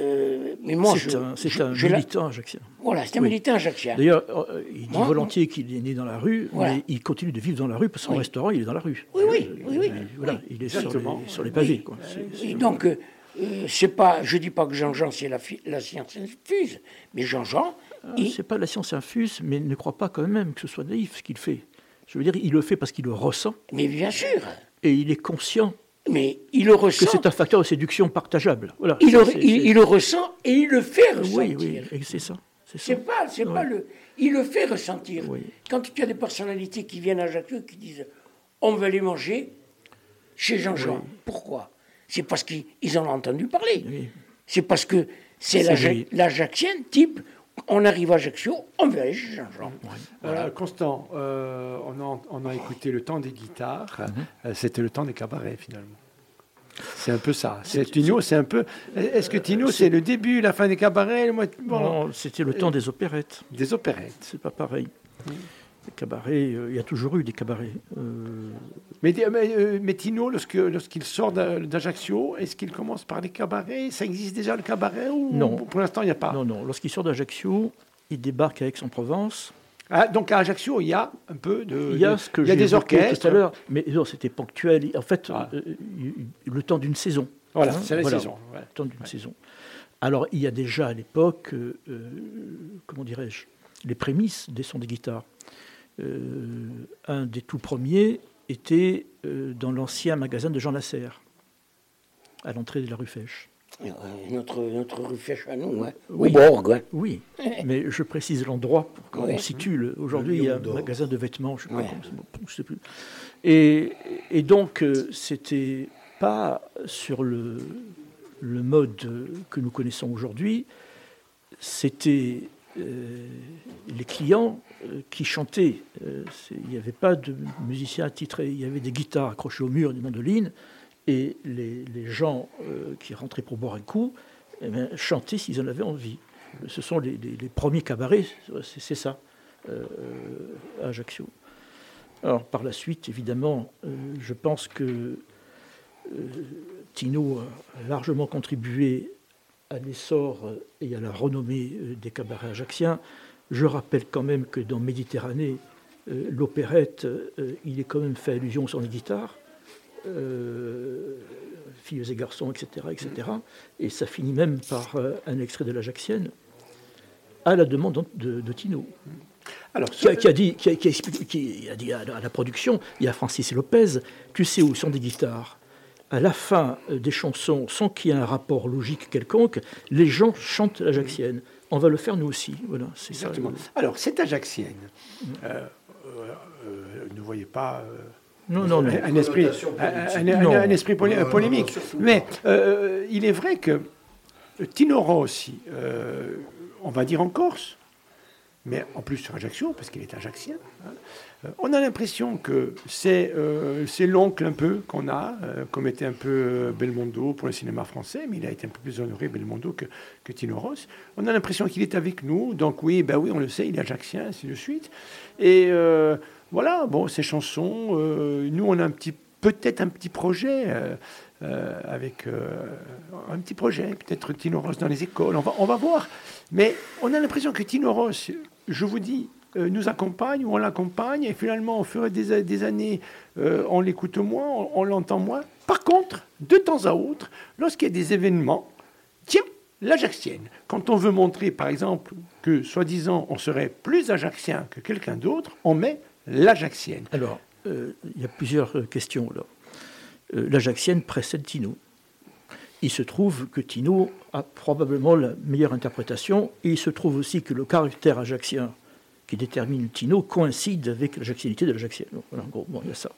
[SPEAKER 3] euh, mais moi
[SPEAKER 2] C'est
[SPEAKER 3] je...
[SPEAKER 2] un, un
[SPEAKER 3] je
[SPEAKER 2] militant ajaxien.
[SPEAKER 3] Voilà, c'est un
[SPEAKER 2] Oui.
[SPEAKER 3] militant ajaxien.
[SPEAKER 2] D'ailleurs, euh, il dit
[SPEAKER 3] Moi,
[SPEAKER 2] volontiers qu'il est né dans la rue,
[SPEAKER 3] Voilà.
[SPEAKER 2] mais il continue de vivre dans la rue parce que son
[SPEAKER 3] Oui.
[SPEAKER 2] restaurant, il est dans la rue.
[SPEAKER 3] Oui, oui, oui, oui.
[SPEAKER 2] Il- voilà, il est sur les, sur les pavés. quoi.
[SPEAKER 3] Et donc, euh, euh, c'est pas, je dis pas que Jean-Jean c'est la science infuse, mais Jean-Jean,
[SPEAKER 2] Ah,
[SPEAKER 3] il-
[SPEAKER 2] C'est pas la science infuse, mais ne crois pas quand même que ce soit naïf ce qu'il fait. Je veux dire, il le fait parce qu'il le ressent
[SPEAKER 3] mais bien sûr,
[SPEAKER 2] et il est conscient
[SPEAKER 3] mais il le
[SPEAKER 2] que
[SPEAKER 3] ressent.
[SPEAKER 2] c'est un facteur de séduction partageable. Voilà.
[SPEAKER 3] Il, le,
[SPEAKER 2] C'est-
[SPEAKER 3] il-
[SPEAKER 2] c'est-
[SPEAKER 3] il le ressent et il le fait ressentir.
[SPEAKER 2] Oui, oui, c'est ça. C'est
[SPEAKER 3] pas, c'est pas
[SPEAKER 2] Ouais.
[SPEAKER 3] le. Il le fait ressentir.
[SPEAKER 2] Oui.
[SPEAKER 3] Quand tu as des personnalités qui viennent à Ajaccio qui disent on va les manger chez Jean-Jean. Pourquoi? C'est parce qu'ils ils en ont entendu parler.
[SPEAKER 2] Oui.
[SPEAKER 3] C'est parce que c'est
[SPEAKER 2] C'est
[SPEAKER 3] l'Aja-
[SPEAKER 2] lui.
[SPEAKER 3] l'Ajaccien type. On arrive à Ajaccio, on chez Jean-Jean.
[SPEAKER 1] Euh, Constant, euh, on, a, on a écouté le temps des guitares.
[SPEAKER 2] Mhm.
[SPEAKER 1] Euh, C'était le temps des cabarets finalement. C'est un peu ça. C'est Tino, c'est un peu. Est-ce que Tino, c'est le début, la fin des cabarets, le mois- bon,
[SPEAKER 2] Non, c'était le temps des opérettes.
[SPEAKER 1] des opérettes
[SPEAKER 2] C'est pas pareil. Cabarets, euh, il y a toujours eu des cabarets. Euh,
[SPEAKER 1] Mais, mais, euh, mais Tino, lorsqu'il sort d'A- d'Ajaccio, est-ce qu'il commence par les cabarets? Ça existe déjà le cabaret ou
[SPEAKER 2] Non.
[SPEAKER 1] Pour l'instant, il n'y a pas?
[SPEAKER 2] non, non. Lorsqu'il sort d'Ajaccio, il débarque à Aix-en-Provence.
[SPEAKER 1] Ah, donc à Ajaccio, il y a un peu de.
[SPEAKER 2] Il y a ce que
[SPEAKER 1] il y a des orchestres.
[SPEAKER 2] tout à l'heure, mais non, c'était ponctuel. En fait,
[SPEAKER 1] Ah.
[SPEAKER 2] euh, le temps d'une saison.
[SPEAKER 1] Voilà,
[SPEAKER 2] Hein,
[SPEAKER 1] c'est la
[SPEAKER 2] voilà.
[SPEAKER 1] saison.
[SPEAKER 2] Le temps d'une saison. Alors, il y a déjà à l'époque, euh, comment dirais-je, les prémices des sons des guitares. Euh, un des tout premiers était euh, dans l'ancien magasin de Jean Lasserre, à l'entrée de la rue Fèche.
[SPEAKER 3] Euh, notre, notre rue Fèche à nous, hein.
[SPEAKER 2] Oui.
[SPEAKER 3] au Borg. hein.
[SPEAKER 2] Oui, mais je précise l'endroit pour qu'on
[SPEAKER 3] Ouais.
[SPEAKER 2] situe. le- Aujourd'hui, il y a un magasin de vêtements, je ne sais,
[SPEAKER 3] Ouais.
[SPEAKER 2] plus. Et, et donc, euh, c'était pas sur le, le mode que nous connaissons aujourd'hui, c'était euh, les clients qui chantaient. Euh, il n'y avait pas de musiciens attitrés, il y avait des guitares accrochées au mur, des mandolines, et les, gens euh, qui rentraient pour boire un coup eh bien, chantaient s'ils en avaient envie. Ce sont les, premiers cabarets, c'est ça, euh, à Ajaccio. Alors, par la suite, évidemment, euh, je pense que euh, Tino a largement contribué à l'essor et à la renommée des cabarets ajacciens. Je rappelle quand même que dans Méditerranée, l'opérette, il est quand même fait allusion sur les guitares. filles et garçons, etc., etc. Et ça finit même par un extrait de l'Ajaxienne à la demande de Tino. Alors, qui, a, dit, qui, a, dit à la, production, il y a Francis Lopez, tu sais où sont des guitares à la fin des chansons, sans qu'il y ait un rapport logique quelconque, les gens chantent l'Ajaxienne. On va le faire nous aussi. Voilà, c'est
[SPEAKER 1] Exactement. Alors, cette Ajaxienne, euh, euh, ne voyez pas. Euh,
[SPEAKER 2] non, non, non.
[SPEAKER 1] Un esprit, un, esprit polémique. Mais il est vrai que Tino Rossi, on va dire en Corse, mais en plus sur Ajaccio, parce qu'il est ajaccien. Hein. Euh, on a l'impression que c'est euh, l'oncle un peu qu'on a, euh, comme était un peu Belmondo pour le cinéma français, mais il a été un peu plus honoré Belmondo que, que Tino Ross. On a l'impression qu'il est avec nous, donc oui, ben oui, on le sait, il est ajaccien, ainsi de suite. Et voilà, bon, ces chansons, nous on a peut-être un petit projet. avec un petit projet, peut-être Tino Ross dans les écoles, on va, on va voir. Mais on a l'impression que Tino Ross, je vous dis, euh, nous accompagne ou on l'accompagne, et finalement, au fur et à des, des années, euh, on l'écoute moins, on, l'entend moins. Par contre, de temps à autre, lorsqu'il y a des événements, tiens, l'Ajaxienne. Quand on veut montrer, par exemple, que soi-disant on serait plus ajaxien que quelqu'un d'autre, on met l'Ajaxienne.
[SPEAKER 2] Alors, euh, il y a plusieurs questions là. L'Ajaxienne précède Tino il se trouve que Tino a probablement la meilleure interprétation, et il se trouve aussi que le caractère ajaxien qui détermine Tino coïncide avec l'ajaxianité de l'ajaxien. Voilà, en gros, bon, il y a ça.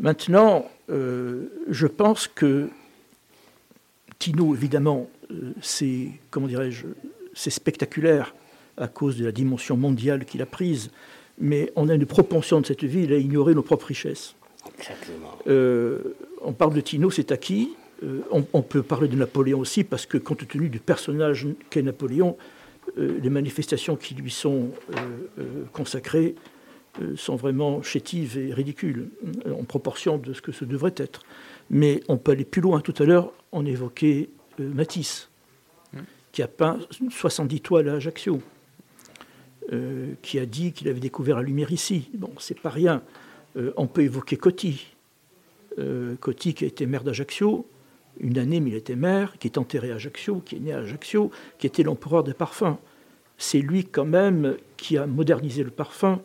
[SPEAKER 2] Maintenant, euh, je pense que Tino, évidemment, euh, c'est, comment dirais-je, c'est spectaculaire à cause de la dimension mondiale qu'il a prise, mais on a une propension de cette ville à ignorer nos propres richesses.
[SPEAKER 3] Exactement.
[SPEAKER 2] Euh, on parle de Tino, c'est acquis. Euh, on, peut parler de Napoléon aussi, parce que compte tenu du personnage qu'est Napoléon, euh, les manifestations qui lui sont euh, consacrées sont vraiment chétives et ridicules, en proportion de ce que ce devrait être. Mais on peut aller plus loin. Tout à l'heure, on évoquait Matisse, qui a peint 70 toiles à Ajaccio, qui a dit qu'il avait découvert la lumière ici. Bon, c'est pas rien. on peut évoquer Coty, Coty qui a été maire d'Ajaccio, une année, il était maire, qui est enterré à Ajaccio, qui est né à Ajaccio, qui était l'empereur des parfums. C'est lui quand même qui a modernisé le parfum,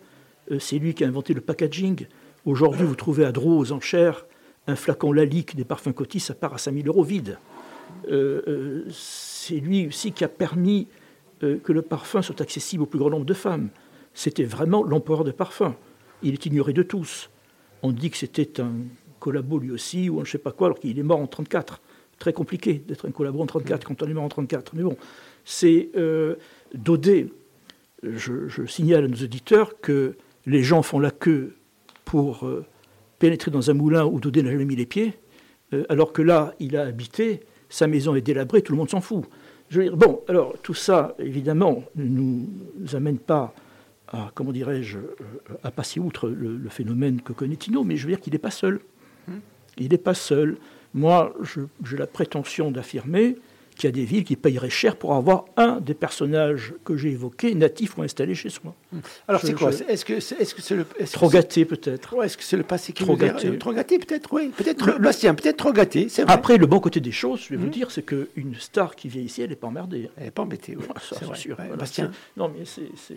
[SPEAKER 2] euh, c'est lui qui a inventé le packaging. Aujourd'hui, vous trouvez à Dreux aux enchères un flacon Lalique des parfums Coty, ça part à 5000 euros vide. Euh, euh, c'est lui aussi qui a permis que le parfum soit accessible au plus grand nombre de femmes. C'était vraiment l'empereur des parfums. Il est ignoré de tous. On dit que c'était un collabo lui aussi, ou on ne sait pas quoi, alors qu'il est mort en 34. Très compliqué d'être un collabo en 34 quand on est mort en 34. Mais bon, c'est euh, Daudet. Je, signale à nos auditeurs que les gens font la queue pour euh, pénétrer dans un moulin où Daudet n'a jamais mis les pieds, euh, alors que là, il a habité, sa maison est délabrée, tout le monde s'en fout. Je veux dire, bon, alors tout ça, évidemment, ne nous amène pas à, comment dirais-je, à passer outre le, le phénomène que connaît Tino, mais je veux dire qu'il n'est pas seul. Il n'est pas seul. Moi, j'ai la prétention d'affirmer qu'il y a des villes qui payeraient cher pour avoir un des personnages que j'ai évoqués, natifs ou installés chez soi.
[SPEAKER 1] Alors c'est quoi Est-ce que c'est -ce le
[SPEAKER 2] trop gâté peut-être
[SPEAKER 1] Est-ce que c'est le passé qui trop gâté Trop gâté peut-être, oui. Peut-être Bastien, peut-être trop gâté. Vrai.
[SPEAKER 2] Après, le bon côté des choses, je vais vous hum. dire, c'est qu'une star qui vient ici, elle n'est pas emmerdée.
[SPEAKER 1] Elle n'est pas embêtée. Oui.
[SPEAKER 2] c'est sûr.
[SPEAKER 1] Bastien.
[SPEAKER 2] Non, mais c'est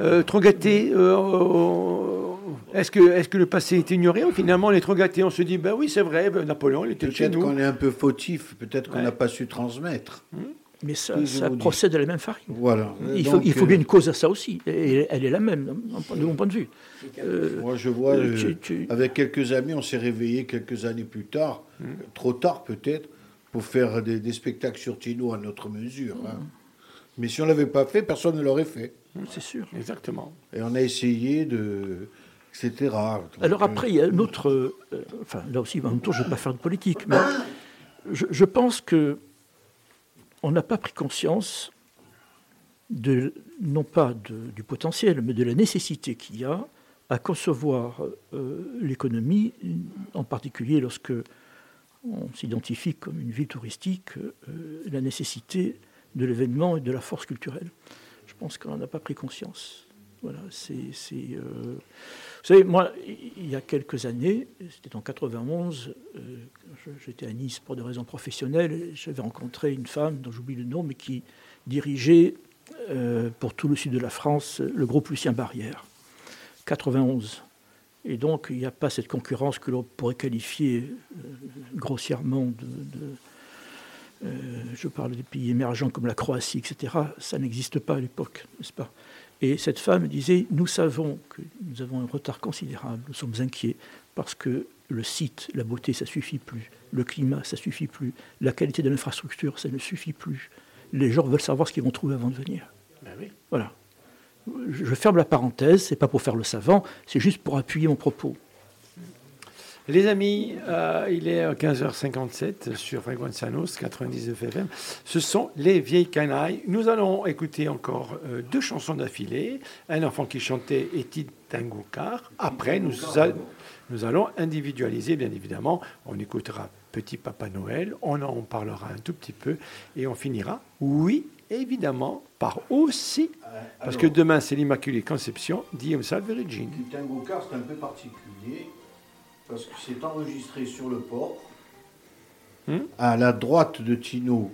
[SPEAKER 1] euh, trop gâté. Euh, est-ce que, est que le passé est ignoré Finalement, on est trop gâté. On se dit, ben oui, c'est vrai, ben, Napoléon, il était chez nous.
[SPEAKER 6] Peut-être qu'on est un peu fautif, peut-être qu'on n'a pas su transmettre.
[SPEAKER 2] Hmm. Mais ça, procède à la même farine.
[SPEAKER 6] Voilà.
[SPEAKER 2] Il, faut, il faut bien une cause à ça aussi. Et elle est la même, de mon point de vue.
[SPEAKER 6] Euh, Moi, je vois, avec quelques amis, on s'est réveillé quelques années plus tard, hmm. trop tard peut-être, pour faire des, spectacles sur Tino à notre mesure. Hein. Mais si on ne l'avait pas fait, personne ne l'aurait fait.
[SPEAKER 2] C'est sûr.
[SPEAKER 1] Exactement.
[SPEAKER 6] Et on a essayé de. C'était rare.
[SPEAKER 2] Alors après, il y a un autre. Euh, enfin, là aussi, en même temps, je ne vais pas faire de politique, mais je, pense que on n'a pas pris conscience de, non pas de- du potentiel, mais de la nécessité qu'il y a à concevoir euh, l'économie, en particulier lorsque on s'identifie comme une ville touristique, euh, la nécessité de l'événement et de la force culturelle. Je pense qu'on n'en a pas pris conscience. Voilà, c'est, euh, Vous savez, moi, il y a quelques années, c'était en 91, euh, j'étais à Nice pour des raisons professionnelles, j'avais rencontré une femme dont j'oublie le nom, mais qui dirigeait euh, pour tout le sud de la France le groupe Lucien Barrière. 91. Et donc, il n'y a pas cette concurrence que l'on pourrait qualifier grossièrement de- euh, je parle des pays émergents comme la Croatie, etc. Ça n'existe pas à l'époque, n'est-ce pas? Et cette femme disait Nous savons que nous avons un retard considérable, nous sommes inquiets, parce que le site, la beauté, ça suffit plus. Le climat, ça suffit plus. La qualité de l'infrastructure, ça ne suffit plus. Les gens veulent savoir ce qu'ils vont trouver avant de venir. Voilà. Je je ferme la parenthèse, c'est pas pour faire le savant, c'est juste pour appuyer mon propos.
[SPEAKER 1] Les amis, euh, il est à 15h57 sur Frequenzanos 99 FM. Ce sont les vieilles canailles. Nous allons écouter encore euh, deux chansons d'affilée. Un enfant qui chantait Tangoukar. Après, nous, a- nous allons individualiser, bien évidemment. On écoutera Petit Papa Noël. On en parlera un tout petit peu. Et on finira, oui, évidemment, par aussi. Parce que demain, c'est l'Immaculée Conception, Diem Salve
[SPEAKER 6] tango car, c'est un peu particulier parce que c'est enregistré sur le port.
[SPEAKER 1] Hmm?
[SPEAKER 6] À la droite de Tino,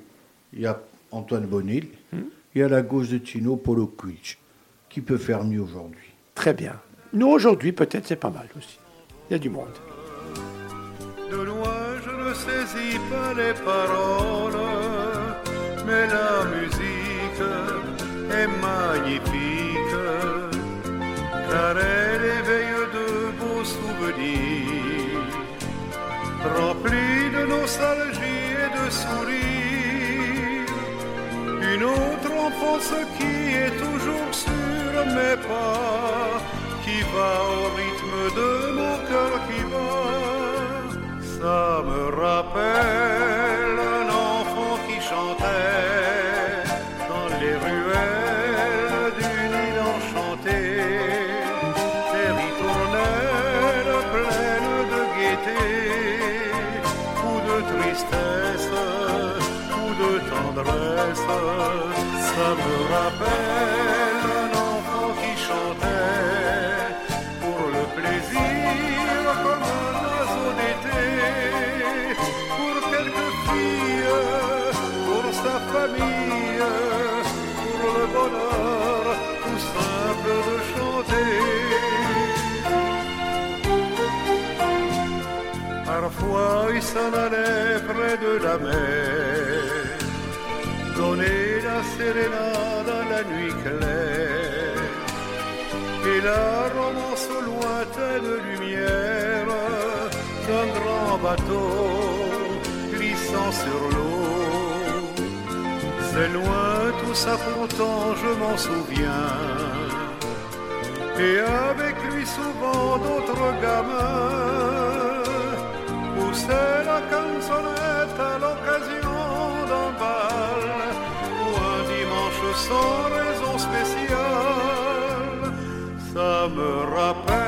[SPEAKER 6] il y a Antoine Bonnil.
[SPEAKER 1] Hmm?
[SPEAKER 6] Et à la gauche de Tino, Polo Quich. Qui peut faire mieux aujourd'hui
[SPEAKER 1] Très bien. Nous, aujourd'hui, peut-être, c'est pas mal aussi. Il y a du monde.
[SPEAKER 11] De loin, je ne saisis pas les paroles, mais la musique est magnifique, car elle éveille remplis de nostalgie et de sourires. Une autre enfance qui est toujours sur mes pas, qui va au rythme de mon cœur qui bat. Ça me rappelle Ça me rappelle un enfant qui chantait pour le plaisir comme un oiseau d'été, pour quelques filles, pour sa famille, pour le bonheur tout simple de chanter. Parfois il s'en allait près de la mer, donner la sérénade à la nuit claire, et la romance lointaine lumière d'un grand bateau glissant sur l'eau. C'est loin tout pourtant je m'en souviens. Et avec lui souvent d'autres gamins poussaient la canzonette à sans raison spéciale. Ça me rappelle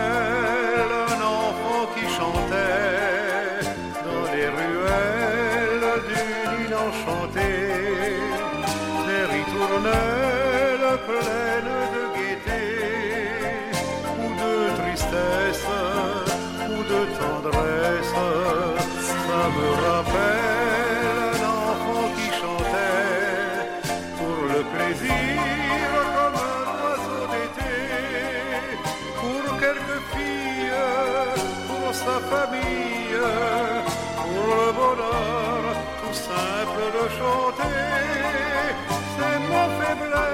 [SPEAKER 11] sa famille, pour le bonheur tout simple de chanter. C'est ma faiblesse,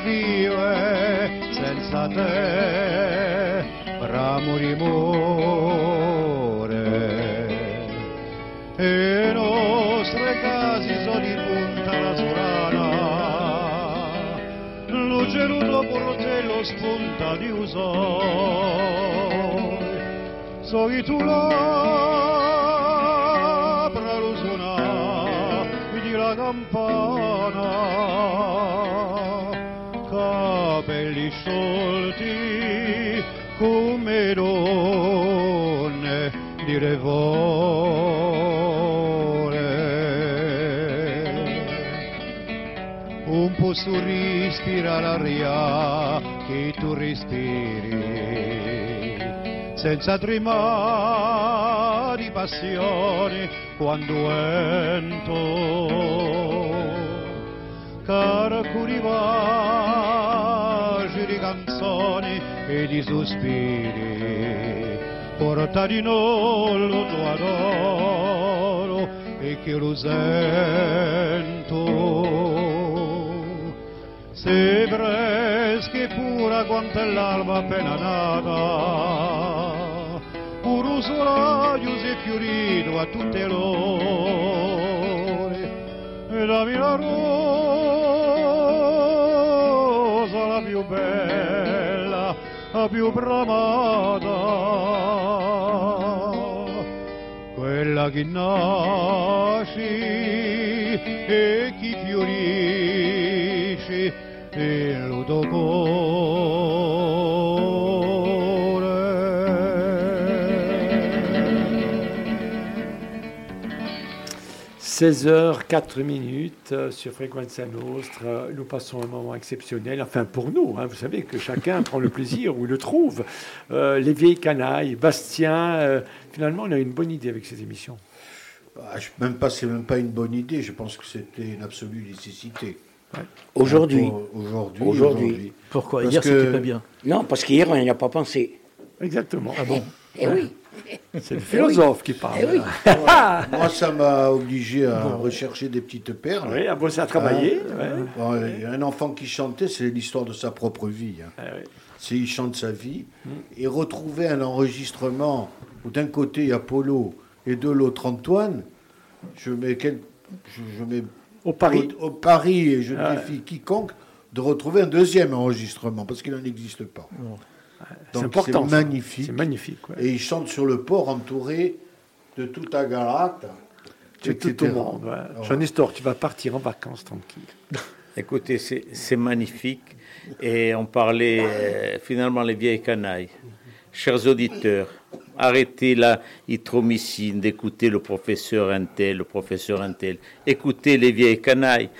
[SPEAKER 13] vive senza te bramo muore. e nostre case sono in punta la sorana luceruto portello spunta di uso soi tu lo senza tremare passione quando entro carcurivagi di canzoni e di sospiri, porta di noi lo tuo adoro e che lo sento. Se fresca e pura quanto l'alba appena nata, si è fiorito a tutte le ore, e dammi la rosa la più bella, la più bramata, quella che nasce e chi fiorisce nel tuo cuore.
[SPEAKER 1] 16h04 minutes euh, sur Frequenza Nostra. Nous passons un moment exceptionnel, enfin pour nous, hein, vous savez que chacun prend le plaisir où il le trouve. Euh, les vieilles canailles, Bastien, euh, finalement on a une bonne idée avec cette émission.
[SPEAKER 6] Ah, je- même pas, c'est même pas une bonne idée. Je pense que c'était une absolue nécessité.
[SPEAKER 3] Aujourd'hui.
[SPEAKER 6] Aujourd'hui.
[SPEAKER 3] Aujourd'hui.
[SPEAKER 2] Pourquoi?
[SPEAKER 6] Parce
[SPEAKER 2] Hier,
[SPEAKER 6] que-
[SPEAKER 2] c'était pas bien.
[SPEAKER 3] Non, parce qu'hier, on n'y a pas pensé.
[SPEAKER 1] Exactement.
[SPEAKER 2] Ah bon?
[SPEAKER 3] Eh oui.
[SPEAKER 1] C'est le philosophe qui parle.
[SPEAKER 3] Eh oui.
[SPEAKER 6] Moi, ça m'a obligé à rechercher des petites perles.
[SPEAKER 1] Oui, à bosser, à travailler,
[SPEAKER 6] Hein.
[SPEAKER 1] ouais.
[SPEAKER 6] Bon, a un enfant qui chantait, c'est l'histoire de sa propre vie. hein.
[SPEAKER 1] Ah ouais.
[SPEAKER 6] C'est il chante sa vie.
[SPEAKER 1] Mm.
[SPEAKER 6] Et retrouver un enregistrement où d'un côté il y a Polo et de l'autre Antoine, je mets, quel- je, je mets
[SPEAKER 1] Au pari.
[SPEAKER 6] au, au pari et je
[SPEAKER 1] Ah ouais.
[SPEAKER 6] défie quiconque de retrouver un deuxième enregistrement parce qu'il n'en existe pas.
[SPEAKER 1] C'est important.
[SPEAKER 6] C'est magnifique.
[SPEAKER 1] C'est magnifique. ouais.
[SPEAKER 6] Et il chante sur le port entouré de tout Agarate.
[SPEAKER 1] C'est tout au monde. ouais. Jean Nestor, tu vas partir en vacances tranquille.
[SPEAKER 4] Écoutez, c'est magnifique. Et on parlait euh, finalement les vieilles canailles. Chers auditeurs, arrêtez la hytromycine d'écouter le professeur Intel, le professeur Intel. Écoutez les vieilles canailles.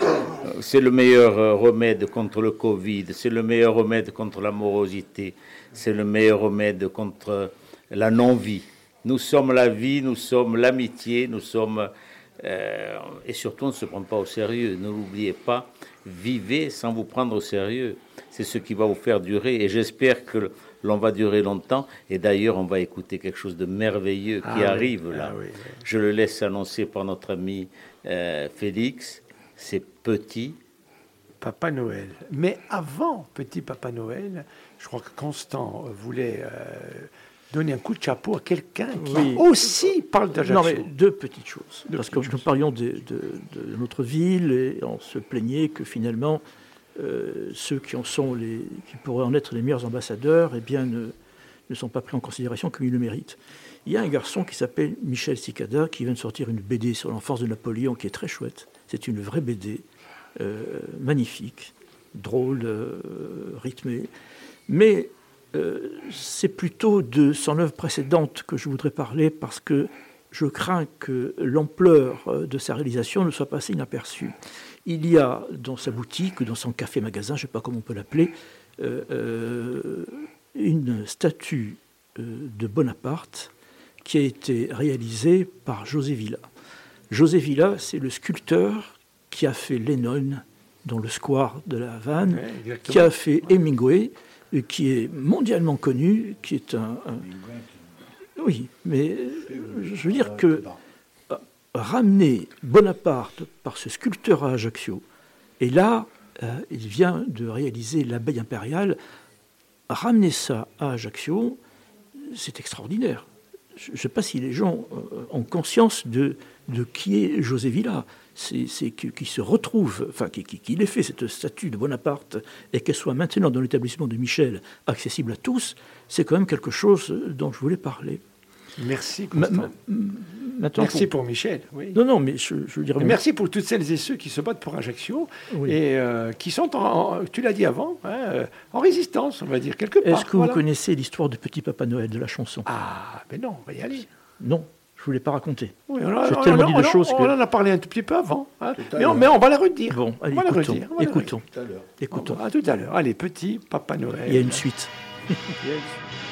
[SPEAKER 4] C'est le meilleur euh, remède contre le Covid. C'est le meilleur remède contre la morosité. C'est le meilleur remède contre la non-vie. Nous sommes la vie, nous sommes l'amitié, nous sommes... euh, et surtout, on ne se prend pas au sérieux. Ne l'oubliez pas. Vivez sans vous prendre au sérieux. C'est ce qui va vous faire durer. Et j'espère que l'on va durer longtemps. Et d'ailleurs, on va écouter quelque chose de merveilleux qui
[SPEAKER 1] Ah oui,
[SPEAKER 4] arrive là.
[SPEAKER 1] ah oui, oui.
[SPEAKER 4] Je le laisse annoncer par notre ami euh, Félix. C'est petit.
[SPEAKER 1] Papa Noël. Mais avant Petit Papa Noël, je crois que Constant euh, voulait euh, donner un coup de chapeau à quelqu'un qui
[SPEAKER 2] Oui.
[SPEAKER 1] aussi parle
[SPEAKER 2] Non,
[SPEAKER 1] d'Ajaccio.
[SPEAKER 2] mais deux petites choses.
[SPEAKER 1] Deux
[SPEAKER 2] Parce que nous parlions de, de- de notre ville et on se plaignait que finalement, euh, ceux qui en sont les, qui pourraient en être les meilleurs ambassadeurs, eh bien, ne, ne sont pas pris en considération comme ils le méritent. Il y a un garçon qui s'appelle Michel Cicada qui vient de sortir une BD sur l'enfance de Napoléon qui est très chouette. C'est une vraie BD, euh, magnifique, drôle, euh, rythmée. Mais euh, c'est plutôt de son œuvre précédente que je voudrais parler parce que je crains que l'ampleur euh, de sa réalisation ne soit passée inaperçue. Il y a dans sa boutique, ou dans son café-magasin, je ne sais pas comment on peut l'appeler, euh, une statue de Bonaparte qui a été réalisé par José Villa. José Villa, c'est le sculpteur qui a fait Lennon dans le square de la Havane, qui a fait Hemingway, qui est mondialement connu, qui est un, oui, mais je veux dire que euh, ramener Bonaparte par ce sculpteur à Ajaccio, et là, euh, il vient de réaliser l'abeille impériale, ramener ça à Ajaccio, c'est extraordinaire. Je ne sais pas si les gens ont conscience de, qui est José Villa c'est qu'il se retrouve, enfin qu'il ait fait cette statue de Bonaparte et qu'elle soit maintenant dans l'établissement de Michel accessible à tous, c'est quand même quelque chose dont je voulais parler.
[SPEAKER 1] Merci. merci pour, Michel.
[SPEAKER 2] Non, non, mais je, veux dire.
[SPEAKER 1] Merci pour toutes celles et ceux qui se battent pour Ajaccio et euh, qui sont, en, tu l'as dit avant, hein, euh, en résistance, on va dire quelque part.
[SPEAKER 2] Est-ce que vous connaissez l'histoire du petit Papa Noël de la chanson?
[SPEAKER 1] Ah, mais non, on va y aller.
[SPEAKER 2] Non. Je ne voulais pas raconter.
[SPEAKER 1] Oui, J'ai tellement dit de choses que... On en a parlé un tout petit peu avant. Hein. Mais, on, mais, on, va la redire.
[SPEAKER 2] Bon, allez, on va écoutons. La redire. écoutons. écoutons.
[SPEAKER 1] À tout à l'heure. Allez, petit Papa Noël.
[SPEAKER 2] Il y a une suite. Il y a une suite.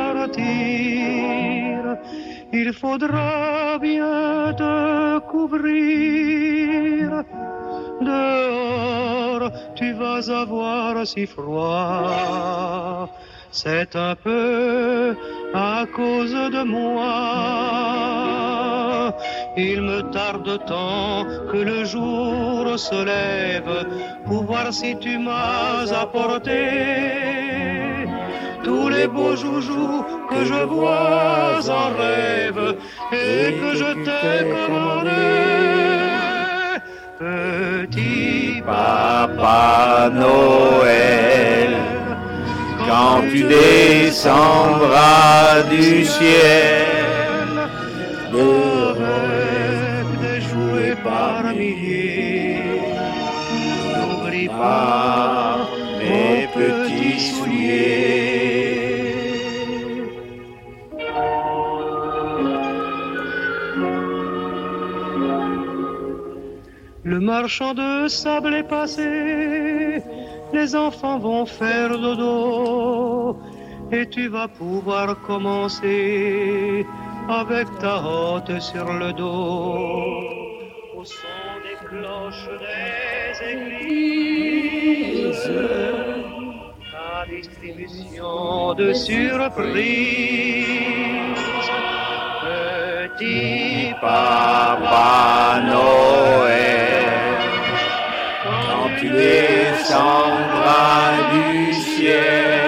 [SPEAKER 10] il faudra bien te couvrir. Dehors, tu vas avoir si froid. C'est un peu à cause de moi. Il me tarde tant que le jour se lève pour voir si tu m'as apporté tous les beaux joujoux que je vois en rêve et que je t'ai commandé. Petit
[SPEAKER 4] Papa Noël, quand tu descendras du ciel,
[SPEAKER 10] le rêve déjoué par milliers, n'oublie pas marchand de sable est passé, les enfants vont faire dodo, et tu vas pouvoir commencer avec ta hotte sur le dos. Au son des cloches des églises, ta distribution de surprises. Petit
[SPEAKER 4] Papa Noël, tu descendras du ciel,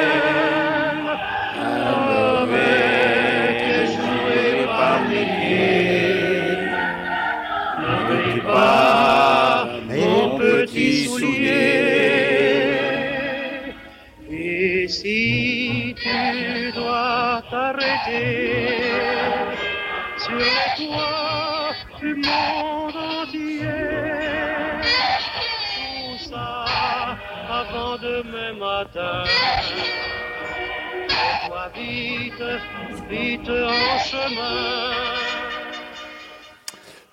[SPEAKER 4] avec les par milliers, n'oublie pas mon petit soulier.
[SPEAKER 10] Et si tu dois t'arrêter demain matin. Vite, vite en chemin.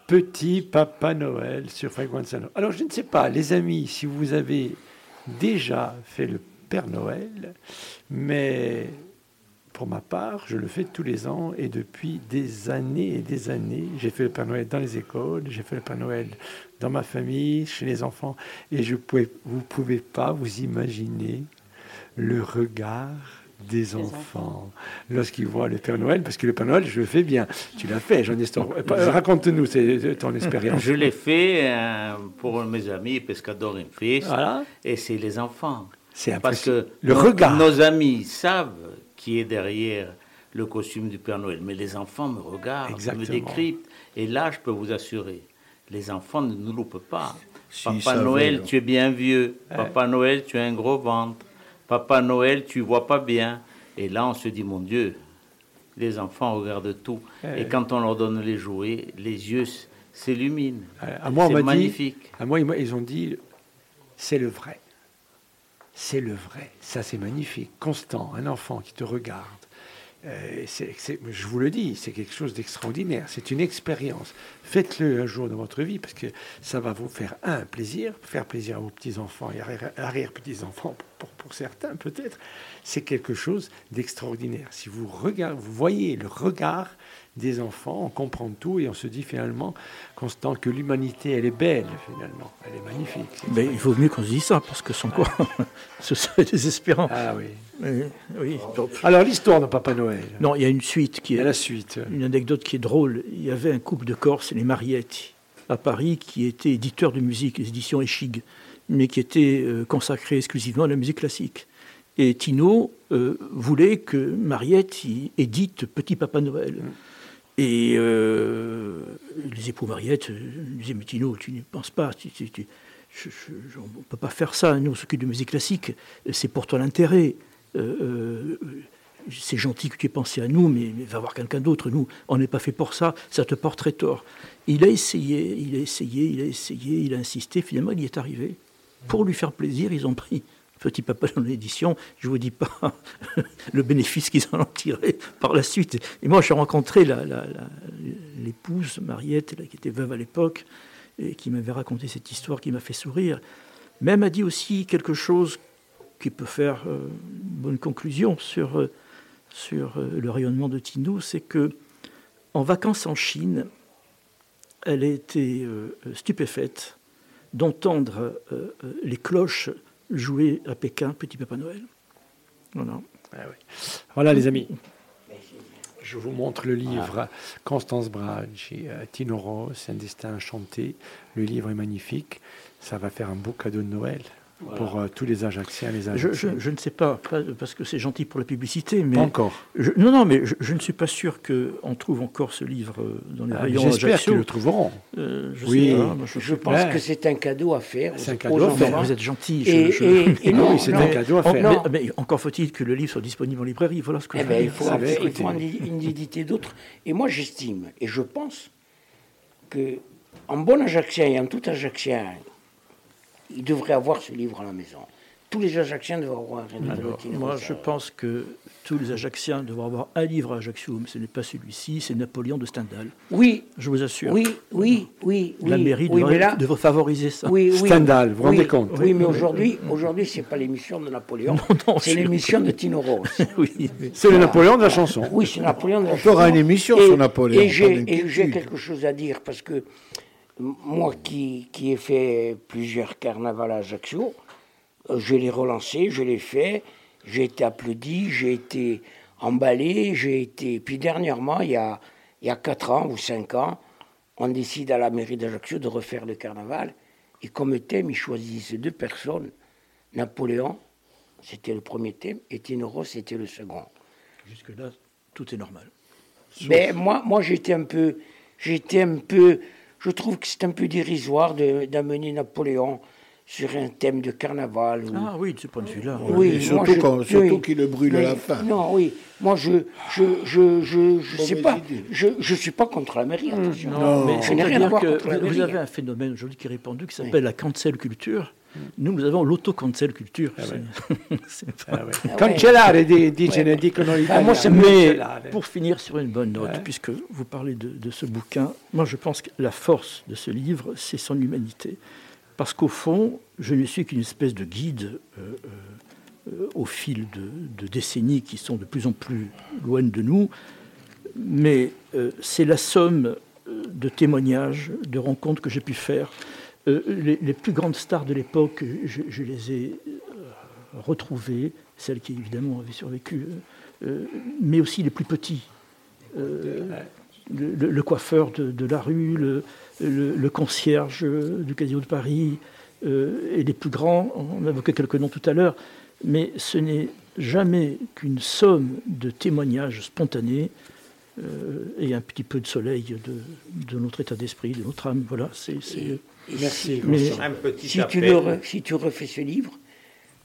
[SPEAKER 1] Petit Papa Noël sur Fréquence Alors, je ne sais pas, les amis, si vous avez déjà fait le Père Noël, mais pour ma part, je le fais tous les ans et depuis des années et des années. J'ai fait le Père Noël dans les écoles, j'ai fait le Père Noël dans ma famille, chez les enfants, et je pouvais, vous ne pouvez pas vous imaginer le regard des enfants, lorsqu'ils voient le Père Noël, parce que le Père Noël, je le fais bien. Tu l'as fait, Jean Nestor. Euh, Raconte-nous c'est ton expérience.
[SPEAKER 4] Je l'ai fait euh, pour mes amis Pescador in Fist,
[SPEAKER 1] Voilà.
[SPEAKER 4] et c'est les enfants.
[SPEAKER 1] C'est
[SPEAKER 4] Parce que
[SPEAKER 1] le
[SPEAKER 4] nos-
[SPEAKER 1] regard.
[SPEAKER 4] nos amis savent qui est derrière le costume du Père Noël, mais les enfants me regardent,
[SPEAKER 1] Exactement.
[SPEAKER 4] me décryptent. Et là, je peux vous assurer, les enfants ne nous loupent pas. Papa Noël, tu es bien vieux. Papa Noël, tu as un gros ventre. Papa Noël, tu vois pas bien. Et là, on se dit, mon Dieu, les enfants regardent tout.
[SPEAKER 1] Ouais.
[SPEAKER 4] Et quand on leur donne les jouets, les yeux s'illuminent.
[SPEAKER 1] À moi,
[SPEAKER 4] C'est
[SPEAKER 1] dit,
[SPEAKER 4] magnifique.
[SPEAKER 1] à moi, ils ont dit, c'est le vrai. C'est le vrai. Ça, c'est magnifique. Constant, un enfant qui te regarde. Euh, je vous le dis, c'est quelque chose d'extraordinaire. C'est une expérience. Faites-le un jour dans votre vie parce que ça va vous faire un plaisir, faire plaisir à vos petits-enfants et arrière- arrière-petits-enfants pour, pour certains peut-être. C'est quelque chose d'extraordinaire. Si vous, regardez, vous voyez le regard des enfants, on comprend tout et on se dit finalement, Constant, que l'humanité, elle est belle finalement. Elle est magnifique.
[SPEAKER 2] Mais il vaut mieux qu'on se dise ça, parce que sans quoi, ce serait désespérant.
[SPEAKER 1] Ah oui.
[SPEAKER 2] Oui, oui. Donc,
[SPEAKER 1] Alors l'histoire de Papa Noël.
[SPEAKER 2] non, il y a une suite qui est
[SPEAKER 1] la suite.
[SPEAKER 2] une anecdote qui est drôle. Il y avait un couple de Corses, les Marietti, à Paris, qui était éditeur de musique, les éditions Echig, mais qui était euh, consacré exclusivement à la musique classique. Et Tino euh, voulait que Mariette y édite Petit Papa Noël. Et euh, les époux Mariette euh, disaient Mais Tino, tu n'y penses pas, on ne peut pas faire ça, nous on s'occupe de musique classique, c'est pour toi l'intérêt. Euh, euh, c'est gentil que tu aies pensé à nous, mais, mais va voir quelqu'un d'autre. Nous, on n'est pas fait pour ça, ça te porterait tort. Il a essayé, il a essayé, il a essayé, il a insisté, finalement il y est arrivé. Pour lui faire plaisir, ils ont pris Petit Papa dans l'édition. Je ne vous dis pas le bénéfice qu'ils en ont tiré par la suite. Et moi, j'ai rencontré l'épouse, Mariette, qui était veuve à l'époque, et qui m'avait raconté cette histoire qui m'a fait sourire. Mais elle m'a dit aussi quelque chose qui peut faire euh, une bonne conclusion sur, euh, euh, le rayonnement de Tino, c'est que en vacances en Chine, elle a été euh, stupéfaite d'entendre euh, euh, les cloches jouer à Pékin Petit Papa Noël. Voilà.
[SPEAKER 1] Ah oui. Voilà les amis. Je vous montre le livre Constance Brage et euh, Tino Ross, Un destin enchanté. Le livre est magnifique. Ça va faire un beau cadeau de Noël pour euh, tous les Ajaxiens, les
[SPEAKER 2] Je,
[SPEAKER 1] Ajaxiens.
[SPEAKER 2] je- je ne sais pas, pas parce que c'est gentil pour la publicité, mais
[SPEAKER 1] Pas encore.
[SPEAKER 2] je- non, non, mais je, je ne suis pas sûr qu'on trouve encore ce livre euh, dans les
[SPEAKER 1] Ah,
[SPEAKER 2] rayons
[SPEAKER 1] J'espère qu'ils le trouveront.
[SPEAKER 2] Euh, je
[SPEAKER 1] Oui.
[SPEAKER 2] sais pas, moi, je-
[SPEAKER 3] Je pense
[SPEAKER 1] Ouais.
[SPEAKER 3] que c'est un cadeau à faire.
[SPEAKER 1] C'est un cadeau à faire.
[SPEAKER 2] vous êtes gentil.
[SPEAKER 3] Et, et- et
[SPEAKER 1] Ah
[SPEAKER 3] non,
[SPEAKER 1] oui, c'est un cadeau à
[SPEAKER 2] Oh,
[SPEAKER 1] faire.
[SPEAKER 2] mais, mais encore faut-il que le livre soit disponible en librairie. Voilà ce que
[SPEAKER 3] Eh
[SPEAKER 2] je
[SPEAKER 3] ben,
[SPEAKER 2] veux
[SPEAKER 3] il
[SPEAKER 2] dire.
[SPEAKER 3] faut, faire- il faut en é- en éditer d'autres. Et moi, j'estime, et je pense, que en bon Ajaxien et en tout Ajaxien, il devrait avoir ce livre à la maison. Tous les Ajaxiens devraient avoir un livre de
[SPEAKER 2] Alors, moi, je pense que tous les Ajacciens devraient avoir un livre à Ajaccio, mais ce n'est pas celui-ci, c'est Napoléon de Stendhal.
[SPEAKER 3] Oui,
[SPEAKER 2] Je vous assure.
[SPEAKER 3] oui, oui, oui.
[SPEAKER 2] La
[SPEAKER 3] oui,
[SPEAKER 2] mairie
[SPEAKER 3] oui,
[SPEAKER 2] devrait,
[SPEAKER 3] mais là,
[SPEAKER 2] devrait favoriser ça.
[SPEAKER 3] oui, oui.
[SPEAKER 1] Stendhal, vous vous rendez compte
[SPEAKER 3] Oui, mais
[SPEAKER 2] Oui,
[SPEAKER 3] aujourd'hui, aujourd'hui, c'est pas l'émission de Napoléon,
[SPEAKER 2] non,
[SPEAKER 3] c'est
[SPEAKER 2] je-
[SPEAKER 3] l'émission de Tino Rose.
[SPEAKER 2] oui.
[SPEAKER 1] C'est le Napoléon de la chanson.
[SPEAKER 3] Oui, c'est Napoléon. de la
[SPEAKER 6] On fera
[SPEAKER 3] chanson.
[SPEAKER 6] une émission
[SPEAKER 3] Et-
[SPEAKER 6] sur Napoléon,
[SPEAKER 3] Et j'ai quelque chose à dire parce que moi qui, qui ai fait plusieurs carnavals à Ajaccio, euh, je l'ai relancé, je l'ai fait, j'ai été applaudi, j'ai été emballé, j'ai été. Puis dernièrement, il y a, il y a 4 ans ou 5 ans, on décide à la mairie d'Ajaccio de refaire le carnaval. Et comme thème, ils choisissent deux personnes. Napoléon, c'était le premier thème, et Tinoro, c'était le second.
[SPEAKER 2] Jusque-là, tout est normal.
[SPEAKER 3] Mais moi, moi j'étais un peu, j'étais un peu, je trouve que c'est un peu dérisoire de- d'amener Napoléon sur un thème de carnaval. ou-
[SPEAKER 2] Ah oui, de ce point de vue-là.
[SPEAKER 3] oui,
[SPEAKER 6] Et
[SPEAKER 3] moi,
[SPEAKER 6] surtout
[SPEAKER 3] je-
[SPEAKER 6] quand- surtout
[SPEAKER 3] oui.
[SPEAKER 6] qu'il le brûle à la fin.
[SPEAKER 3] Non, oui, moi je, je, je, je, je sais pas, je, je suis pas contre la mairie. attention.
[SPEAKER 2] Non, mais
[SPEAKER 3] je n'ai rien à voir
[SPEAKER 2] que
[SPEAKER 3] contre la
[SPEAKER 2] vous, avez un phénomène aujourd'hui qui est répandu qui s'appelle la cancel culture. Nous, nous avons l'auto-cancel culture.
[SPEAKER 1] Ah ouais.
[SPEAKER 3] Ah ouais.
[SPEAKER 1] Cancellare, di- dicono, dicono gli
[SPEAKER 3] Ah, moi,
[SPEAKER 1] italiani.
[SPEAKER 3] c'est
[SPEAKER 2] Mais
[SPEAKER 1] Cancellare.
[SPEAKER 2] pour finir sur une bonne note,
[SPEAKER 1] Ouais.
[SPEAKER 2] puisque vous parlez de, de ce bouquin, moi je pense que la force de ce livre, c'est son humanité. Parce qu'au fond, je ne suis qu'une espèce de guide euh, euh, au fil de, de décennies qui sont de plus en plus loin de nous, mais euh, c'est la somme de témoignages, de rencontres que j'ai pu faire. Euh, les, plus grandes stars de l'époque, je, les ai euh, retrouvées, celles qui évidemment avaient survécu, euh, mais aussi les plus petits. Le, coiffeur de, la rue, le, concierge du Casino de Paris, et les plus grands, on évoquait quelques noms tout à l'heure, mais ce n'est jamais qu'une somme de témoignages spontanés et un petit peu de soleil de, de notre état d'esprit, de notre âme. Voilà, c'est.
[SPEAKER 1] Merci,
[SPEAKER 2] Mais-
[SPEAKER 4] Un petit
[SPEAKER 3] Si tu,
[SPEAKER 4] appel.
[SPEAKER 3] le re- si tu refais ce livre,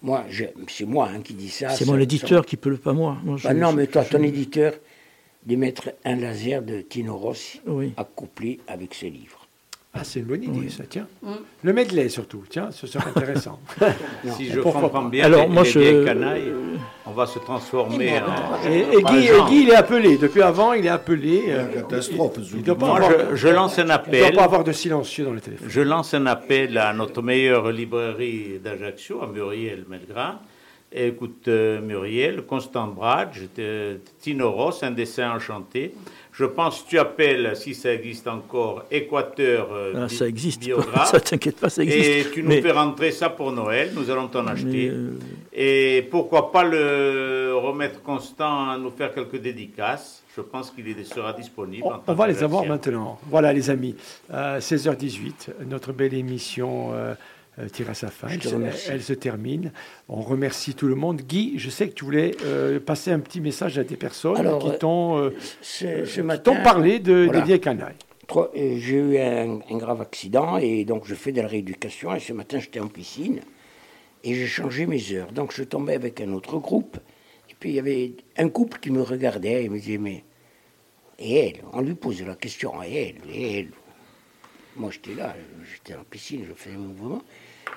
[SPEAKER 3] moi, c'est moi hein, qui dis ça.
[SPEAKER 2] C'est mon éditeur
[SPEAKER 3] ça-
[SPEAKER 2] qui peut le pas moi. Moi, je-
[SPEAKER 3] Bah non,
[SPEAKER 2] je-
[SPEAKER 3] mais toi,
[SPEAKER 2] je-
[SPEAKER 3] ton éditeur, de mettre un laser de Tino Rossi
[SPEAKER 2] Oui.
[SPEAKER 3] accouplé avec ce livre.
[SPEAKER 1] Ah, c'est une bonne idée,
[SPEAKER 2] Oui.
[SPEAKER 1] ça, tiens. Le medley, surtout, tiens, ce serait intéressant.
[SPEAKER 4] Si je
[SPEAKER 1] Pourquoi
[SPEAKER 4] comprends bien,
[SPEAKER 2] Alors,
[SPEAKER 4] les,
[SPEAKER 2] moi,
[SPEAKER 4] les
[SPEAKER 2] je-
[SPEAKER 4] canailles, on va se transformer en...
[SPEAKER 1] Et, Guy, et. Guy, il est appelé. Depuis avant, il est appelé. Euh,
[SPEAKER 6] catastrophe.
[SPEAKER 1] il ne doit pas,
[SPEAKER 4] Moi,
[SPEAKER 1] avoir,
[SPEAKER 4] je, je lance un
[SPEAKER 1] il doit
[SPEAKER 4] appel.
[SPEAKER 1] pas avoir de silencieux dans le téléphone.
[SPEAKER 4] Je lance un appel à notre meilleure librairie d'Ajaccio, à Muriel Melgrin. Écoute, euh, Muriel, Constant Bradge, euh, Tino Ross, un dessin enchanté. Je pense que tu appelles, si ça existe encore, Équateur euh,
[SPEAKER 2] Ah, ça existe. Ça t'inquiète pas, ça existe.
[SPEAKER 4] Et tu nous
[SPEAKER 2] Mais-
[SPEAKER 4] fais rentrer ça pour Noël, nous allons t'en acheter.
[SPEAKER 2] euh,
[SPEAKER 4] Et pourquoi pas le remettre constant à nous faire quelques dédicaces Je pense qu'il sera disponible.
[SPEAKER 1] On,
[SPEAKER 4] en
[SPEAKER 1] on
[SPEAKER 4] tant
[SPEAKER 1] va les avoir maintenant. Voilà, les amis. Euh, 16h18, notre belle émission euh, euh, tire à sa fin. Elle se,
[SPEAKER 3] remercie.
[SPEAKER 1] elle se termine. On remercie tout le monde. Guy, je sais que tu voulais euh, passer un petit message à des personnes
[SPEAKER 3] Alors,
[SPEAKER 1] qui
[SPEAKER 3] euh,
[SPEAKER 1] t'ont euh, parlé de,
[SPEAKER 3] voilà.
[SPEAKER 1] des vieilles canailles.
[SPEAKER 3] Euh, J'ai eu un, un grave accident et donc je fais de la rééducation. Et ce matin, j'étais en piscine et j'ai changé mes heures. Donc je tombais avec un autre groupe. Et puis il y avait un couple qui me regardait et me disait Mais, et elle? On lui posait la question Et elle Et elle? Moi j'étais là, j'étais en piscine, je faisais un mouvement.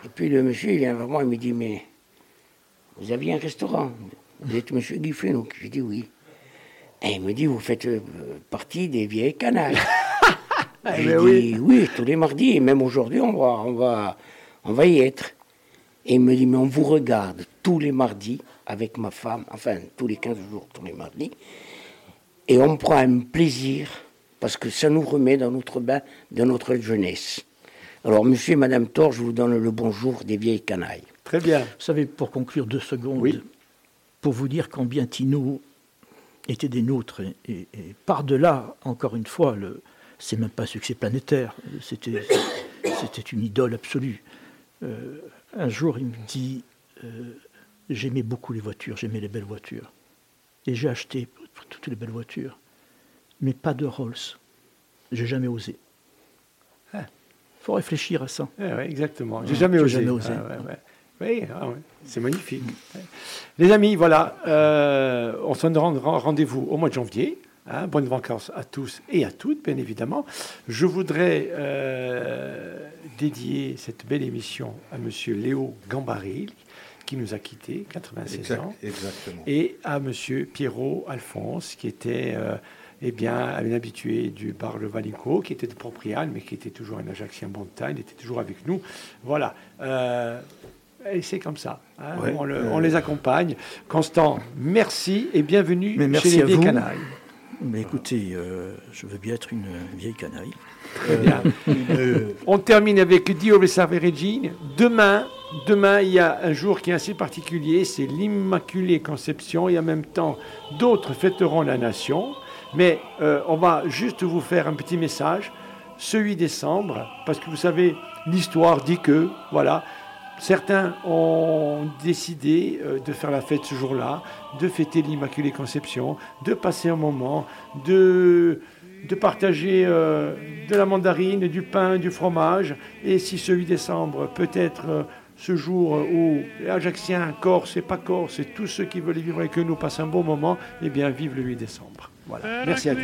[SPEAKER 3] Et puis le monsieur, il vient vers moi et me dit Mais, vous aviez un restaurant Vous êtes monsieur Guy Fenouc J'ai dit Oui. Et il me dit Vous faites euh, partie des vieilles canailles.
[SPEAKER 1] Eh
[SPEAKER 3] J'ai
[SPEAKER 1] ben
[SPEAKER 3] dit oui. tous les mardis, et même aujourd'hui, on va, on, va, on va y être. Et il me dit, mais on vous regarde tous les mardis avec ma femme, enfin tous les 15 jours, tous les mardis, et on prend un plaisir, parce que ça nous remet dans notre bain de notre jeunesse. Alors, monsieur et madame Thor, je vous donne le bonjour des vieilles canailles.
[SPEAKER 1] Très bien.
[SPEAKER 2] Vous savez, pour conclure deux secondes,
[SPEAKER 1] Oui.
[SPEAKER 2] pour vous dire combien Tino était des nôtres, et, et- et par-delà, encore une fois, le, c'est même pas un succès planétaire, c'était, c'était une idole absolue. Euh, un jour, il me dit euh, J'aimais beaucoup les voitures, j'aimais les belles voitures. Et j'ai acheté toutes les belles voitures, mais pas de Rolls. J'ai jamais osé. Faut réfléchir à ça.
[SPEAKER 1] Eh ouais, exactement. J'ai jamais osé.
[SPEAKER 2] jamais osé.
[SPEAKER 1] Ah, ouais, ouais. Oui, ah c'est magnifique. Les amis, voilà, euh, on se donne rend- rendez-vous au mois de janvier. hein. bonnes vacances à tous et à toutes, bien évidemment. Je voudrais euh, dédier cette belle émission à Monsieur Léo Gambari, qui nous a quittés, 96
[SPEAKER 6] Exact-
[SPEAKER 1] ans,
[SPEAKER 6] exactement.
[SPEAKER 1] et à Monsieur Pierrot Alphonse, qui était euh, eh bien, un habitué du bar Le Valico, qui était de Proprial, mais qui était toujours un Ajaxien bon il était toujours avec nous. Voilà. Euh, et c'est comme ça. hein,
[SPEAKER 2] Ouais.
[SPEAKER 1] on, le-
[SPEAKER 2] Euh.
[SPEAKER 1] on les accompagne. Constant, merci et bienvenue
[SPEAKER 2] Mais
[SPEAKER 1] chez
[SPEAKER 2] merci
[SPEAKER 1] les
[SPEAKER 2] à
[SPEAKER 1] vieilles
[SPEAKER 2] vous.
[SPEAKER 1] canailles.
[SPEAKER 2] Mais écoutez, euh, je veux bien être une vieille canaille.
[SPEAKER 1] Très bien. On termine avec Dio Salve Regine. Demain, demain, il y a un jour qui est assez particulier, c'est l'Immaculée Conception et en même temps, d'autres fêteront la nation. Mais euh, on va juste vous faire un petit message. Ce 8 décembre, parce que vous savez, l'histoire dit que, voilà, certains ont décidé euh, de faire la fête ce jour-là, de fêter l'Immaculée Conception, de passer un moment, de, de partager euh, de la mandarine, du pain, du fromage. Et si ce 8 décembre peut être euh, ce jour où Ajaxiens, Corses et pas Corses, et tous ceux qui veulent vivre avec nous passent un bon moment, eh bien, vive le 8 décembre. Voilà. Merci à tous.